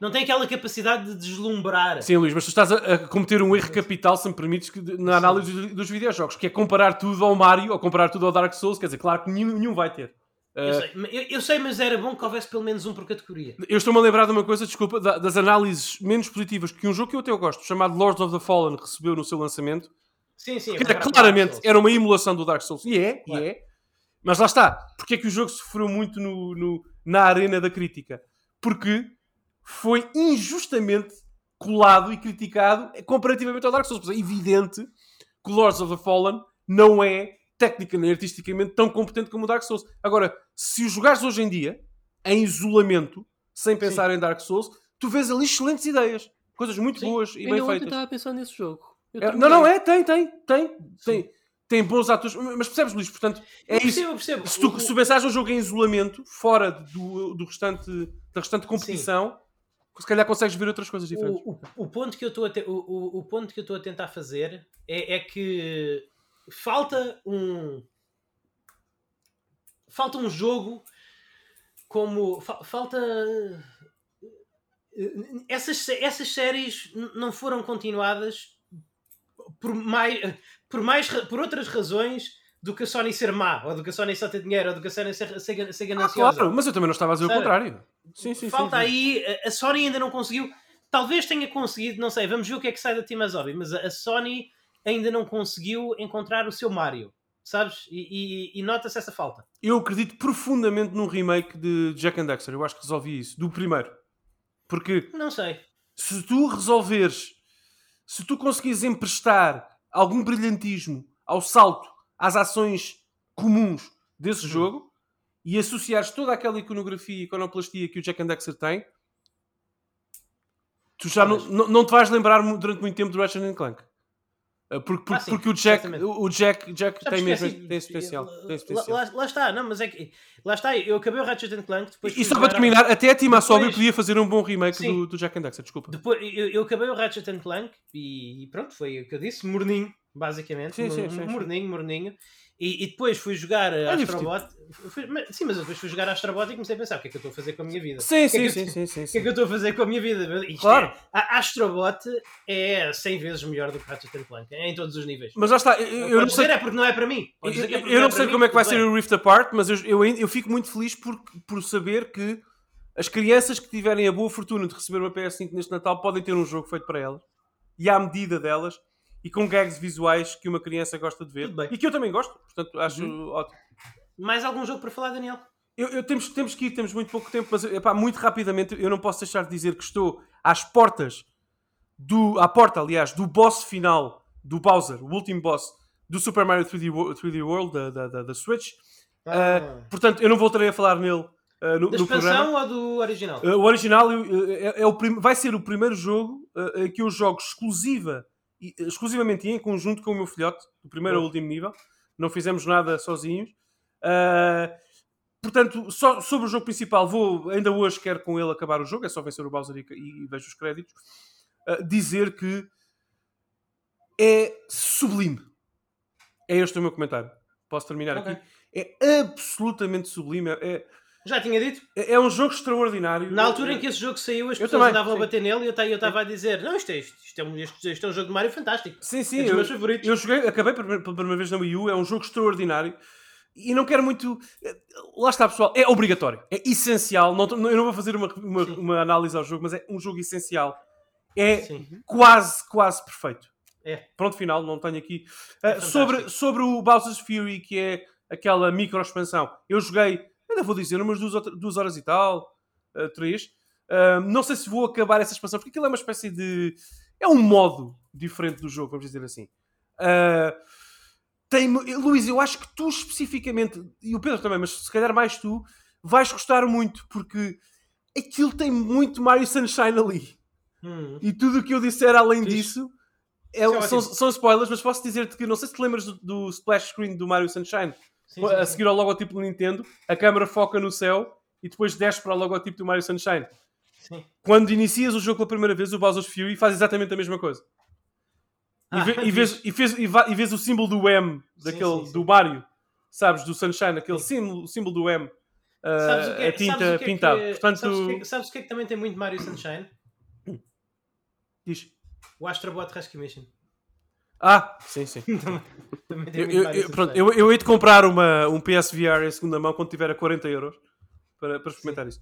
S1: não tem aquela capacidade de deslumbrar.
S2: Sim, Luís, mas tu estás a, a cometer um erro capital, se me permites, na análise dos, dos videojogos, que é comparar tudo ao Mario ou comparar tudo ao Dark Souls, quer dizer, claro que nenhum, nenhum vai ter.
S1: Eu, uh, sei, eu, eu, sei, mas era bom que houvesse pelo menos um por categoria.
S2: Eu estou-me a lembrar de uma coisa, desculpa, das análises menos positivas que um jogo que eu até gosto, chamado Lords of the Fallen, recebeu no seu lançamento,
S1: Sim, sim.
S2: Era, claramente era uma emulação do Dark Souls. E é, claro. e é. Mas lá está. Porque é que o jogo sofreu muito no, no, na arena da crítica? Porque foi injustamente colado e criticado comparativamente ao Dark Souls. É evidente que o Lords of the Fallen não é técnica e artisticamente tão competente como o Dark Souls. Agora, se o jogares hoje em dia, em isolamento, sem pensar Sim. em Dark Souls, tu vês ali excelentes ideias. Coisas muito Sim. boas e
S3: eu
S2: bem feitas.
S3: Eu estava a pensar nesse jogo.
S2: É, não, não é, tem, tem, tem. tem. Tem bons atores, mas percebes, Luís? Portanto, é
S1: eu
S2: isso.
S1: Percebo,
S2: Se tu, se tu pensares um jogo em isolamento, fora do, do restante, da restante competição, Sim. se calhar consegues ver outras coisas diferentes.
S1: O, o, o ponto que eu estou a te, o, o, ponto que eu estou a tentar fazer é, é que falta um falta um jogo como fa, falta essas, essas séries não foram continuadas por mais, por mais por outras razões do que a Sony ser má, ou do que a Sony só ter dinheiro, ou do que a Sony ser, ser, ser
S2: Ah,
S1: gananciosa.
S2: claro, mas eu também não estava a dizer o
S1: Sério?
S2: contrário. Sim, sim,
S1: Falta
S2: sim,
S1: aí, a- Sony ainda não conseguiu, talvez tenha conseguido, não sei, vamos ver o que é que sai da Team Asobi, mas a a Sony ainda não conseguiu encontrar o seu Mario, sabes? E, e- e nota-se essa falta.
S2: Eu acredito profundamente num remake de Jack and Dexter. Eu acho que resolvi isso. Do primeiro. Porque
S1: Não sei.
S2: se tu resolveres, se tu conseguires emprestar algum brilhantismo ao salto, às ações comuns desse
S1: Uhum.
S2: jogo e associares toda aquela iconografia e iconoplastia que o Jack and Dexter tem, tu já não, não, não te vais lembrar durante muito tempo do Ratchet and Clank. Uh, Porque, porque,
S1: Ah, sim,
S2: porque o Jack, o Jack, Jack
S1: Já
S2: tem
S1: me
S2: mesmo
S1: esqueci.
S2: tem esse potencial. Tem esse
S1: Lá,
S2: potencial.
S1: lá- lá está, não, mas é que lá está, eu acabei o Ratchet and Clank depois
S2: E só para terminar, até a Asobi
S1: Depois-
S2: podia fazer um bom remake
S1: Sim.
S2: do, do Jack and Dexter, desculpa.
S1: Depois, eu, eu acabei o Ratchet and Clank e, e pronto, foi o que eu disse, morninho, basicamente.
S2: Sim, sim, sim.
S1: morninho, morninho. E, e depois fui jogar
S2: É
S1: Astrobot. Fui- mas- sim, mas eu depois fui jogar a Astrobot e comecei a pensar o que é que eu estou a fazer com a minha vida.
S2: Sim,
S1: é
S2: sim,
S1: eu-
S2: sim, sim, sim,
S1: O que é que eu estou a fazer com a minha vida? Isto
S2: Claro.
S1: é- a Astrobot é 100 vezes melhor do que Ratchet Clank, em todos os níveis.
S2: Mas lá está, eu, eu não sei,
S1: é porque não é para mim.
S2: eu,
S1: é porque
S2: eu não
S1: é
S2: sei como é que vai ser o Rift Apart, mas eu, eu, eu fico muito feliz por, por saber que as crianças que tiverem a boa fortuna de receber uma PS5 neste Natal podem ter um jogo feito para elas e à medida delas e com gags visuais que uma criança gosta de ver e que eu também gosto, portanto acho
S1: Uhum.
S2: ótimo.
S1: Mais algum jogo para falar, Daniel?
S2: Eu, eu- temos, temos que ir, temos muito pouco tempo, mas epá, muito rapidamente eu não posso deixar de dizer que estou às portas do. à porta, aliás, do boss final do Bowser, o último boss do Super Mario 3D, Wo- 3D World da, da, da- da Switch.
S1: Ah,
S2: Portanto, eu não voltarei a falar nele uh, no,
S1: da expansão ou do original?
S2: Uh, o original uh, é, é o vai ser o primeiro jogo uh, uh, que eu jogo exclusiva, e- exclusivamente e em conjunto com o meu filhote, do primeiro ao último nível. Não fizemos nada sozinhos. Uh, portanto, só sobre o jogo principal, vou ainda hoje quero com ele acabar o jogo, é só vencer o Bowser e, e- vejo os créditos. uh, dizer que é sublime. É este o meu comentário. Posso terminar
S1: Ok.
S2: aqui. É absolutamente sublime. É,
S1: Já tinha dito?
S2: é, é um jogo extraordinário.
S1: Na altura em que esse jogo saiu, as
S2: Eu
S1: pessoas
S2: também,
S1: andavam
S2: sim.
S1: a bater nele e eu ta- eu estava a dizer: Não, isto é, isto, isto é um, isto, é um jogo de Mario fantástico.
S2: Sim, sim,
S1: é dos
S2: eu,
S1: meus favoritos.
S2: eu joguei, acabei pela primeira- vez na Wii U, é um jogo extraordinário e não quero muito. Lá está, pessoal, é obrigatório, é essencial. Não, eu não vou fazer uma, uma, uma análise ao jogo, mas é um jogo essencial. É
S1: Sim.
S2: quase, quase perfeito.
S1: É.
S2: Pronto, final, não tenho aqui.
S1: É
S2: Uh, sobre, sobre o Bowser's Fury, que é aquela micro expansão, eu joguei, ainda vou dizer, umas duas, duas horas e tal, uh, três. Uh, não sei se vou acabar essa expansão, porque aquilo é uma espécie de. É um modo diferente do jogo, vamos dizer assim. Uh, tem, Luís, eu acho que tu especificamente, e o Pedro também, mas se calhar mais tu, vais gostar muito, porque aquilo tem muito Mario Sunshine ali.
S1: Hum.
S2: E tudo o que eu disser além
S1: Fixe.
S2: disso é-
S1: é
S2: são, são spoilers, mas posso dizer-te que não sei se te lembras do, do splash screen do Mario Sunshine.
S1: Sim, sim,
S2: a seguir ao logotipo do Nintendo, a câmera foca no céu e depois desce para o logotipo do Mario Sunshine.
S1: Sim.
S2: Quando inicias o jogo pela primeira vez, o Bowser's Fury faz exatamente a mesma coisa. E,
S1: Ah,
S2: vê- e vês, e, fez- va- vês o símbolo do M, daquele, do Mario, sabes, do Sunshine, aquele símbolo, símbolo do M, ah,
S1: que é-
S2: a tinta
S1: sabes o que é
S2: pintada.
S1: que-
S2: Portanto,
S1: sabes o que é que- sabes o que é que também tem muito Mario Sunshine?
S2: diz.
S1: O Astrobot Rescue Mission.
S2: Ah, sim, sim.
S1: Também
S2: Eu, eu, eu, pronto, eu, eu hei de comprar uma, um PSVR em segunda mão quando tiver a 40 euros para, para experimentar isso.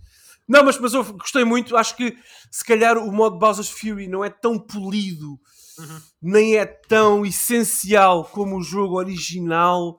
S2: Não, mas, mas eu gostei muito. Acho que se calhar o modo Bowser's Fury não é tão polido,
S1: Uhum.
S2: nem é tão essencial como o jogo original,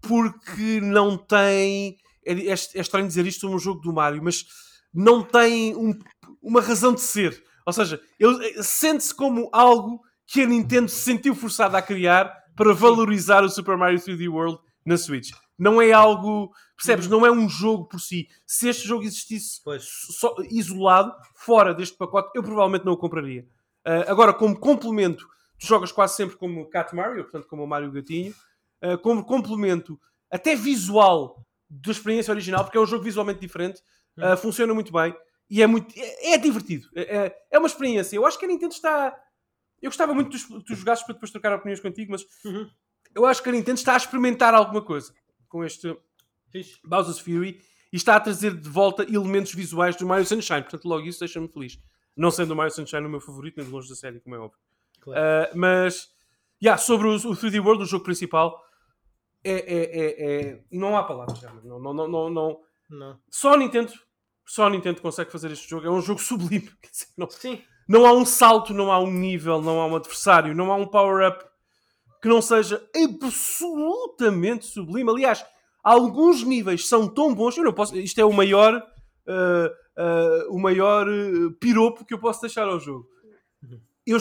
S2: porque não tem. É, é, é estranho dizer isto sobre um jogo do Mario, mas não tem um- uma razão de ser. Ou seja, ele sente-se como algo que a Nintendo se sentiu forçada a criar para valorizar o Super Mario 3D World na Switch. Não é algo, percebes? Não é um jogo por si. Se este jogo existisse só, isolado, fora deste pacote, eu provavelmente não o compraria. Ah, agora, como complemento, tu jogas quase sempre como Cat Mario, portanto, como o Mario Gatinho, ah, como complemento até visual da experiência original, porque é um jogo visualmente diferente, ah, funciona muito bem e é muito é, é divertido. É, é- é uma experiência. Eu acho que a Nintendo está. Eu gostava muito que tu, tu jogasses para depois trocar opiniões contigo, mas
S1: Uhum.
S2: eu acho que a Nintendo está a experimentar alguma coisa com este
S1: Fixe.
S2: Bowser's Fury e está a trazer de volta elementos visuais do Mario Sunshine. Portanto, logo isso deixa-me feliz. Não sendo o Mario Sunshine o meu favorito, nem de longe da série, como é óbvio.
S1: Claro.
S2: Uh, mas, yeah, sobre o, o 3D World, o jogo principal, é, é, é, é, Não há palavras. Não, não, não, não, não.
S1: Não.
S2: Só a Nintendo. Só a Nintendo consegue fazer este jogo. É um jogo sublime. Não,
S1: Sim.
S2: Não há um salto, não há um nível, não há um adversário, não há um power-up que não seja absolutamente sublime. Aliás, alguns níveis são tão bons. Eu não posso. Isto é o maior. uh, uh, o maior uh, piropo que eu posso deixar ao jogo. Eu,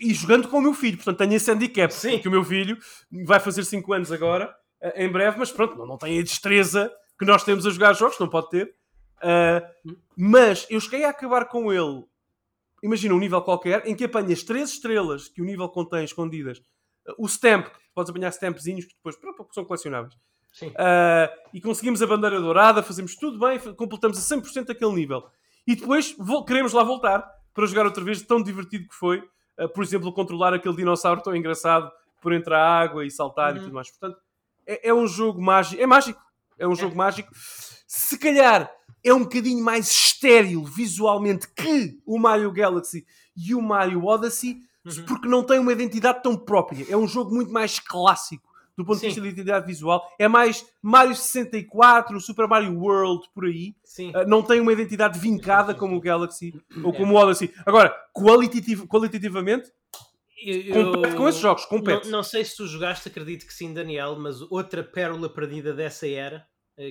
S2: e jogando com o meu filho, portanto tenho esse handicap,
S1: Sim.
S2: que o meu filho vai fazer 5 anos agora, em breve, mas pronto, não, não tem a destreza que nós temos a jogar jogos, não pode ter. Mas eu cheguei a acabar com ele, imagina um nível qualquer, em que apanhas 3 estrelas que o nível contém escondidas, uh, o stamp, podes apanhar stampzinhos que depois são colecionáveis.
S1: Sim.
S2: Uh, e conseguimos a bandeira dourada, fazemos tudo bem, completamos a 100% aquele nível. E depois queremos lá voltar para jogar outra vez, tão divertido que foi. Uh, por exemplo, controlar aquele dinossauro tão engraçado por entre a água e saltar e
S1: Uhum.
S2: tudo mais. Portanto, é, é um jogo mágico. É mágico. É um jogo mágico. Se calhar é um bocadinho mais estéril visualmente que o Mario Galaxy e o Mario Odyssey,
S1: Uhum.
S2: porque não tem uma identidade tão própria. É um jogo muito mais clássico do ponto
S1: Sim.
S2: de vista da identidade visual. É mais Mario 64, Super Mario World, por aí. Uh, não tem uma identidade vincada como o Galaxy ou
S1: É.
S2: como o Odyssey. Agora, qualitativ- qualitativamente,
S1: Eu-
S2: compete com esses jogos, compete.
S1: Não, não sei se tu jogaste, acredito que sim, Daniel, mas outra pérola perdida dessa era,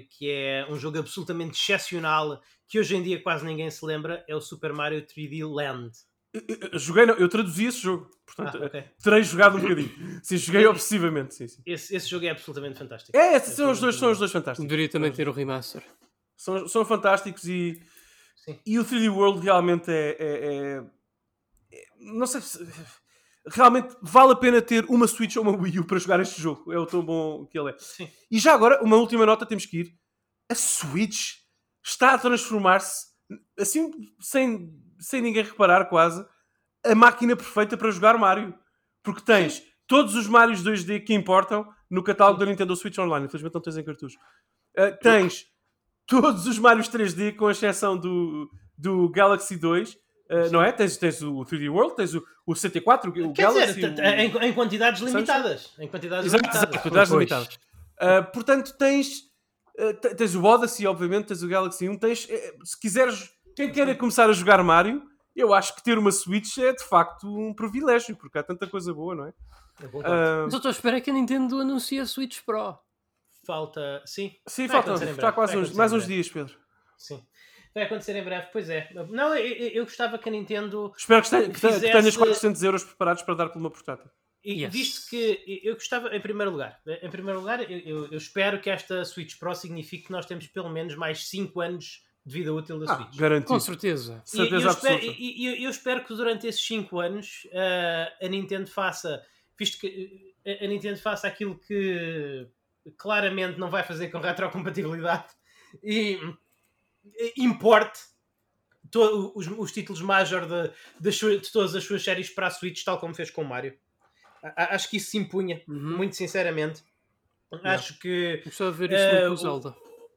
S1: que é um jogo absolutamente excepcional, que hoje em dia quase ninguém se lembra, é o Super Mario 3D Land.
S2: Eu, eu- eu joguei, não, eu traduzi esse jogo. Portanto,
S1: Ah, ok.
S2: terei jogado um bocadinho. Sim, joguei obsessivamente. Sim, sim.
S1: Esse, esse jogo é absolutamente fantástico.
S2: É, esses são os dois, são os dois fantásticos.
S3: Deveria também ter o remaster.
S2: São, são fantásticos e,
S1: Sim.
S2: e o 3D World realmente é, é- é- é- Não sei se. Realmente vale a pena ter uma Switch ou uma Wii U para jogar este jogo. É o tão bom que ele é.
S1: Sim.
S2: E já agora, uma última nota temos que ir. A Switch está a transformar-se, assim, sem, sem ninguém reparar quase, a máquina perfeita para jogar Mario. Porque tens todos os Marios 2D que importam no catálogo da Nintendo Switch Online. Infelizmente não tens em cartucho. Uh, tens todos os Marios 3D, com exceção do, do Galaxy 2. Uh, não é? Tens, tens o 3D World, tens o, o 64, o, o
S1: Quer
S2: Galaxy.
S1: dizer,
S2: o-
S1: em, em quantidades limitadas. Em quantidades
S2: Exato,
S1: limitadas.
S2: exato, quantidades
S3: Pois.
S2: limitadas. Uh, portanto, tens, uh, te- tens o Odyssey, obviamente, tens o Galaxy 1, tens, eh, se quiseres, quem queira começar a jogar Mario, eu acho que ter uma Switch é de facto um privilégio, porque há tanta coisa boa, não é? Uh,
S3: Mas eu estou a esperar que a Nintendo anuncie a Switch Pro.
S1: Falta. Sim.
S2: sim,
S1: em
S2: está quase uns, mais uns dias, Pedro.
S1: Sim. Vai acontecer em breve, pois é. Não, eu, eu- gostava que a Nintendo.
S2: Espero que, tenha- que tenha- que
S1: Fizesse-
S2: tenhas 400 euros preparados para dar por uma portátil.
S1: E
S3: Yes.
S1: visto que eu gostava, em primeiro lugar, em primeiro lugar, eu, eu- eu espero que esta Switch Pro signifique que nós temos pelo menos mais 5 anos de vida útil da
S2: Ah,
S1: Switch.
S2: garantido.
S3: Com certeza.
S1: E- e eu,
S2: Certeza
S1: espero,
S2: absoluta.
S1: e- eu- eu espero que durante esses 5 anos ah, a Nintendo faça, visto que a, a Nintendo faça aquilo que claramente não vai fazer com retrocompatibilidade e importe to- os, os títulos major de, das sua- de todas as suas séries para a Switch, tal como fez com o Mario. A- acho que isso se impunha,
S3: Uhum.
S1: muito sinceramente. Acho que
S3: Gostava de ver isso
S1: Eh,
S3: no com
S1: o-
S3: Zelda.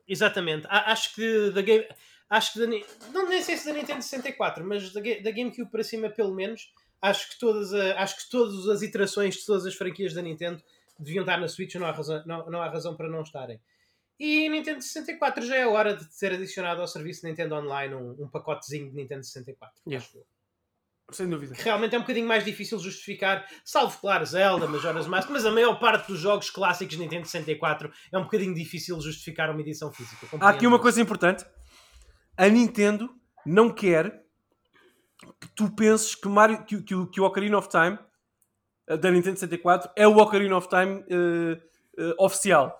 S1: Exatamente. A- Acho que da Game. Acho que da, não nem sei se da Nintendo 64, mas da, da GameCube para cima, pelo menos, acho que todas a- acho que todas as iterações de todas as franquias da Nintendo deviam estar na Switch, não há razão, não, não há razão para não estarem. E Nintendo 64 já é a hora de ser adicionado ao serviço Nintendo Online um, um pacotezinho de Nintendo 64.
S3: Yeah.
S1: acho eu.
S2: Sem dúvida.
S1: Que realmente é um bocadinho mais difícil justificar, salvo claro Zelda, Majora's Mask, mas a maior parte dos jogos clássicos de Nintendo 64 é um bocadinho difícil justificar uma edição física.
S2: Há aqui uma coisa importante. A Nintendo não quer que tu penses que, Mario, que, o- que, que o Ocarina of Time eh, da Nintendo 64 é o Ocarina of Time eh, eh, oficial.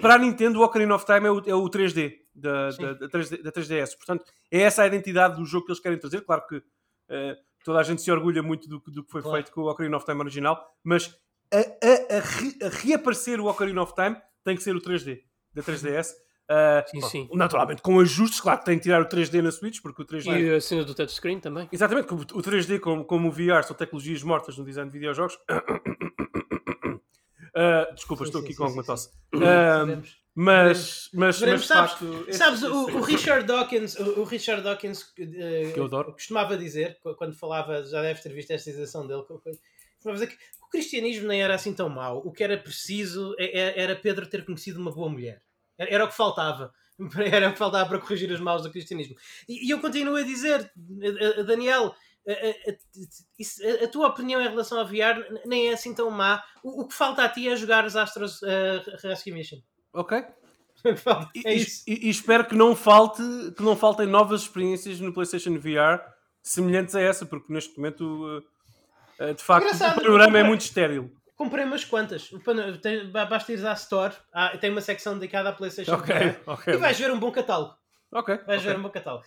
S2: Para a Nintendo, o Ocarina of Time é o, é o 3D da, da, da 3D da 3DS. Portanto, é essa a identidade do jogo que eles querem trazer. Claro que eh, toda a gente se orgulha muito do, que- do que foi
S1: Claro.
S2: feito com o Ocarina of Time original, mas a, a- a re- a reaparecer o Ocarina of Time tem que ser o 3D da 3DS. Uh,
S3: Sim, sim.
S2: Naturalmente, com ajustes, claro que tem que tirar o 3D na Switch, porque o 3D.
S3: E a cena do touchscreen também.
S2: Exatamente, o 3D, como, como o VR, são tecnologias mortas no design de videojogos. Uh, desculpa,
S1: Sim,
S2: estou
S1: sim,
S2: aqui
S1: sim,
S2: com alguma tosse. Uh. Mas, mas, mas
S1: sabes,
S2: facto, esse-
S1: sabes o,
S2: esse-
S1: o Richard Dawkins, o, o Richard Dawkins eh,
S2: adoro.
S1: costumava dizer, qu- quando falava, já deve ter visto esta isenção dele, co- co- costumava dizer que o cristianismo nem era assim tão mau. O que era preciso é- é- era Pedro ter conhecido uma boa mulher. Era, era o que faltava. Era o que faltava para corrigir os maus do cristianismo. E, e eu continuo a dizer, a- a- a Daniel, a, a- a- isso- a- a tua opinião em relação a VR nem é assim tão má. O, o que falta a ti é jogar os Astros eh, Rescue Mission.
S2: Ok. E,
S1: é
S2: e-
S1: isso.
S2: e- e espero que não falte que não faltem novas experiências no PlayStation VR semelhantes a essa, porque neste momento uh, uh, de facto
S1: Engraçado,
S2: o panorama é muito estéril.
S1: Comprei umas quantas. Tem- Basta ir à Store. Tem uma secção dedicada à PlayStation.
S2: Ok,
S1: VR.
S2: ok.
S1: E vais ver um bom catálogo.
S2: Ok,
S1: Vais
S2: ok.
S1: ver um bom catálogo.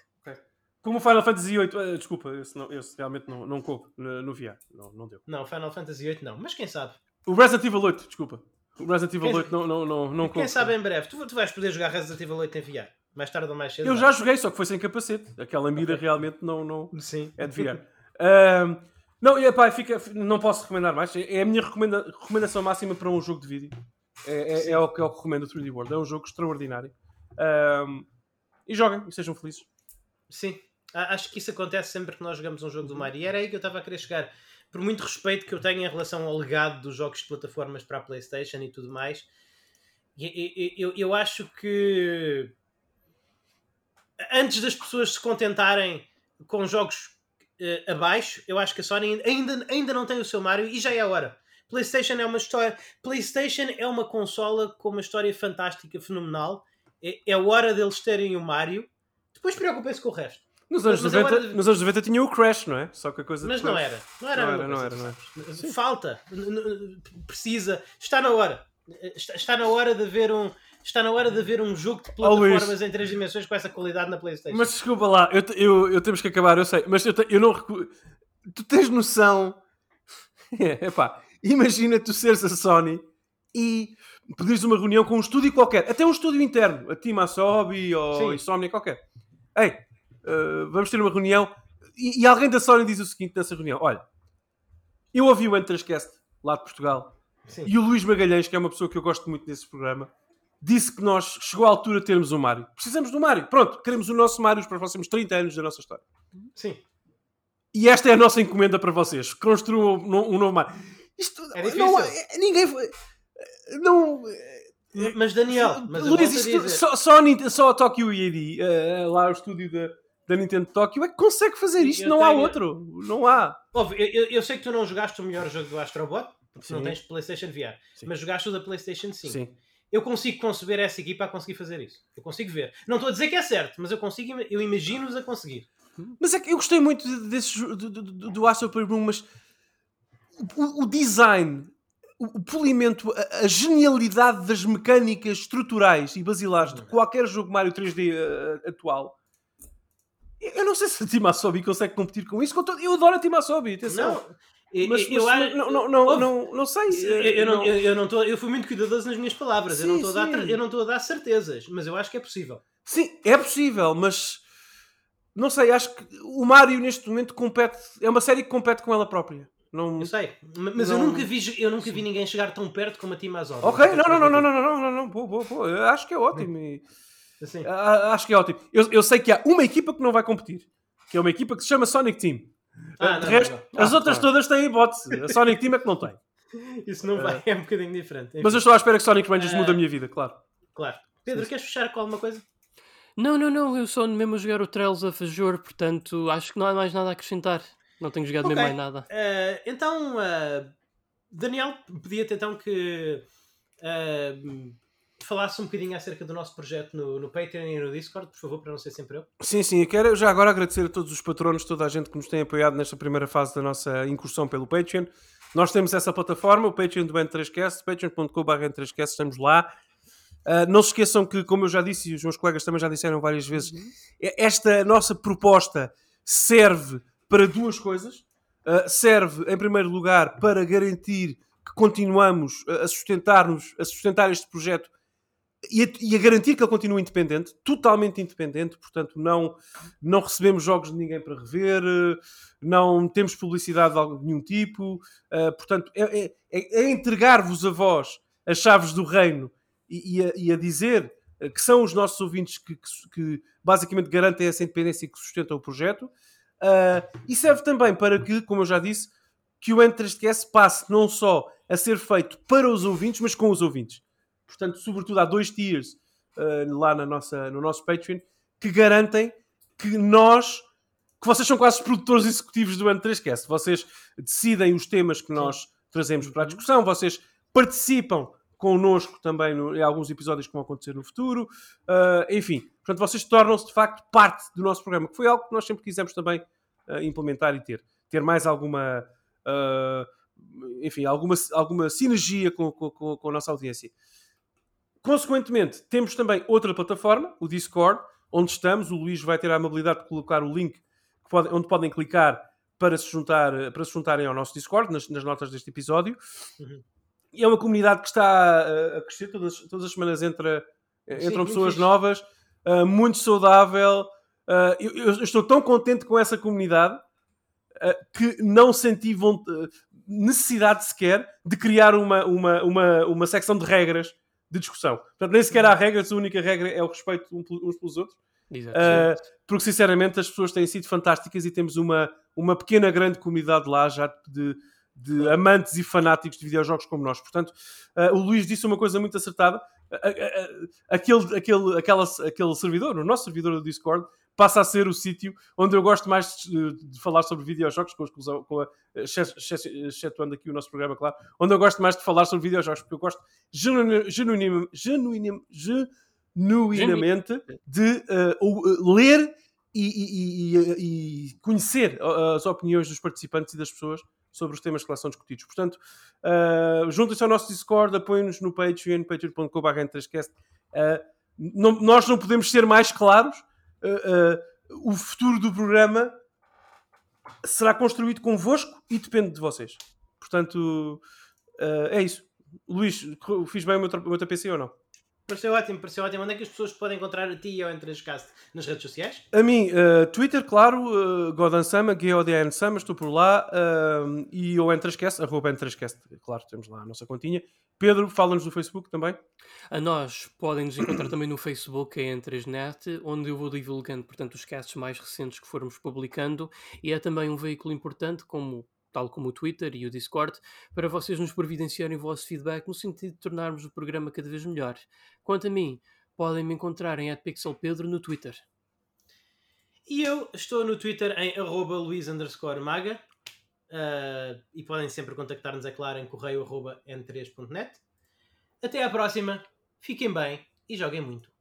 S2: Como o Final Fantasy VIII, uh, desculpa, esse, não, esse realmente não, não coube no, no VR, não, não deu.
S1: Não, Final Fantasy VIII não. Mas quem sabe?
S2: O Resident Evil 8, desculpa. O Resident Evil
S1: Quem-
S2: 8 não, não, não, não
S1: Quem
S2: coube.
S1: sabe em breve. Tu, tu vais poder jogar Resident Evil 8 em VR. Mais tarde ou mais cedo.
S2: Eu já joguei, só que foi sem capacete. Aquela mira realmente não, não
S1: Sim.
S2: é de VR. Não, e, epá, fica, não posso recomendar mais. É é a minha recomenda- recomendação máxima para um jogo de vídeo. É, é, é o que é que recomendo o 3D World. É um jogo extraordinário. E joguem e sejam felizes.
S1: Sim. Acho que isso acontece sempre que nós jogamos um jogo do Mario. E era aí que eu estava a querer chegar. Por muito respeito que eu tenho em relação ao legado dos jogos de plataformas para a PlayStation e tudo mais, e- e- e- eu, eu acho que antes das pessoas se contentarem com jogos eh, abaixo, eu acho que a Sony ainda, ainda não tem o seu Mario e já é a hora. PlayStation é uma história. PlayStation é uma consola com uma história fantástica, fenomenal. É, é hora deles terem o Mario. Depois preocupem-se com o resto.
S2: Nos anos,
S1: Mas
S2: 90,
S1: agora-
S2: nos anos 90 tinha o Crash, não é? Só que a coisa
S1: Mas
S2: depois-
S1: não era. Não era,
S2: Não era, não era, não era.
S1: Falta. Precisa. Está na hora. Está, está na hora de haver um. Está na hora de haver um jogo de
S2: Oh,
S1: plataformas em três dimensões com essa qualidade na Playstation.
S2: Mas desculpa lá, eu, eu, eu temos que acabar, eu sei, mas eu, te- eu não recu... Tu tens noção. É, epá, imagina tu seres a Sony e pedires uma reunião com um estúdio qualquer, até um estúdio interno, a Team Asobi ou
S1: Sim.
S2: Insomnia qualquer. Ei, eh, vamos ter uma reunião e, e alguém da Sony diz o seguinte nessa reunião: olha, eu ouvi o Entrascast lá de Portugal
S1: Sim.
S2: e o Luís Magalhães, que é uma pessoa que eu gosto muito desse programa, disse que nós chegou a altura de termos um Mário. Precisamos do Mário. Pronto, queremos o nosso Mário para os próximos 30 anos da nossa história.
S1: Sim.
S2: E esta é a nossa encomenda para vocês. Construam um, no- um novo Mário. Isto
S1: É difícil.
S2: não ninguém foi- não
S1: Mas Daniel, mas
S2: Luís, isto- só, só, só a Tokyo EAD, eh, lá o estúdio da, da Nintendo Tóquio, é que consegue fazer isto.
S1: Eu
S2: Não há
S1: tenho-
S2: outro. Não há.
S1: Óbvio, eu, eu- sei que tu não jogaste o melhor jogo do Astrobot, porque não
S2: Sim.
S1: tens PlayStation VR,
S2: Sim.
S1: mas jogaste o da PlayStation 5.
S2: Sim.
S1: Eu consigo conceber essa equipa a conseguir fazer isso. Eu consigo ver. Não estou a dizer que é certo, mas eu consigo, eu imagino-os a conseguir.
S2: Mas é que eu gostei muito de- desse do, do, do, Astro Play Room, mas o, o design, o, polimento, a, genialidade das mecânicas estruturais e basilares de qualquer jogo Mario 3D eh, atual. Eu eu não sei se a Team Asobi consegue competir com isso. com todo- Eu adoro a Team Asobi, atenção.
S1: Não, eu,
S2: mas,
S1: eu,
S2: mas
S1: acho-
S2: não, não, não,
S1: Ouve,
S2: não, não sei.
S1: eu, eu não, eu, eu não tô, eu fui muito cuidadoso nas minhas palavras. eu, não
S2: Sim,
S1: estou a dar,
S2: sim.
S1: eu não estou a dar certezas, mas eu acho que é possível.
S2: Sim, é possível, mas não sei, acho que o Mario neste momento compete. É uma série que compete com ela própria. Não...
S1: Eu sei, ma- mas eu
S2: Não-
S1: nunca vi, eu nunca vi ninguém chegar tão perto como a Team Azov.
S2: Ok, não, não, não, não, não, não, não, não, não, boa, boa, boa. Eu acho que é ótimo. e-
S1: Assim,
S2: a- acho que é ótimo. Eu, eu sei que há uma equipa que não vai competir, que é uma equipa que se chama Sonic Team.
S1: Ah,
S2: de
S1: não,
S2: resto,
S1: não, não.
S2: as
S1: Ah,
S2: outras
S1: tá.
S2: todas têm hipótese. A Sonic Team é que não tem.
S1: Isso não vai, é um bocadinho diferente.
S2: Mas eu estou à espera que Sonic Rangers
S1: Ah.
S2: mude a minha vida, claro.
S1: Claro. Pedro, queres fechar com alguma coisa?
S3: Não, não, não, eu ando mesmo a jogar o Trails of Azure, portanto acho que não há mais nada a acrescentar. Não tenho jogado
S1: Ok.
S3: mesmo mais nada.
S1: Eh, então, eh, Daniel, pedia-te então que eh, falasse um bocadinho acerca do nosso projeto no, no Patreon e no Discord, por favor, para não ser sempre eu.
S2: Sim, sim, eu quero já agora agradecer a todos os patronos, toda a gente que nos tem apoiado nesta primeira fase da nossa incursão pelo Patreon. Nós temos essa plataforma, o Patreon do N3Cast, patreon.com.br N3Cast, estamos lá. Uh, não se esqueçam que, como eu já disse e os meus colegas também já disseram várias vezes, e- esta nossa proposta serve para duas coisas. Uh, serve, em primeiro lugar, para garantir que continuamos a sustentar-nos, a sustentar este projeto e a, e a garantir que ele continue independente, totalmente independente, portanto não, não recebemos jogos de ninguém para rever, eh, não temos publicidade de nenhum tipo, eh, portanto é, é- é- é entregar-vos a vós as chaves do reino e, e, a, e a, dizer que são os nossos ouvintes que, que, que, basicamente garantem essa independência e que sustentam o projeto. Uh, e serve também para que, como eu já disse, que o N3QS passe não só a ser feito para os ouvintes, mas com os ouvintes. Portanto, sobretudo há dois tiers uh, lá na nossa, no nosso Patreon que garantem que nós que vocês são quase os produtores executivos do N3Cast. Vocês decidem os temas que nós trazemos para a discussão, vocês participam connosco também no, em alguns episódios que vão acontecer no futuro. Uh, enfim, portanto, vocês tornam-se de facto parte do nosso programa, que foi algo que nós sempre quisemos também uh, implementar e ter. Ter mais alguma. Uh, enfim, alguma, alguma sinergia com, com, com, a nossa audiência. Consequentemente, temos também outra plataforma, o Discord, onde estamos. O Luís vai ter a amabilidade de colocar o link pode, onde podem clicar para se, juntar, para se juntarem ao nosso Discord, nas, nas notas deste episódio. Uhum. E é uma comunidade que está a crescer, todas, todas as semanas entra, entram Sim, pessoas novas, uh, muito saudável. Uh, eu, eu, estou tão contente com essa comunidade uh, que não senti necessidade sequer de criar uma, uma, uma, uma secção de regras de discussão. Portanto, nem sequer há regras, a única regra é o respeito uns pelos outros. Uh, porque sinceramente as pessoas têm sido fantásticas e temos uma, uma pequena, grande comunidade lá já de, de amantes e fanáticos de videojogos como nós. Portanto, uh, o Luís disse uma coisa muito acertada. Aquele, aquele, aquela, aquele servidor, o nosso servidor do Discord, passa a ser o sítio onde eu gosto mais de, de falar sobre videojogos, com exclusão, com a, excetuando aqui o nosso programa, claro, onde eu gosto mais de falar sobre videojogos, porque eu gosto genuinamente, de uh, ler e, e, e, e, conhecer as opiniões dos participantes e das pessoas sobre os temas que lá são discutidos. Portanto, uh, juntem-se ao nosso Discord, apoiem-nos no Patreon, patreon.com.br uh, Nós não podemos ser mais claros. Uh, o futuro do programa será construído convosco e depende de vocês. Portanto, uh, é isso. Luís, fiz bem o meu, o meu TPC ou não?
S1: Pareceu ótimo, pareceu ótimo. Onde é que as pessoas podem encontrar a ti e ao Entrescast? Nas redes sociais?
S2: A mim, uh, Twitter, claro, uh, Godan Sama, G-O-D-N Sama, estou por lá. Uh, e o Entrescast, arroba Entrescast, claro, temos lá a nossa continha. Pedro, fala-nos do Facebook também.
S3: A nós podem nos encontrar também no Facebook, é Entresnet, onde eu vou divulgando, portanto, os casts mais recentes que formos publicando. E é também um veículo importante, como tal como o Twitter e o Discord, para vocês nos providenciarem o vosso feedback no sentido de tornarmos o programa cada vez melhor. Quanto a mim, podem me encontrar em @pixelpedro no Twitter.
S1: E eu estou no Twitter em luís_maga uh, e podem sempre contactar-nos, é claro, em correio n3.net. Até à próxima, fiquem bem e joguem muito.